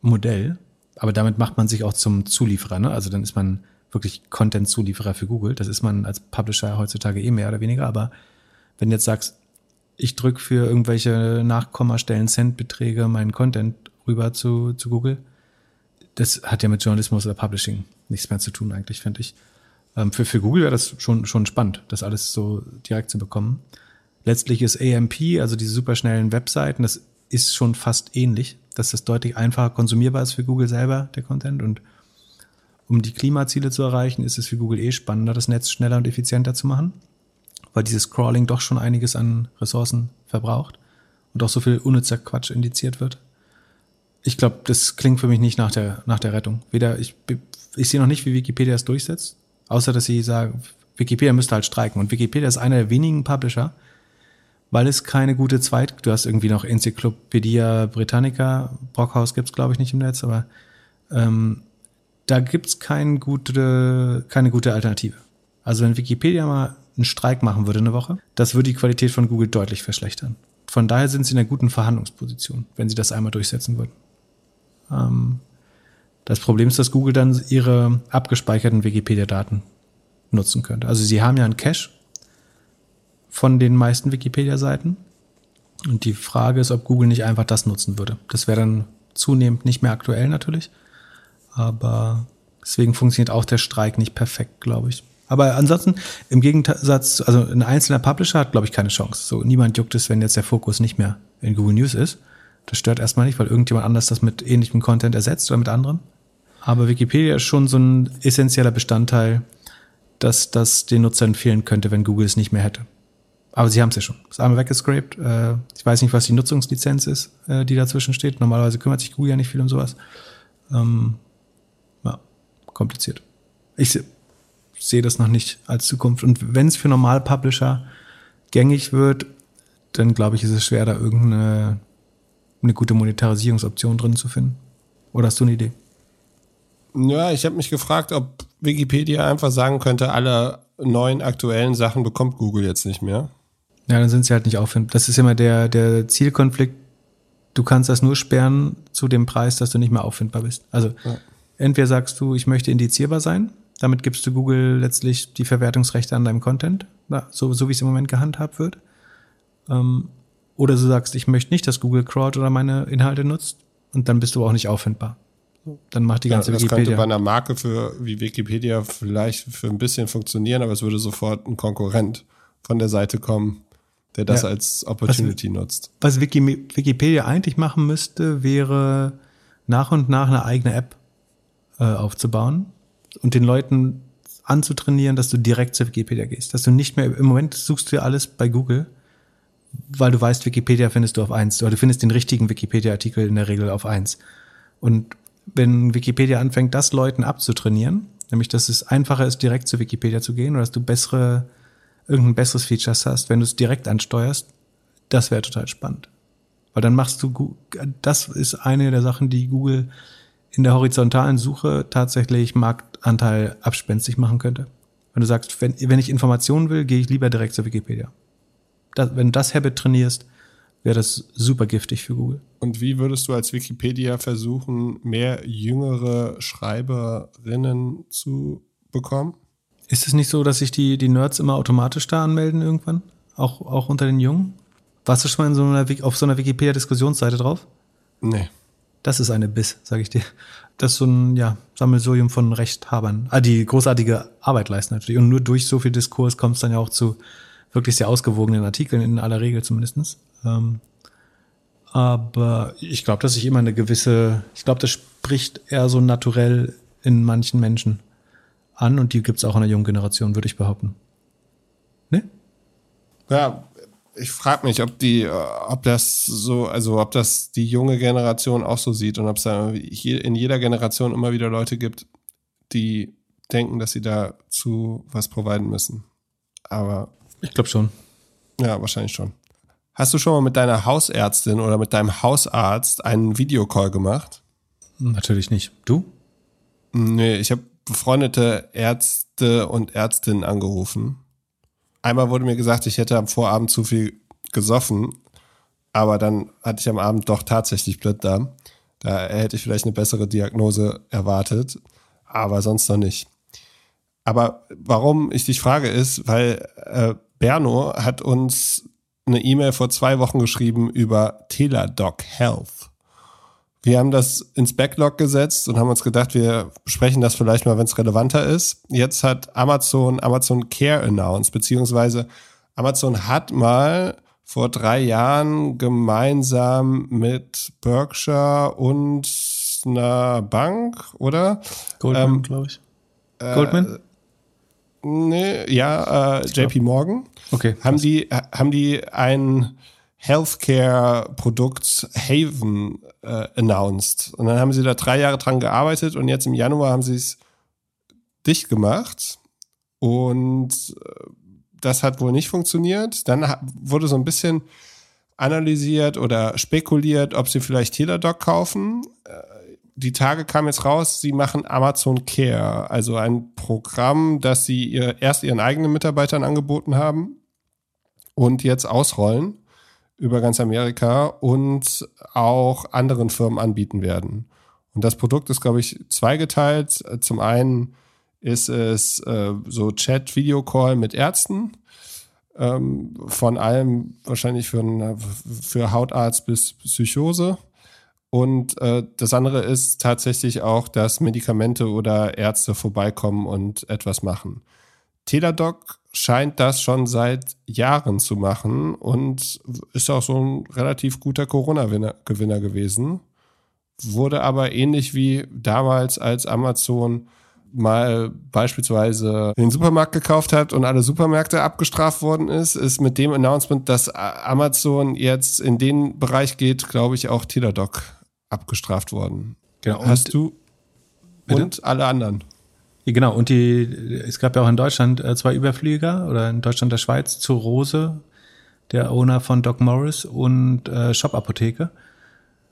Modell. Aber damit macht man sich auch zum Zulieferer. Ne? Also dann ist man wirklich Content-Zulieferer für Google. Das ist man als Publisher heutzutage eh mehr oder weniger. Aber wenn du jetzt sagst, ich drücke für irgendwelche Nachkommastellen Centbeträge meinen Content rüber zu, zu Google. Das hat ja mit Journalismus oder Publishing nichts mehr zu tun, eigentlich, finde ich. Ähm, für, für Google wäre das schon, schon spannend, das alles so direkt zu bekommen. Letztlich ist AMP, also diese superschnellen Webseiten, das ist schon fast ähnlich, dass das deutlich einfacher konsumierbar ist für Google selber, der Content. Und um die Klimaziele zu erreichen, ist es für Google eh spannender, das Netz schneller und effizienter zu machen, weil dieses Crawling doch schon einiges an Ressourcen verbraucht und auch so viel unnützer Quatsch indiziert wird ich glaube, das klingt für mich nicht nach der, nach der Rettung. Weder, ich, ich sehe noch nicht, wie Wikipedia es durchsetzt, Außer, dass sie sagen, Wikipedia müsste halt streiken. Und Wikipedia ist einer der wenigen Publisher, weil es keine gute Zweit, du hast irgendwie noch Enzyklopädie Britannica, Brockhaus gibt's glaube ich nicht im Netz, aber ähm, da gibt's kein gute, keine gute Alternative. Also wenn Wikipedia mal einen Streik machen würde eine Woche, das würde die Qualität von Google deutlich verschlechtern. Von daher sind sie in einer guten Verhandlungsposition, wenn sie das einmal durchsetzen würden. Ähm, das Problem ist, dass Google dann ihre abgespeicherten Wikipedia-Daten nutzen könnte. Also sie haben ja einen Cache von den meisten Wikipedia-Seiten. Und die Frage ist, ob Google nicht einfach das nutzen würde. Das wäre dann zunehmend nicht mehr aktuell natürlich. Aber deswegen funktioniert auch der Streik nicht perfekt, glaube ich. Aber ansonsten, im Gegensatz, also ein einzelner Publisher hat, glaube ich, keine Chance. So, niemand juckt es, wenn jetzt der Fokus nicht mehr in Google News ist. Das stört erstmal nicht, weil irgendjemand anders das mit ähnlichem Content ersetzt oder mit anderem. Aber Wikipedia ist schon so ein essentieller Bestandteil, dass das den Nutzern fehlen könnte, wenn Google es nicht mehr hätte. Aber sie haben es ja schon. Ist einmal weggescraped. Äh, ich weiß nicht, was die Nutzungslizenz ist, äh, die dazwischen steht. Normalerweise kümmert sich Google ja nicht viel um sowas. Ähm, ja, kompliziert. Ich se sehe das noch nicht als Zukunft. Und wenn es für normale Publisher gängig wird, dann glaube ich, ist es schwer, da irgendeine eine gute Monetarisierungsoption drin zu finden. Oder hast du eine Idee? Ja, ich habe mich gefragt, ob Wikipedia einfach sagen könnte, alle neuen aktuellen Sachen bekommt Google jetzt nicht mehr. Ja, dann sind sie halt nicht auffindbar. Das ist immer der, der Zielkonflikt. Du kannst das nur sperren zu dem Preis, dass du nicht mehr auffindbar bist. Also ja. entweder sagst du, ich möchte indizierbar sein, damit gibst du Google letztlich die Verwertungsrechte an deinem Content, so, so wie es im Moment gehandhabt wird. Ähm, oder du sagst, ich möchte nicht, dass Google crawlt oder meine Inhalte nutzt und dann bist du auch nicht auffindbar. Dann macht die ganze ja, das Wikipedia. Das könnte bei einer Marke für, wie Wikipedia vielleicht für ein bisschen funktionieren, aber es würde sofort ein Konkurrent von der Seite kommen, der das ja. als Opportunity was, nutzt. Was Wikipedia eigentlich machen müsste, wäre nach und nach eine eigene App äh, aufzubauen und den Leuten anzutrainieren, dass du direkt zur Wikipedia gehst. Dass du nicht mehr, im Moment suchst du ja alles bei Google, weil du weißt, Wikipedia findest du auf eins, oder du findest den richtigen Wikipedia-Artikel in der Regel auf eins. Und wenn Wikipedia anfängt, das Leuten abzutrainieren, nämlich dass es einfacher ist, direkt zu Wikipedia zu gehen oder dass du bessere, irgendein besseres Features hast, wenn du es direkt ansteuerst, das wäre total spannend. Weil dann machst du, das ist eine der Sachen, die Google in der horizontalen Suche tatsächlich Marktanteil abspenstig machen könnte. Wenn du sagst, wenn, wenn ich Informationen will, gehe ich lieber direkt zu Wikipedia. Das, wenn du das Habit trainierst, wäre das super giftig für Google. Und wie würdest du als Wikipedia versuchen, mehr jüngere Schreiberinnen zu bekommen? Ist es nicht so, dass sich die, die Nerds immer automatisch da anmelden irgendwann? Auch, auch unter den Jungen? Warst du schon mal in so einer, auf so einer Wikipedia-Diskussionsseite drauf? Nee. Das ist eine Biss, sage ich dir. Das ist so ein ja, Sammelsurium von Rechthabern, ah, die großartige Arbeit leisten natürlich. Und nur durch so viel Diskurs kommt es dann ja auch zu wirklich sehr ausgewogenen Artikeln, in aller Regel zumindestens. Ähm, aber ich glaube, dass ich immer eine gewisse, ich glaube, das spricht eher so naturell in manchen Menschen an und die gibt es auch in der jungen Generation, würde ich behaupten. Ne? Ja, ich frage mich, ob die, ob das so, also ob das die junge Generation auch so sieht und ob es da in jeder Generation immer wieder Leute gibt, die denken, dass sie dazu was providen müssen. Aber ich glaube schon. Ja, wahrscheinlich schon. Hast du schon mal mit deiner Hausärztin oder mit deinem Hausarzt einen Videocall gemacht? Natürlich nicht. Du? Nee, ich habe befreundete Ärzte und Ärztinnen angerufen. Einmal wurde mir gesagt, ich hätte am Vorabend zu viel gesoffen, aber dann hatte ich am Abend doch tatsächlich Blinddarm. Da hätte ich vielleicht eine bessere Diagnose erwartet, aber sonst noch nicht. Aber warum ich dich frage, ist, weil äh, Berno hat uns eine E-Mail vor zwei Wochen geschrieben über Teladoc Health. Wir haben das ins Backlog gesetzt und haben uns gedacht, wir besprechen das vielleicht mal, wenn es relevanter ist. Jetzt hat Amazon Amazon Care announced, beziehungsweise Amazon hat mal vor drei Jahren gemeinsam mit Berkshire und einer Bank, oder? Goldman, ähm, glaube ich. Goldman? Äh, Nee, ja, äh, JP Morgan. Okay. Haben die, haben die ein Healthcare-Produkt Haven äh, announced. Und dann haben sie da drei Jahre dran gearbeitet und jetzt im Januar haben sie es dicht gemacht. Und äh, das hat wohl nicht funktioniert. Dann wurde so ein bisschen analysiert oder spekuliert, ob sie vielleicht Teladoc kaufen. Äh, die Tage kam jetzt raus, sie machen Amazon Care, also ein Programm, das sie ihr, erst ihren eigenen Mitarbeitern angeboten haben und jetzt ausrollen über ganz Amerika und auch anderen Firmen anbieten werden. Und das Produkt ist, glaube ich, zweigeteilt. Zum einen ist es äh, so Chat-Video-Call mit Ärzten. Ähm, von allem wahrscheinlich für, für Hautarzt bis Psychose. Und äh, das andere ist tatsächlich auch, dass Medikamente oder Ärzte vorbeikommen und etwas machen. Teladoc scheint das schon seit Jahren zu machen und ist auch so ein relativ guter Corona-Gewinner gewesen. Wurde aber ähnlich wie damals, als Amazon mal beispielsweise den Supermarkt gekauft hat und alle Supermärkte abgestraft worden ist, ist mit dem Announcement, dass Amazon jetzt in den Bereich geht, glaube ich, auch Teladoc abgestraft worden. Genau. Hast du bitte? und alle anderen. Genau, und die, es gab ja auch in Deutschland äh, zwei Überflieger oder in Deutschland der Schweiz zu Rose, der Owner von Doc Morris und äh, Shop Apotheke.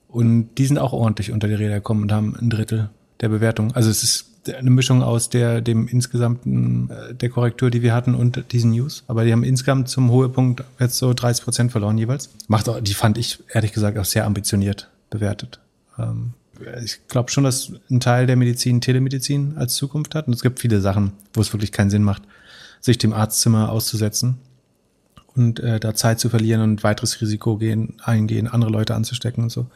Und die sind auch ordentlich unter die Räder gekommen und haben ein Drittel der Bewertung. Also es ist eine Mischung aus der, dem insgesamten, äh, der Korrektur, die wir hatten und diesen News. Aber die haben insgesamt zum Höhepunkt jetzt so 30 Prozent verloren jeweils. Macht auch, die fand ich ehrlich gesagt auch sehr ambitioniert bewertet. Ähm, ich glaube schon, dass ein Teil der Medizin Telemedizin als Zukunft hat. Und es gibt viele Sachen, wo es wirklich keinen Sinn macht, sich dem Arztzimmer auszusetzen und äh, da Zeit zu verlieren und weiteres Risiko gehen, eingehen, andere Leute anzustecken und so.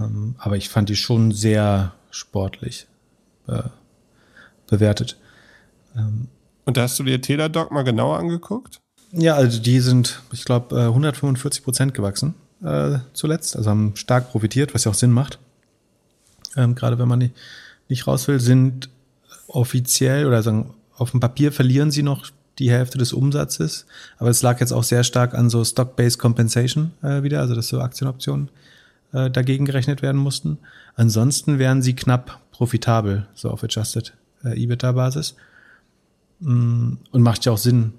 Ähm, aber ich fand die schon sehr sportlich äh, bewertet. Ähm, und da hast du dir Teladoc mal genauer angeguckt? Ja, also die sind, ich glaube, 145 Prozent gewachsen äh, zuletzt, also haben stark profitiert, was ja auch Sinn macht ähm, gerade wenn man nicht, nicht raus will, sind offiziell oder sagen, auf dem Papier verlieren sie noch die Hälfte des Umsatzes, aber es lag jetzt auch sehr stark an so Stock-Based Compensation äh, wieder, also dass so Aktienoptionen äh, dagegen gerechnet werden mussten. Ansonsten wären sie knapp profitabel, so auf Adjusted äh, EBITDA-Basis. Mm, und macht ja auch Sinn,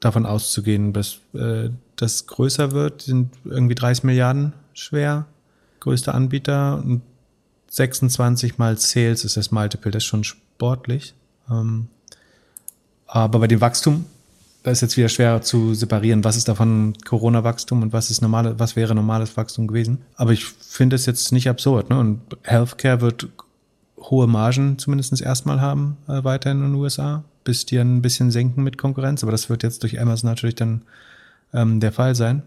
davon auszugehen, dass äh, das größer wird, sind irgendwie 30 Milliarden schwer, größter Anbieter und 26 mal Sales ist das Multiple, das ist schon sportlich. Ähm, aber bei dem Wachstum, da ist jetzt wieder schwer zu separieren, was ist davon Corona-Wachstum und was ist normale, was wäre normales Wachstum gewesen. Aber ich finde es jetzt nicht absurd. Ne? Und Healthcare wird hohe Margen zumindest erstmal haben, äh, weiterhin in den USA, bis die ein bisschen senken mit Konkurrenz. Aber das wird jetzt durch Amazon natürlich dann ähm, der Fall sein.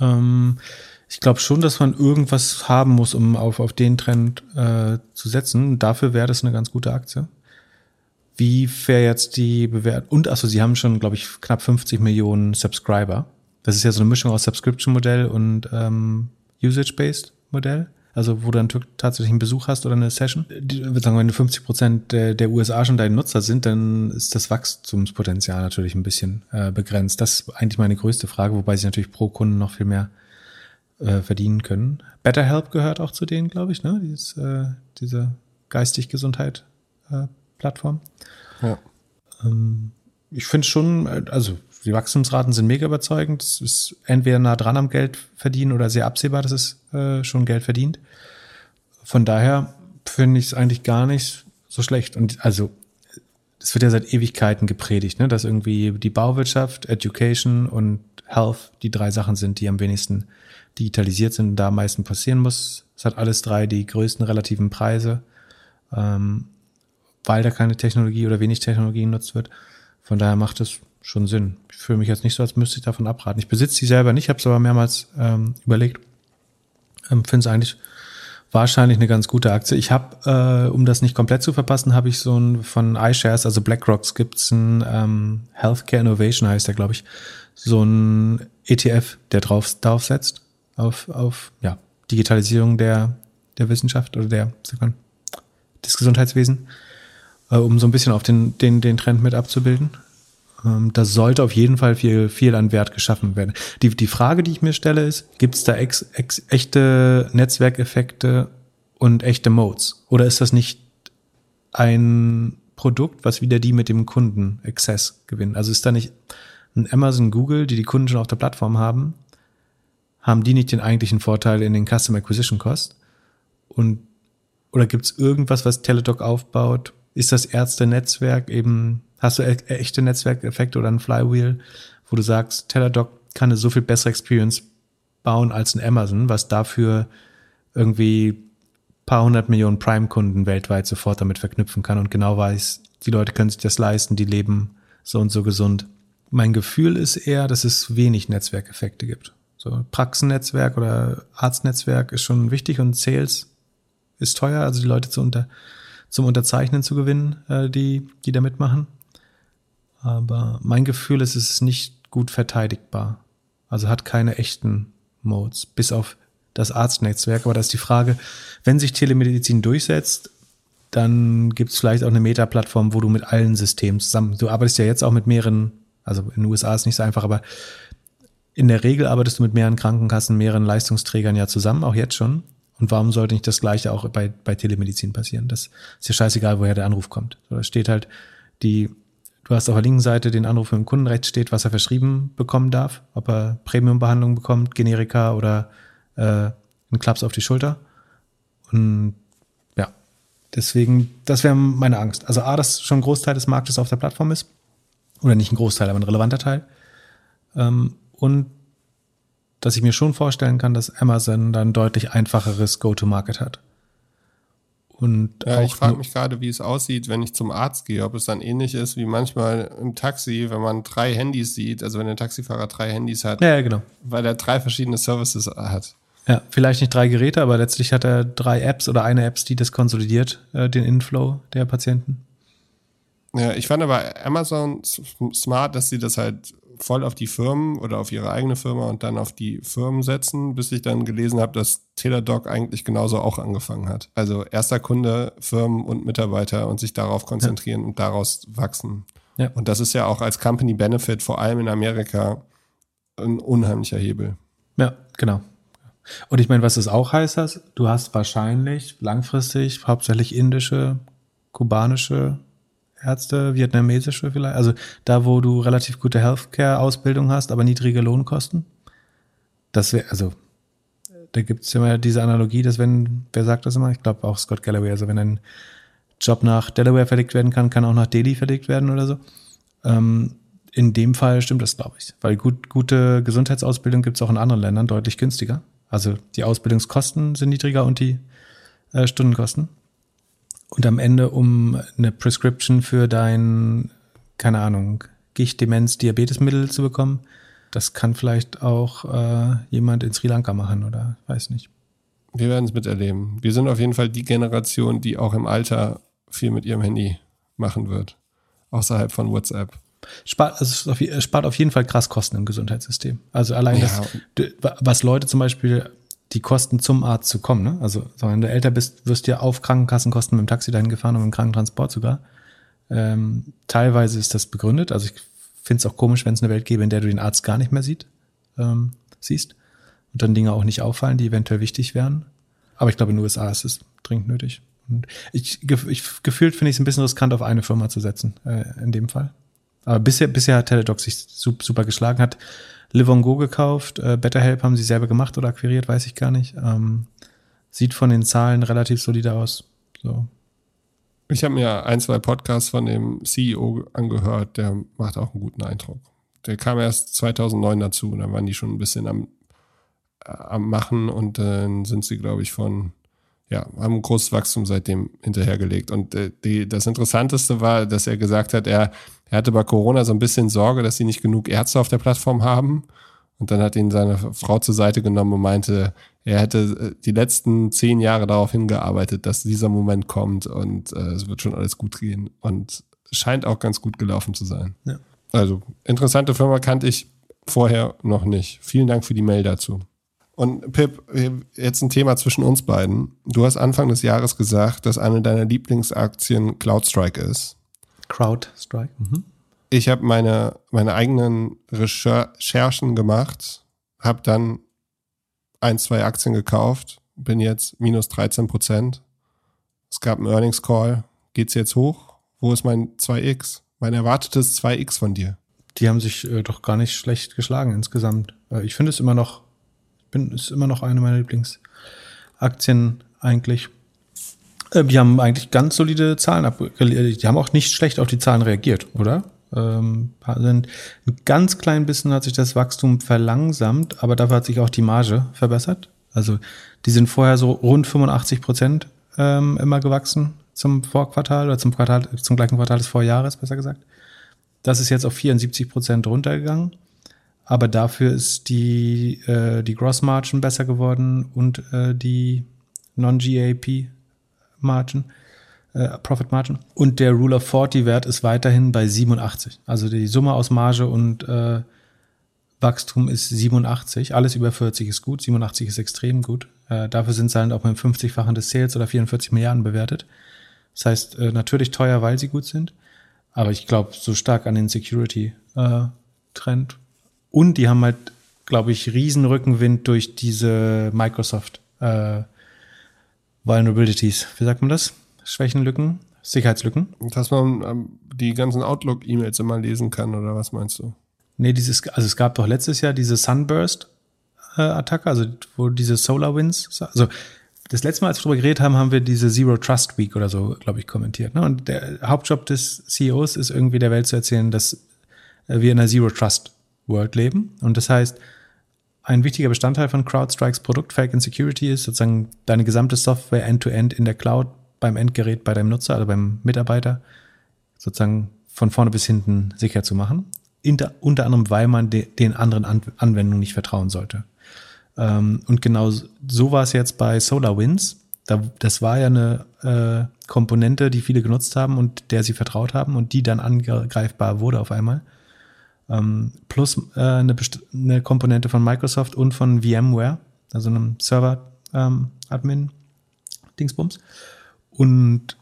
Ähm, ich glaube schon, dass man irgendwas haben muss, um auf, auf den Trend äh, zu setzen. Dafür wäre das eine ganz gute Aktie. Wie wäre jetzt die Bewertung? Und achso, sie haben schon, glaube ich, knapp 50 Millionen Subscriber. Das ist ja so eine Mischung aus Subscription-Modell und ähm, Usage-Based Modell. Also wo du dann tatsächlich einen Besuch hast oder eine Session. Ich würde sagen, wenn du 50 Prozent der, der USA schon deine Nutzer sind, dann ist das Wachstumspotenzial natürlich ein bisschen äh, begrenzt. Das ist eigentlich meine größte Frage, wobei sie natürlich pro Kunden noch viel mehr äh, verdienen können. BetterHelp gehört auch zu denen, glaube ich, ne? Dieses, äh, diese geistig Gesundheit äh, Plattform. Ja. Ähm, ich finde schon, äh, also die Wachstumsraten sind mega überzeugend. Es ist entweder nah dran am Geld verdienen oder sehr absehbar, dass es äh, schon Geld verdient. Von daher finde ich es eigentlich gar nicht so schlecht. Und also es wird ja seit Ewigkeiten gepredigt, ne, dass irgendwie die Bauwirtschaft, Education und Health die drei Sachen sind, die am wenigsten digitalisiert sind und da am meisten passieren muss. Es hat alles drei die größten relativen Preise, ähm, weil da keine Technologie oder wenig Technologie genutzt wird. Von daher macht es schon Sinn. Ich fühle mich jetzt nicht so, als müsste ich davon abraten. Ich besitze die selber nicht, habe es aber mehrmals ähm, überlegt. Ähm, Finde es eigentlich wahrscheinlich eine ganz gute Aktie. Ich habe, äh, um das nicht komplett zu verpassen, habe ich so ein von iShares, also BlackRocks, gibt's ein ähm, Healthcare Innovation heißt der, glaube ich, so ein ETF, der drauf, drauf setzt auf, auf ja, Digitalisierung der, der Wissenschaft oder der, des Gesundheitswesens, äh, um so ein bisschen auf den, den, den Trend mit abzubilden. Ähm, da sollte auf jeden Fall viel, viel an Wert geschaffen werden. Die, die Frage, die ich mir stelle, ist, gibt es da ex, ex, echte Netzwerkeffekte und echte Modes? Oder ist das nicht ein Produkt, was wieder die mit dem Kunden Access gewinnen. Also ist da nicht ein Amazon, Google, die die Kunden schon auf der Plattform haben, haben die nicht den eigentlichen Vorteil in den Custom Acquisition Cost? Und oder gibt es irgendwas, was Teledoc aufbaut? Ist das Ärzte-Netzwerk eben, hast du e echte Netzwerkeffekte oder ein Flywheel, wo du sagst, Teledoc kann eine so viel bessere Experience bauen als ein Amazon, was dafür irgendwie paar hundert Millionen Prime-Kunden weltweit sofort damit verknüpfen kann und genau weiß, die Leute können sich das leisten, die leben so und so gesund. Mein Gefühl ist eher, dass es wenig Netzwerkeffekte gibt. So Praxennetzwerk oder Arztnetzwerk ist schon wichtig und Sales ist teuer, also die Leute zu unter, zum Unterzeichnen zu gewinnen, äh, die, die da mitmachen. Aber mein Gefühl ist, es ist nicht gut verteidigbar. Also hat keine echten Modes, bis auf das Arztnetzwerk. Aber da ist die Frage, wenn sich Telemedizin durchsetzt, dann gibt es vielleicht auch eine Meta-Plattform, wo du mit allen Systemen zusammen, du arbeitest ja jetzt auch mit mehreren, also in den USA ist nicht so einfach, aber in der Regel arbeitest du mit mehreren Krankenkassen, mehreren Leistungsträgern ja zusammen, auch jetzt schon. Und warum sollte nicht das Gleiche auch bei, bei Telemedizin passieren? Das ist ja scheißegal, woher der Anruf kommt. So, da steht halt die, du hast auf der linken Seite den Anruf im Kundenrecht steht, was er verschrieben bekommen darf, ob er Premiumbehandlung bekommt, Generika oder äh, einen Klaps auf die Schulter. Und ja, deswegen, das wäre meine Angst. Also A, dass schon ein Großteil des Marktes auf der Plattform ist. Oder nicht ein Großteil, aber ein relevanter Teil. Ähm, und dass ich mir schon vorstellen kann, dass Amazon dann deutlich einfacheres Go-to-Market hat. Und ja, ich frage mich gerade, wie es aussieht, wenn ich zum Arzt gehe, ob es dann ähnlich ist wie manchmal im Taxi, wenn man drei Handys sieht, also wenn der Taxifahrer drei Handys hat, ja, genau. weil er drei verschiedene Services hat. Ja, vielleicht nicht drei Geräte, aber letztlich hat er drei Apps oder eine Apps, die das konsolidiert, äh, den Inflow der Patienten. Ja, ich fand aber Amazon smart, dass sie das halt voll auf die Firmen oder auf ihre eigene Firma und dann auf die Firmen setzen, bis ich dann gelesen habe, dass Teladoc eigentlich genauso auch angefangen hat. Also erster Kunde, Firmen und Mitarbeiter und sich darauf konzentrieren ja. und daraus wachsen. Ja. Und das ist ja auch als Company Benefit, vor allem in Amerika, ein unheimlicher Hebel. Ja, genau. Und ich meine, was es auch heißt, du hast wahrscheinlich langfristig hauptsächlich indische, kubanische Ärzte, vietnamesische vielleicht, also da, wo du relativ gute Healthcare-Ausbildung hast, aber niedrige Lohnkosten. Das wäre, also da gibt es immer diese Analogie, dass wenn, wer sagt das immer? Ich glaube auch Scott Galloway, also wenn ein Job nach Delaware verlegt werden kann, kann auch nach Delhi verlegt werden oder so. Ähm, in dem Fall stimmt das, glaube ich. Weil gut, gute Gesundheitsausbildung gibt es auch in anderen Ländern deutlich günstiger. Also die Ausbildungskosten sind niedriger und die äh, Stundenkosten. Und am Ende, um eine Prescription für dein, keine Ahnung, Gicht, Demenz, Diabetesmittel zu bekommen, das kann vielleicht auch äh, jemand in Sri Lanka machen oder weiß nicht. Wir werden es miterleben. Wir sind auf jeden Fall die Generation, die auch im Alter viel mit ihrem Handy machen wird. Außerhalb von WhatsApp. Spart, also es spart auf jeden Fall krass Kosten im Gesundheitssystem. Also allein ja. das, was Leute zum Beispiel die Kosten zum Arzt zu kommen. Ne? Also wenn du älter bist, wirst du ja auf Krankenkassenkosten mit dem Taxi dahin gefahren und mit dem Krankentransport sogar. Ähm, teilweise ist das begründet. Also ich finde es auch komisch, wenn es eine Welt gäbe, in der du den Arzt gar nicht mehr sieht, ähm, siehst und dann Dinge auch nicht auffallen, die eventuell wichtig wären. Aber ich glaube, in den USA ist es dringend nötig. Und ich, ich gefühlt finde ich es ein bisschen riskant, auf eine Firma zu setzen, äh, in dem Fall. Aber bisher, bisher hat Teledoc sich super geschlagen, hat Livongo gekauft. Äh, BetterHelp haben sie selber gemacht oder akquiriert, weiß ich gar nicht. Ähm, sieht von den Zahlen relativ solide aus. So. Ich habe mir ein, zwei Podcasts von dem CEO angehört, der macht auch einen guten Eindruck. Der kam erst 2009 dazu, da waren die schon ein bisschen am, äh, am Machen und dann sind sie, glaube ich, von, ja, haben ein großes Wachstum seitdem hinterhergelegt. Und äh, die, das Interessanteste war, dass er gesagt hat, er er hatte bei Corona so ein bisschen Sorge, dass sie nicht genug Ärzte auf der Plattform haben. Und dann hat ihn seine Frau zur Seite genommen und meinte, er hätte äh, die letzten zehn Jahre darauf hingearbeitet, dass dieser Moment kommt und äh, es wird schon alles gut gehen. Und scheint auch ganz gut gelaufen zu sein. Ja. Also, interessante Firma kannte ich vorher noch nicht. Vielen Dank für die Mail dazu. Und Pip, jetzt ein Thema zwischen uns beiden. Du hast Anfang des Jahres gesagt, dass eine deiner Lieblingsaktien CloudStrike ist. CrowdStrike. Mhm. Ich habe meine, meine eigenen Recherchen gemacht, habe dann ein, zwei Aktien gekauft, bin jetzt minus 13 Prozent. Es gab einen Earnings Call. Geht's jetzt hoch? Wo ist mein 2x? Mein erwartetes 2x von dir. Die haben sich äh, doch gar nicht schlecht geschlagen insgesamt. Äh, ich finde es immer noch, bin, ist immer noch eine meiner Lieblingsaktien eigentlich. Äh, die haben eigentlich ganz solide Zahlen abgeliefert. Die haben auch nicht schlecht auf die Zahlen reagiert, oder? Ähm, ein ganz klein bisschen hat sich das Wachstum verlangsamt, aber dafür hat sich auch die Marge verbessert. Also die sind vorher so rund 85 Prozent ähm, immer gewachsen zum Vorquartal oder zum Quartal, zum gleichen Quartal des Vorjahres, besser gesagt. Das ist jetzt auf 74 Prozent runtergegangen. Aber dafür ist die, äh, die Gross Margin besser geworden und äh, die Non-GAP Margin, äh, Profit Margin. Und der Rule of 40 Wert ist weiterhin bei 87. Also die Summe aus Marge und äh, Wachstum ist 87. Alles über 40 ist gut. 87 ist extrem gut. Äh, dafür sind sie halt auch mit 50-fachen des Sales oder 44 Milliarden bewertet. Das heißt, äh, natürlich teuer, weil sie gut sind. Aber ich glaube, so stark an den Security-Trend. Äh, und die haben halt, glaube ich, riesen Rückenwind durch diese Microsoft äh, Vulnerabilities. Wie sagt man das? Schwächenlücken, Sicherheitslücken. Dass man ähm, die ganzen Outlook-E-Mails immer lesen kann, oder was meinst du? Nee, dieses, also es gab doch letztes Jahr diese Sunburst-Attacke, also wo diese SolarWinds, also das letzte Mal, als wir darüber geredet haben, haben wir diese Zero Trust Week oder so, glaube ich, kommentiert. Ne? Und der Hauptjob des CEOs ist irgendwie der Welt zu erzählen, dass wir in einer Zero Trust World leben. Und das heißt, ein wichtiger Bestandteil von CrowdStrikes Produkt Fake and Security ist sozusagen deine gesamte Software end-to-end -End in der Cloud beim Endgerät bei deinem Nutzer, also beim Mitarbeiter, sozusagen von vorne bis hinten sicher zu machen. Inter, unter anderem, weil man de, den anderen An Anwendungen nicht vertrauen sollte. Ähm, und genau so war es jetzt bei SolarWinds. Da, das war ja eine äh, Komponente, die viele genutzt haben und der sie vertraut haben und die dann angreifbar wurde auf einmal. Ähm, plus äh, eine, eine, Komponente von Microsoft und von VMware, also einem Server-Admin-Dingsbums. Ähm, und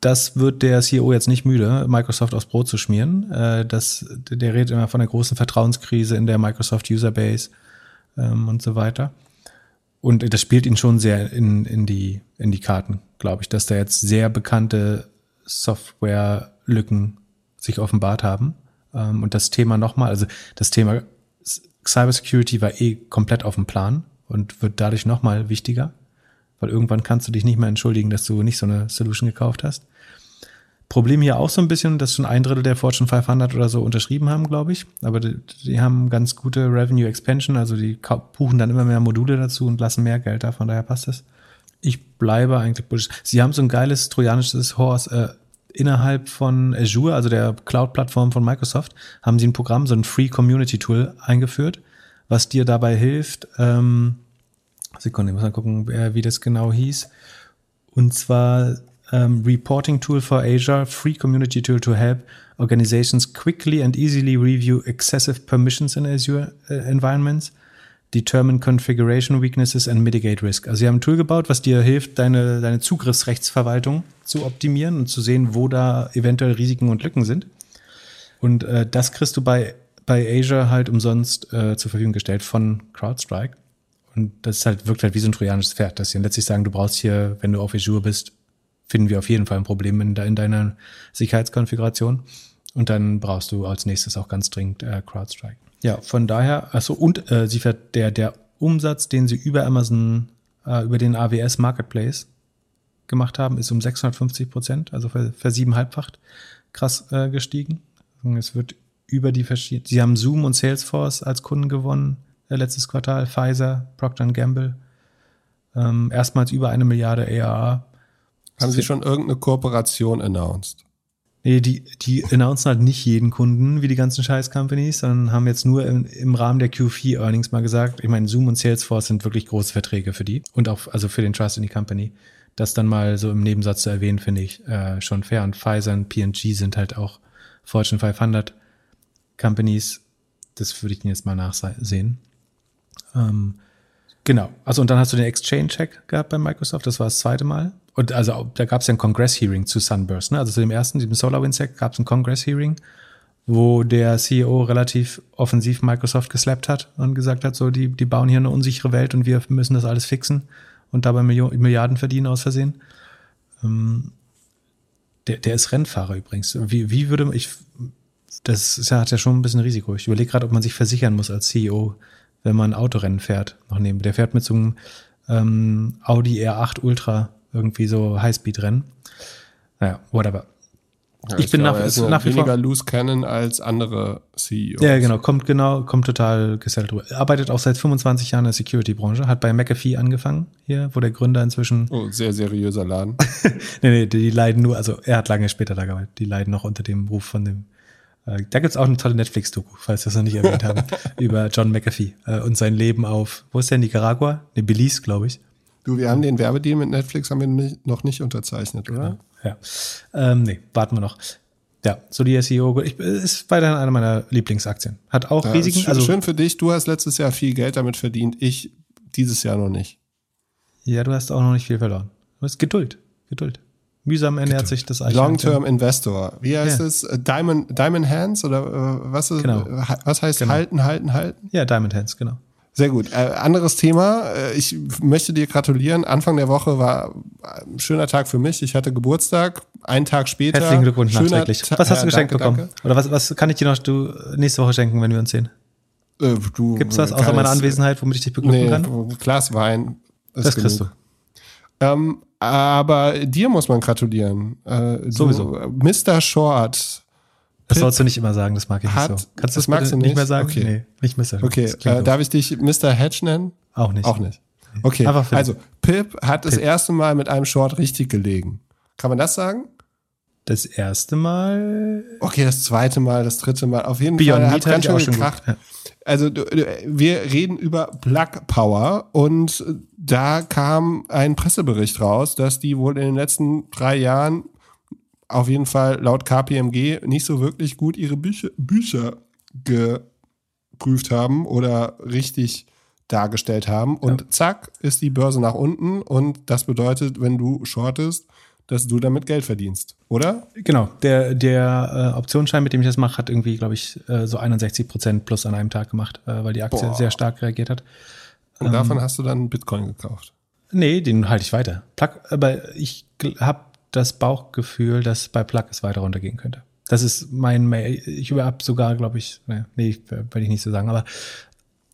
das wird der CEO jetzt nicht müde, Microsoft aufs Brot zu schmieren. Äh, das, der redet immer von einer großen Vertrauenskrise in der Microsoft Userbase ähm, und so weiter. Und das spielt ihn schon sehr in, in, die, in die Karten, glaube ich, dass da jetzt sehr bekannte Softwarelücken sich offenbart haben. Ähm, und das Thema nochmal, also das Thema Cybersecurity war eh komplett auf dem Plan und wird dadurch nochmal wichtiger, weil irgendwann kannst du dich nicht mehr entschuldigen, dass du nicht so eine Solution gekauft hast. Problem hier auch so ein bisschen, dass schon ein Drittel der Fortune 500 oder so unterschrieben haben, glaube ich. Aber die, die, haben ganz gute Revenue Expansion, also die buchen dann immer mehr Module dazu und lassen mehr Geld da, von daher passt das. Ich bleibe eigentlich bullish. Sie haben so ein geiles trojanisches Horse äh, innerhalb von Azure, also der Cloud-Plattform von Microsoft, haben sie ein Programm, so ein Free Community Tool eingeführt, was dir dabei hilft. Ähm, Sekunde, ich muss mal gucken, wie das genau hieß. Und zwar um, reporting tool for Azure, free community tool to help organizations quickly and easily review excessive permissions in Azure uh, environments, determine configuration weaknesses and mitigate risk. Also sie haben ein Tool gebaut, was dir hilft, deine, deine Zugriffsrechtsverwaltung zu optimieren und zu sehen, wo da eventuell Risiken und Lücken sind. Und äh, das kriegst du bei, bei Azure halt umsonst äh, zur Verfügung gestellt von CrowdStrike. Und das ist halt, wirkt halt wie so ein trojanisches Pferd, dass sie letztlich sagen, du brauchst hier, wenn du auf Azure bist, finden wir auf jeden Fall ein Problem in, de in deiner Sicherheitskonfiguration. Und dann brauchst du als nächstes auch ganz dringend äh, CrowdStrike. Ja, von daher, also und äh, sie fährt der, der Umsatz, den sie über Amazon, äh, über den AWS Marketplace gemacht haben, ist um 650 Prozent, also versiebenhalbfacht krass äh, gestiegen. Es wird über die verschiedenen, sie haben Zoom und Salesforce als Kunden gewonnen, äh, letztes Quartal, Pfizer, Procter Gamble, ähm, erstmals über eine Milliarde ARA haben Sie schon irgendeine Kooperation announced? Nee, die, die announcen halt nicht jeden Kunden wie die ganzen Scheiß-Companies, sondern haben jetzt nur im, im Rahmen der Q4-Earnings mal gesagt, ich meine, Zoom und Salesforce sind wirklich große Verträge für die und auch also für den Trust in die Company. Das dann mal so im Nebensatz zu erwähnen, finde ich äh, schon fair. Und Pfizer und P&G sind halt auch Fortune 500 Companies. Das würde ich Ihnen jetzt mal nachsehen. Ähm, genau. Also und dann hast du den Exchange-Check gehabt bei Microsoft. Das war das zweite Mal. Und also da gab es ja ein Congress-Hearing zu Sunburst. Ne? Also zu dem ersten, diesem SolarWinds-Hack, gab es ein Congress-Hearing, wo der CEO relativ offensiv Microsoft geslappt hat und gesagt hat, so, die, die bauen hier eine unsichere Welt und wir müssen das alles fixen und dabei Milliarden verdienen aus Versehen. Ähm, Der, der ist Rennfahrer übrigens. Wie, wie würde ich, das ist ja, hat ja schon ein bisschen Risiko. Ich überlege gerade, ob man sich versichern muss als CEO, wenn man Autorennen fährt. Noch neben. Der fährt mit so einem ähm, Audi R8 Ultra irgendwie so Highspeed-Rennen. Naja, whatever. Ja, ich bin glaube, nach- ist nach wie weniger vor- loose cannon als andere CEOs. Ja, genau, kommt genau, kommt total gesellt drüber. Arbeitet auch seit 25 Jahren in der Security-Branche, hat bei McAfee angefangen, hier, wo der Gründer inzwischen, Oh, sehr seriöser Laden. [LAUGHS] nee, nee, die leiden nur, also er hat lange später da gearbeitet, die leiden noch unter dem Ruf von dem, äh, da gibt's auch eine tolle Netflix-Doku, falls wir es noch nicht erwähnt haben, [LAUGHS] über John McAfee äh, und sein Leben auf, wo ist der, Nicaragua? Ne, Belize, glaube ich. Du, wir haben den Werbedeal mit Netflix haben wir nicht, noch nicht unterzeichnet, oder? Ja. Ähm, nee, warten wir noch. Ja, so die SEO, ich, ist weiterhin eine meiner Lieblingsaktien. Hat auch Ja, Risiken, schön, also schön für dich. Du hast letztes Jahr viel Geld damit verdient. Ich dieses Jahr noch nicht. Ja, du hast auch noch nicht viel verloren. Du hast Geduld. Geduld. Mühsam ernährt sich das Long-Term Investor. Wie heißt Ja. es? Äh, Diamond, Diamond Hands oder äh, was ist, Genau. äh, was heißt Genau. halten, halten, halten? Ja, Diamond Hands, genau. Sehr gut. Äh, anderes Thema. Äh, ich möchte dir gratulieren. Anfang der Woche war ein schöner Tag für mich. Ich hatte Geburtstag. Einen Tag später. Herzlichen Glückwunsch nachträglich. Was hast du geschenkt danke, bekommen? Oder was, was kann ich dir noch du nächste Woche schenken, wenn wir uns sehen? Danke. Äh, du, Gibt's was außer meiner Anwesenheit, womit ich dich beglücken Nee, kann? ein Glas Wein. Das kriegst du. Ähm, aber dir muss man gratulieren. Äh, Sowieso. Mr. Short. Das sollst du nicht immer sagen, das mag ich Hat- nicht so. Kannst du das magst du nicht nicht? mehr sagen? Okay. Nee, nicht Mr. Okay, äh, darf ich dich Mr. Hedge nennen? Auch nicht. Auch nicht. Okay, also Pip hat das erste Mal mit einem Short richtig gelegen. Kann man das sagen? Das erste Mal Okay, das zweite Mal, das dritte Mal. Auf jeden Beyond Fall hat ganz schön gekracht. Ja. Also wir reden über Plug Power und da kam ein Pressebericht raus, dass die wohl in den letzten drei Jahren auf jeden Fall laut KPMG nicht so wirklich gut ihre Bücher, Bücher geprüft haben oder richtig dargestellt haben. Und zack, ist die Börse nach unten und das bedeutet, wenn du shortest, dass du damit Geld verdienst, oder? Genau, der, der äh, Optionsschein, mit dem ich das mache, hat irgendwie, glaube ich, äh, so 61 Prozent plus an einem Tag gemacht, äh, weil die Aktie Boah. sehr stark reagiert hat. Und davon hast du dann Bitcoin gekauft. Nee, den halte ich weiter. Plug, aber ich habe das Bauchgefühl, dass bei Plug es weiter runtergehen könnte. Das ist mein, Ma- ich habe sogar, glaube ich, nee, nee werde ich nicht so sagen, aber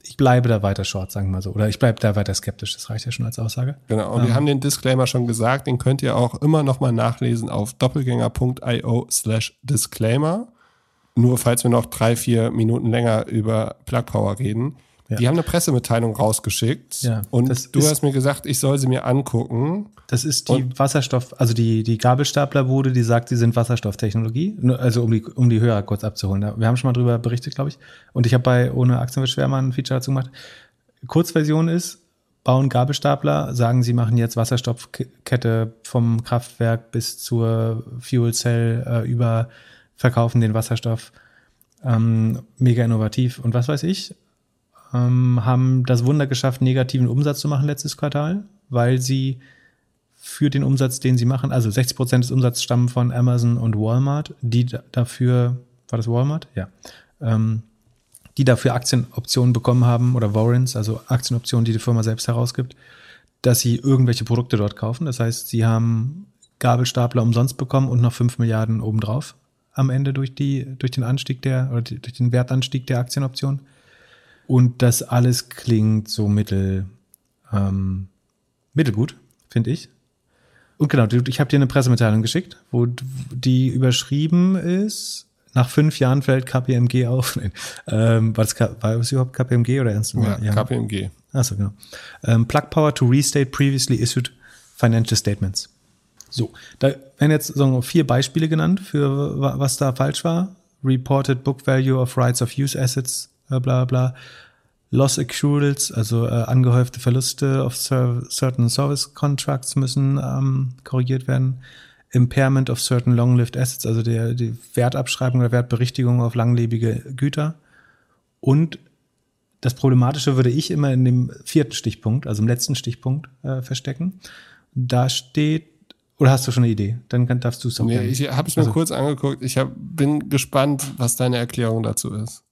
ich bleibe da weiter short, sagen wir mal so. Oder ich bleibe da weiter skeptisch, das reicht ja schon als Aussage. Genau, und wir haben den Disclaimer schon gesagt, den könnt ihr auch immer noch mal nachlesen auf doppelgänger.io slash Disclaimer. Nur falls wir noch drei, vier Minuten länger über Plug Power reden. Ja. Die haben eine Pressemitteilung rausgeschickt Ja, und du hast mir gesagt, ich soll sie mir angucken. Das ist die Wasserstoff, also die, die Gabelstaplerbude, die sagt, sie sind Wasserstofftechnologie. Also um die, um die Hörer kurz abzuholen. Wir haben schon mal drüber berichtet, glaube ich. Und ich habe bei Ohne Aktien wird schwer mal ein Feature dazu gemacht. Kurzversion ist, bauen Gabelstapler, sagen, sie machen jetzt Wasserstoffkette vom Kraftwerk bis zur Fuel Cell äh, über, verkaufen den Wasserstoff. Ähm, mega innovativ und was weiß ich ähm, haben das Wunder geschafft, negativen Umsatz zu machen letztes Quartal, weil sie für den Umsatz, den sie machen, also 60 Prozent des Umsatzes stammen von Amazon und Walmart, die da- dafür, war das Walmart? Ja. Ähm, die dafür Aktienoptionen bekommen haben oder Warrants, also Aktienoptionen, die die Firma selbst herausgibt, dass sie irgendwelche Produkte dort kaufen. Das heißt, sie haben Gabelstapler umsonst bekommen und noch 5 Milliarden obendrauf am Ende durch, die, durch den Anstieg der, oder durch den Wertanstieg der Aktienoption. Und das alles klingt so mittel, ähm, mittelgut, finde ich. Und genau, ich habe dir eine Pressemitteilung geschickt, wo die überschrieben ist, nach fünf Jahren fällt KPMG auf. [LAUGHS] Nein, ähm, war, das, war das überhaupt KPMG oder Ernst? Ja, KPMG. Achso, genau. Ähm, Plug Power to restate previously issued financial statements. So, da werden jetzt wir, vier Beispiele genannt für wa- was da falsch war. Reported Book Value of Rights of Use Assets, äh, bla bla. Loss Accruals, also äh, angehäufte Verluste of cer- certain Service Contracts müssen ähm, korrigiert werden. Impairment of certain long-lived assets, also der, die Wertabschreibung oder Wertberichtigung auf langlebige Güter. Und das Problematische würde ich immer in dem vierten Stichpunkt, also im letzten Stichpunkt, äh, verstecken. Da steht, oder hast du schon eine Idee? Dann darfst du es auch Nee, ich habe es mir Also- kurz angeguckt. Ich hab, bin gespannt, was deine Erklärung dazu ist.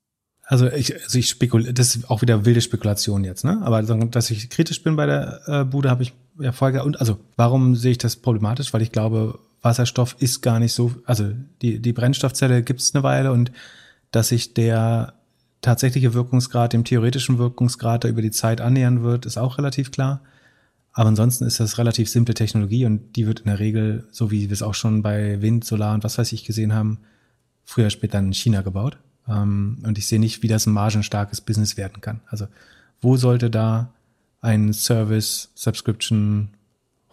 Also ich, also ich spekuliere, das ist auch wieder wilde Spekulation jetzt, ne? Aber dass ich kritisch bin bei der äh, Bude, habe ich ja vorher. Und also, warum sehe ich das problematisch? Weil ich glaube, Wasserstoff ist gar nicht so, also die, die Brennstoffzelle gibt es eine Weile und dass sich der tatsächliche Wirkungsgrad dem theoretischen Wirkungsgrad da über die Zeit annähern wird, ist auch relativ klar. Aber ansonsten ist das relativ simple Technologie und die wird in der Regel, so wie wir es auch schon bei Wind, Solar und was weiß ich gesehen haben, früher später in China gebaut. Ähm, und ich sehe nicht, wie das ein margenstarkes Business werden kann. Also wo sollte da ein Service, Subscription,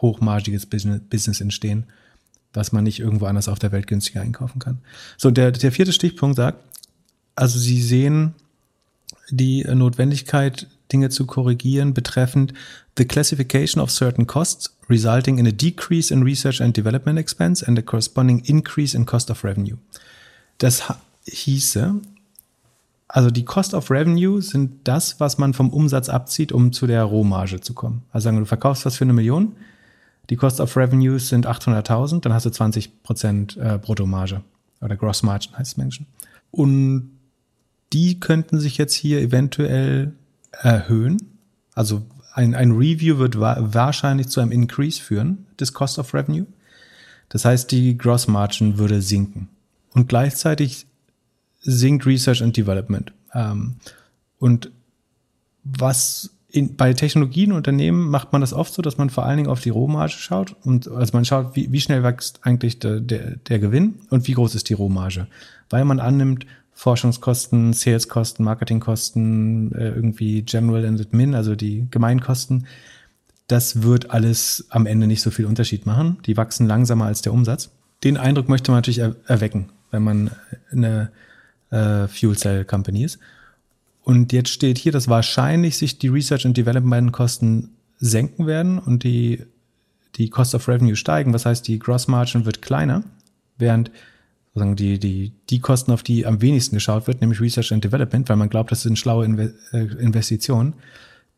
hochmargiges Business entstehen, was man nicht irgendwo anders auf der Welt günstiger einkaufen kann. So, der, der vierte Stichpunkt sagt, also Sie sehen die Notwendigkeit, Dinge zu korrigieren betreffend the classification of certain costs resulting in a decrease in research and development expense and a corresponding increase in cost of revenue. Das hieße, also die Cost of Revenue sind das, was man vom Umsatz abzieht, um zu der Rohmarge zu kommen. Also sagen wir, du verkaufst was für eine Million, die Cost of Revenues sind 800.000, dann hast du 20 Prozent äh, Bruttomarge oder Gross Margin heißt es Menschen. Und die könnten sich jetzt hier eventuell erhöhen. Also ein, ein Review wird wa wahrscheinlich zu einem Increase führen des Cost of Revenue. Das heißt, die Gross Margin würde sinken. Und gleichzeitig sinkt Research and Development. Ähm, und was in, bei Technologienunternehmen macht man das oft so, dass man vor allen Dingen auf die Rohmarge schaut und also man schaut, wie, wie schnell wächst eigentlich der, der, der Gewinn und wie groß ist die Rohmarge. Weil man annimmt, Forschungskosten, Saleskosten, Marketingkosten, äh, irgendwie General and Admin, also die Gemeinkosten, das wird alles am Ende nicht so viel Unterschied machen. Die wachsen langsamer als der Umsatz. Den Eindruck möchte man natürlich er erwecken, wenn man eine äh, Fuel Cell Company ist. Und jetzt steht hier, dass wahrscheinlich sich die Research and Development Kosten senken werden und die, die Cost of Revenue steigen. Was heißt, die Gross Margin wird kleiner, während sozusagen die, die, die Kosten, auf die am wenigsten geschaut wird, nämlich Research and Development, weil man glaubt, das sind schlaue Inve äh, Investitionen,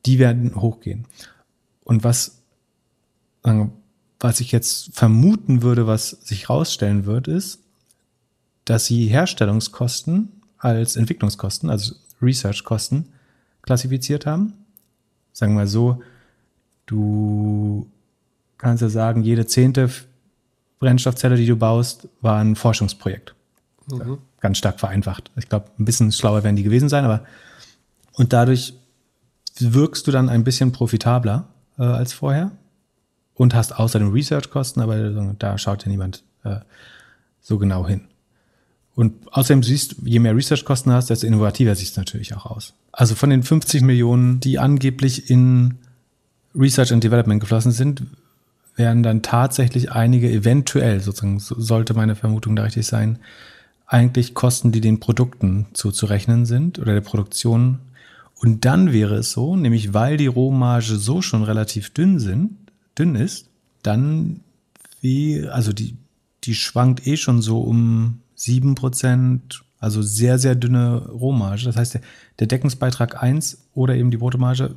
die werden hochgehen. Und was, was ich jetzt vermuten würde, was sich rausstellen wird, ist, dass sie Herstellungskosten als Entwicklungskosten, also Research-Kosten, klassifiziert haben. Sagen wir mal so, du kannst ja sagen, jede zehnte Brennstoffzelle, die du baust, war ein Forschungsprojekt. Mhm. Ganz stark vereinfacht. Ich glaube, ein bisschen schlauer werden die gewesen sein, aber und dadurch wirkst du dann ein bisschen profitabler äh, als vorher und hast außerdem Research-Kosten, aber da schaut ja niemand äh, so genau hin. Und außerdem siehst, je mehr Research-Kosten hast, desto innovativer siehst du natürlich auch aus. Also von den 50 Millionen, die angeblich in Research and Development geflossen sind, werden dann tatsächlich einige eventuell, sozusagen, sollte meine Vermutung da richtig sein, eigentlich Kosten, die den Produkten zuzurechnen sind oder der Produktion. Und dann wäre es so, nämlich weil die Rohmarge so schon relativ dünn sind, dünn ist, dann wie, also die, die schwankt eh schon so um sieben Prozent, also sehr, sehr dünne Rohmarge. Das heißt, der, Deckungsbeitrag eins oder eben die Bruttomarge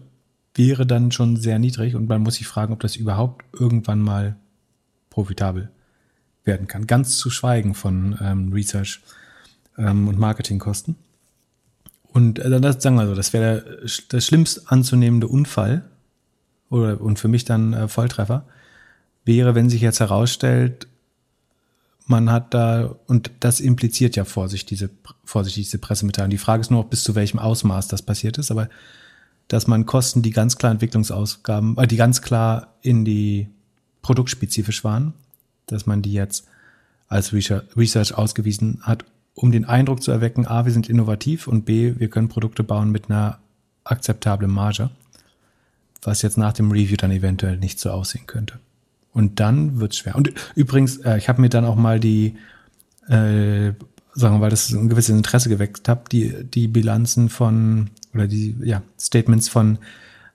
wäre dann schon sehr niedrig und man muss sich fragen, ob das überhaupt irgendwann mal profitabel werden kann. Ganz zu schweigen von ähm, Research ähm, und Marketingkosten. Und äh, sagen wir so, das wäre der, der schlimmst anzunehmende Unfall oder und für mich dann äh, Volltreffer wäre, wenn sich jetzt herausstellt, man hat da, und das impliziert ja Vorsicht, diese, Vorsicht, diese Pressemitteilung. Die Frage ist nur, bis zu welchem Ausmaß das passiert ist, aber dass man Kosten, die ganz klar Entwicklungsausgaben, äh, die ganz klar in die produktspezifisch waren, dass man die jetzt als Research ausgewiesen hat, um den Eindruck zu erwecken, a, wir sind innovativ und b, wir können Produkte bauen mit einer akzeptablen Marge, was jetzt nach dem Review dann eventuell nicht so aussehen könnte. Und dann wird's schwer. Und übrigens, äh, ich habe mir dann auch mal die, äh, sagen wir, weil das ein gewisses Interesse geweckt hat, die, die Bilanzen von oder die ja, Statements von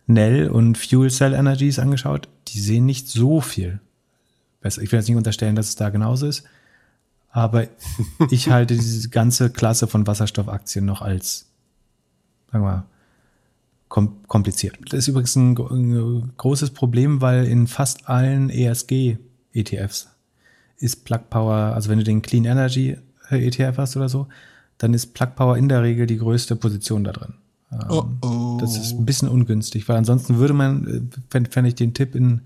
Nell und Fuel Cell Energies angeschaut, die sehen nicht so viel besser. Ich will jetzt nicht unterstellen, dass es da genauso ist, aber [LAUGHS] ich halte diese ganze Klasse von Wasserstoffaktien noch als, sagen wir mal, kompliziert. Das ist übrigens ein, ein großes Problem, weil in fast allen ESG-ETFs ist Plug Power, also wenn du den Clean Energy ETF hast oder so, dann ist Plug Power in der Regel die größte Position da drin. Oh, oh. Das ist ein bisschen ungünstig, weil ansonsten würde man, äh, fände fänd ich den Tipp in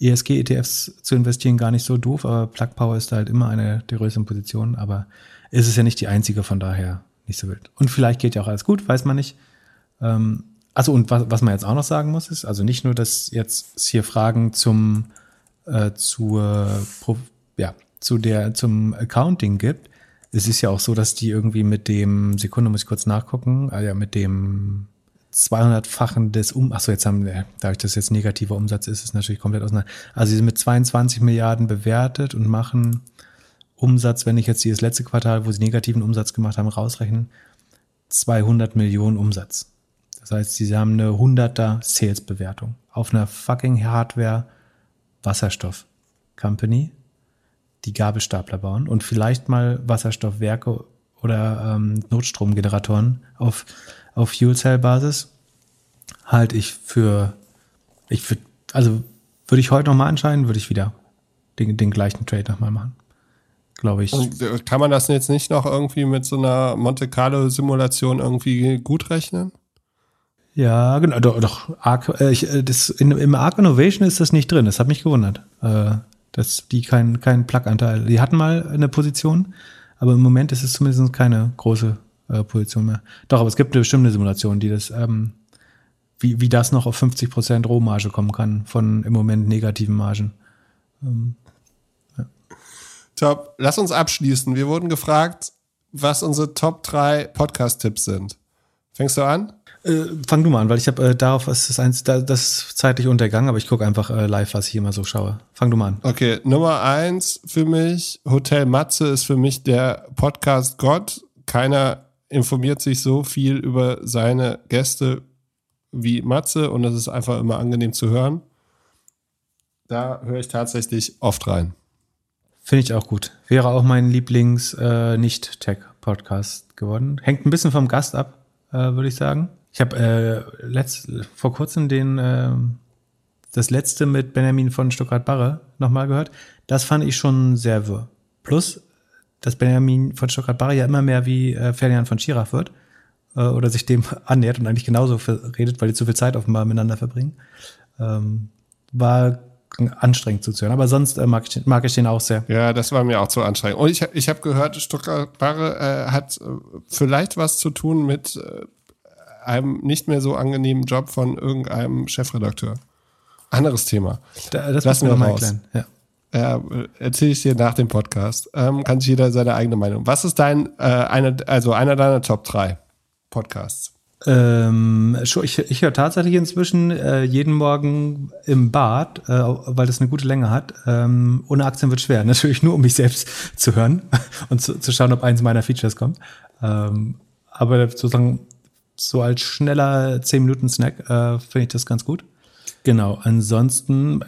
ESG-ETFs zu investieren gar nicht so doof, aber Plug Power ist da halt immer eine der größeren Positionen, aber ist es ja nicht die einzige, von daher nicht so wild. Und vielleicht geht ja auch alles gut, weiß man nicht. Ähm, also und was, was man jetzt auch noch sagen muss, ist, also nicht nur, dass jetzt hier Fragen zum äh, zur ja, zu der zum Accounting gibt. Es ist ja auch so, dass die irgendwie mit dem Sekunde muss ich kurz nachgucken, ah ja, mit dem 200-fachen des Um, achso, jetzt haben wir, dadurch, dass jetzt negativer Umsatz ist, ist natürlich komplett auseinander. Also sie sind mit 22 Milliarden bewertet und machen Umsatz, wenn ich jetzt dieses letzte Quartal, wo sie negativen Umsatz gemacht haben, rausrechnen, 200 Millionen Umsatz. Das heißt, sie haben eine 100er Sales-Bewertung auf einer fucking Hardware Wasserstoff Company, die Gabelstapler bauen und vielleicht mal Wasserstoffwerke oder ähm, Notstromgeneratoren auf, auf Fuel Cell Basis halte ich für, ich würde, also würde ich heute nochmal entscheiden, würde ich wieder den, den gleichen Trade nochmal machen. Glaube ich. Und äh, kann man das jetzt nicht noch irgendwie mit so einer Monte Carlo Simulation irgendwie gut rechnen? Ja, genau, doch, doch Arc, äh, ich, äh, das, in, im Arc Innovation ist das nicht drin, das hat mich gewundert, äh, dass die keinen kein Plug-Anteil, die hatten mal eine Position, aber im Moment ist es zumindest keine große äh, Position mehr. Doch, aber es gibt eine bestimmte Simulation, die das, ähm, wie, wie das noch auf 50 Prozent Rohmarge kommen kann von im Moment negativen Margen. Ähm, ja. Top, lass uns abschließen. Wir wurden gefragt, was unsere Top 3 Podcast-Tipps sind. Fängst du an? Äh, fang du mal an, weil ich habe äh, darauf ist das, eins, da, das ist zeitlich untergangen, aber ich gucke einfach äh, live, was ich immer so schaue. Fang du mal an. Okay, Nummer eins für mich, Hotel Matze ist für mich der Podcast Gott. Keiner informiert sich so viel über seine Gäste wie Matze und das ist einfach immer angenehm zu hören. Da höre ich tatsächlich oft rein. Finde ich auch gut. Wäre auch mein Lieblings-Nicht-Tech-Podcast äh, geworden. Hängt ein bisschen vom Gast ab, äh, würde ich sagen. Ich habe äh, letzt, vor kurzem den äh, das letzte mit Benjamin von Stuttgart-Barre nochmal gehört. Das fand ich schon sehr wirr. Plus, dass Benjamin von Stuttgart-Barre ja immer mehr wie äh, Ferdinand von Schirach wird äh, oder sich dem [LAUGHS] annähert und eigentlich genauso redet, weil die zu viel Zeit offenbar miteinander verbringen. Ähm, war anstrengend zuzuhören. Aber sonst äh, mag, ich, mag ich den auch sehr. Ja, das war mir auch zu anstrengend. Und ich, ich habe gehört, Stuttgart-Barre äh, hat äh, vielleicht was zu tun mit äh, einem nicht mehr so angenehmen Job von irgendeinem Chefredakteur. Anderes Thema. Da, das Lassen wir mal erklären. Ja. Ja, erzähle ich dir nach dem Podcast. Ähm, kann sich jeder seine eigene Meinung. Was ist dein, äh, eine, also einer deiner Top 3 Podcasts? Ähm, ich, ich höre tatsächlich inzwischen äh, jeden Morgen im Bad, äh, weil das eine gute Länge hat. Ähm, ohne Aktien wird schwer. [LAUGHS] Natürlich nur, um mich selbst zu hören [LAUGHS] und zu, zu schauen, ob eins meiner Features kommt. Ähm, aber sozusagen so als schneller 10-Minuten-Snack äh, finde ich das ganz gut. Genau, ansonsten,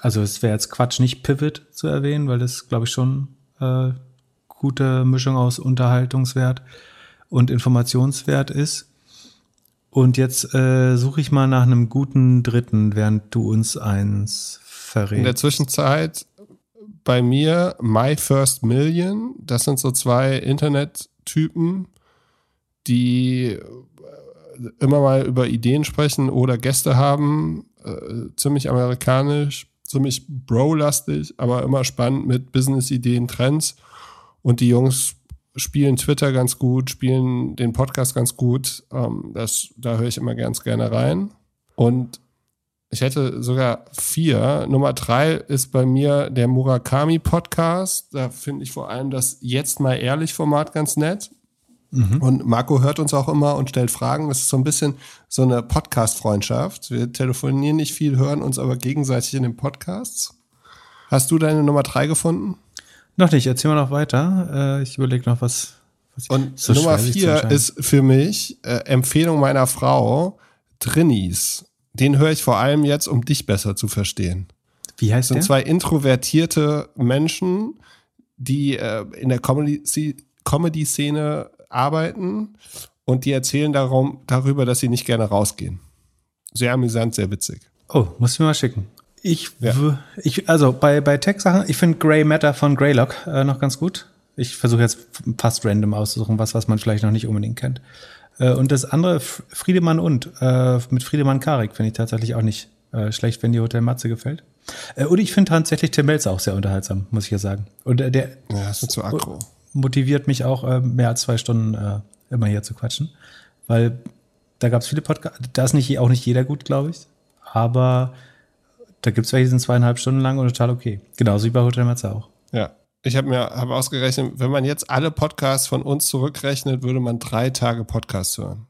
also es wäre jetzt Quatsch, nicht Pivot zu erwähnen, weil das, glaube ich, schon äh, gute Mischung aus Unterhaltungswert und Informationswert ist. Und jetzt äh, suche ich mal nach einem guten dritten, während du uns eins verrätst. In der Zwischenzeit bei mir My First Million. Das sind so zwei Internettypen, die immer mal über Ideen sprechen oder Gäste haben. Äh, ziemlich amerikanisch, ziemlich bro-lastig, aber immer spannend mit Business-Ideen, Trends. Und die Jungs spielen Twitter ganz gut, spielen den Podcast ganz gut. Ähm, das, da höre ich immer ganz gerne rein. Und ich hätte sogar vier. Nummer drei ist bei mir der Murakami Podcast. Da finde ich vor allem das Jetzt mal ehrlich Format ganz nett. Mhm. Und Marco hört uns auch immer und stellt Fragen. Es ist so ein bisschen so eine Podcast-Freundschaft. Wir telefonieren nicht viel, hören uns aber gegenseitig in den Podcasts. Hast du deine Nummer drei gefunden? Noch nicht, erzähl mal noch weiter. Äh, ich überlege noch was. und so Nummer vier ist für mich äh, Empfehlung meiner Frau, Drinnies. Den höre ich vor allem jetzt, um dich besser zu verstehen. Wie heißt das? sind der? zwei introvertierte Menschen, die äh, in der Comedy-Szene arbeiten und die erzählen darum, darüber, dass sie nicht gerne rausgehen. Sehr amüsant, sehr witzig. Oh, muss ich mir mal schicken. Ich, ja. ich also bei, bei Tech-Sachen, ich finde Grey Matter von Greylock äh, noch ganz gut. Ich versuche jetzt fast random auszusuchen, was, was man vielleicht noch nicht unbedingt kennt. Äh, und das andere, Friedemann und, äh, mit Friedemann Karik, finde ich tatsächlich auch nicht äh, schlecht, wenn die Hotel Matze gefällt. Äh, und ich finde tatsächlich Tim Melzer auch sehr unterhaltsam, muss ich ja sagen. Und äh, der ja, ist zu aggro. Motiviert mich auch, äh, mehr als zwei Stunden äh, immer hier zu quatschen. Weil da gab es viele Podcasts, da ist nicht, auch nicht jeder gut, glaube ich. Aber da gibt es welche, die sind zweieinhalb Stunden lang und total okay. Genauso wie bei Hotel Matze auch. Ja. Ich habe mir hab ausgerechnet, wenn man jetzt alle Podcasts von uns zurückrechnet, würde man drei Tage Podcasts hören.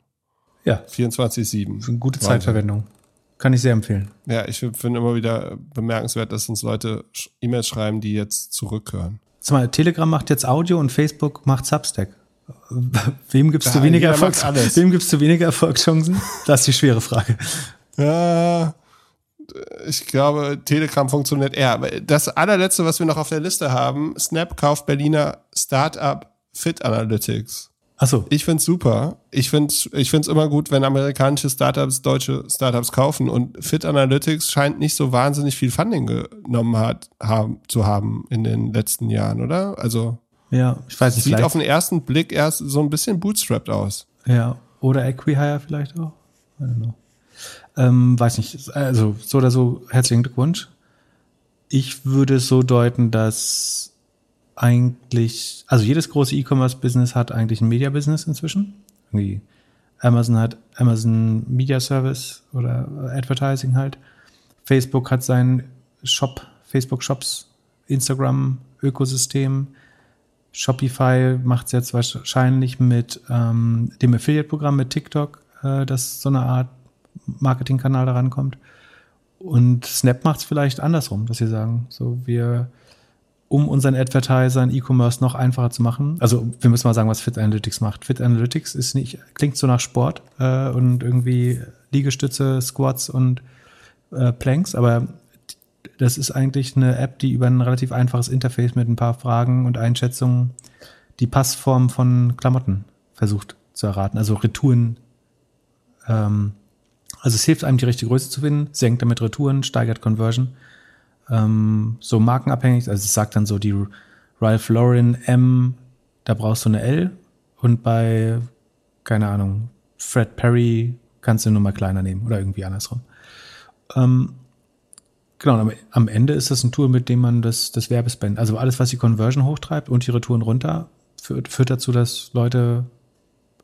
Ja. 24-7. Eine gute Zeitverwendung. Kann ich sehr empfehlen. Ja, ich finde immer wieder bemerkenswert, dass uns Leute E-Mails schreiben, die jetzt zurückhören. Sag mal, Telegram macht jetzt Audio und Facebook macht Substack. [LAUGHS] Wem gibst du weniger alles. Wem gibst du weniger Erfolgschancen? Das ist die schwere Frage. Ja, ich glaube, Telegram funktioniert eher. Aber das allerletzte, was wir noch auf der Liste haben, Snap kauft Berliner Startup Fit Analytics. Achso, Ich find's super. Ich find's, ich find's immer gut, wenn amerikanische Startups deutsche Startups kaufen. Und Fit Analytics scheint nicht so wahnsinnig viel Funding genommen hat, haben, zu haben in den letzten Jahren, oder? Also ja, ich weiß nicht, sieht vielleicht. auf den ersten Blick erst so ein bisschen bootstrapped aus. Ja, oder Equihire vielleicht auch. I don't know. Ähm, weiß nicht. Also, so oder so, herzlichen Glückwunsch. Ich würde es so deuten, dass eigentlich, also jedes große E-Commerce-Business hat eigentlich ein Media-Business inzwischen. Irgendwie Amazon hat Amazon Media Service oder Advertising halt. Facebook hat seinen Shop, Facebook Shops, Instagram Ökosystem. Shopify macht es jetzt wahrscheinlich mit ähm, dem Affiliate-Programm mit TikTok, äh, dass so eine Art Marketingkanal da rankommt. Und Snap macht es vielleicht andersrum, dass sie sagen, so wir, um unseren Advertisern E-Commerce noch einfacher zu machen. Also wir müssen mal sagen, was Fit Analytics macht. Fit Analytics ist nicht, klingt so nach Sport äh, und irgendwie Liegestütze, Squats und äh, Planks, aber das ist eigentlich eine App, die über ein relativ einfaches Interface mit ein paar Fragen und Einschätzungen die Passform von Klamotten versucht zu erraten. Also Retouren. Ähm, also es hilft einem, die richtige Größe zu finden, senkt damit Retouren, steigert Conversion. Ähm, so markenabhängig, also es sagt dann so die Ralph Lauren M, da brauchst du eine L und bei, keine Ahnung, Fred Perry kannst du eine Nummer kleiner nehmen oder irgendwie andersrum. Ähm, Genau, am, Ende ist das ein Tool, mit dem man das, das Werbespend, also alles, was die Conversion hochtreibt und die Retouren runter, führt, führt dazu, dass Leute,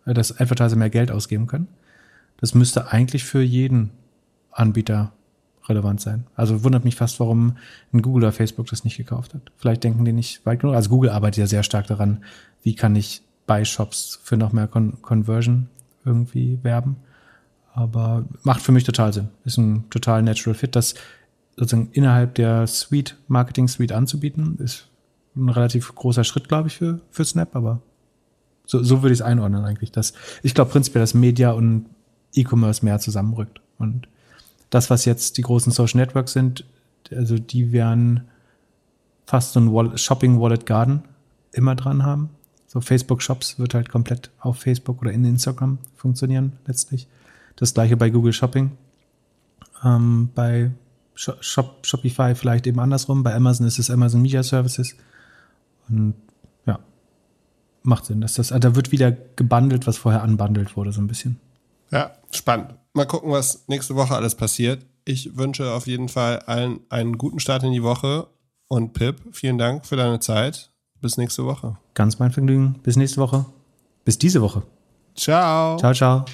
äh, dass Advertiser mehr Geld ausgeben können. Das müsste eigentlich für jeden Anbieter relevant sein. Also wundert mich fast, warum ein Google oder Facebook das nicht gekauft hat. Vielleicht denken die nicht weit genug. Also Google arbeitet ja sehr stark daran, wie kann ich bei Shops für noch mehr Con Conversion irgendwie werben. Aber macht für mich total Sinn. Ist ein total natural fit. Das sozusagen innerhalb der Suite, Marketing Suite anzubieten, ist ein relativ großer Schritt, glaube ich, für, für Snap, aber so, so würde ich es einordnen eigentlich. Dass, ich glaube prinzipiell, dass Media und E-Commerce mehr zusammenrückt. Und das, was jetzt die großen Social Networks sind, also die werden fast so ein Shopping Wallet Garden immer dran haben. So Facebook Shops wird halt komplett auf Facebook oder in Instagram funktionieren letztlich. Das gleiche bei Google Shopping. Ähm, bei Shop, Shopify vielleicht eben andersrum. Bei Amazon ist es Amazon Media Services. Und ja, macht Sinn. Dass das, also da wird wieder gebundelt, was vorher unbundelt wurde, so ein bisschen. Ja, spannend. Mal gucken, was nächste Woche alles passiert. Ich wünsche auf jeden Fall allen einen guten Start in die Woche. Und Pip, vielen Dank für deine Zeit. Bis nächste Woche. Ganz mein Vergnügen. Bis nächste Woche. Bis diese Woche. Ciao. Ciao, ciao.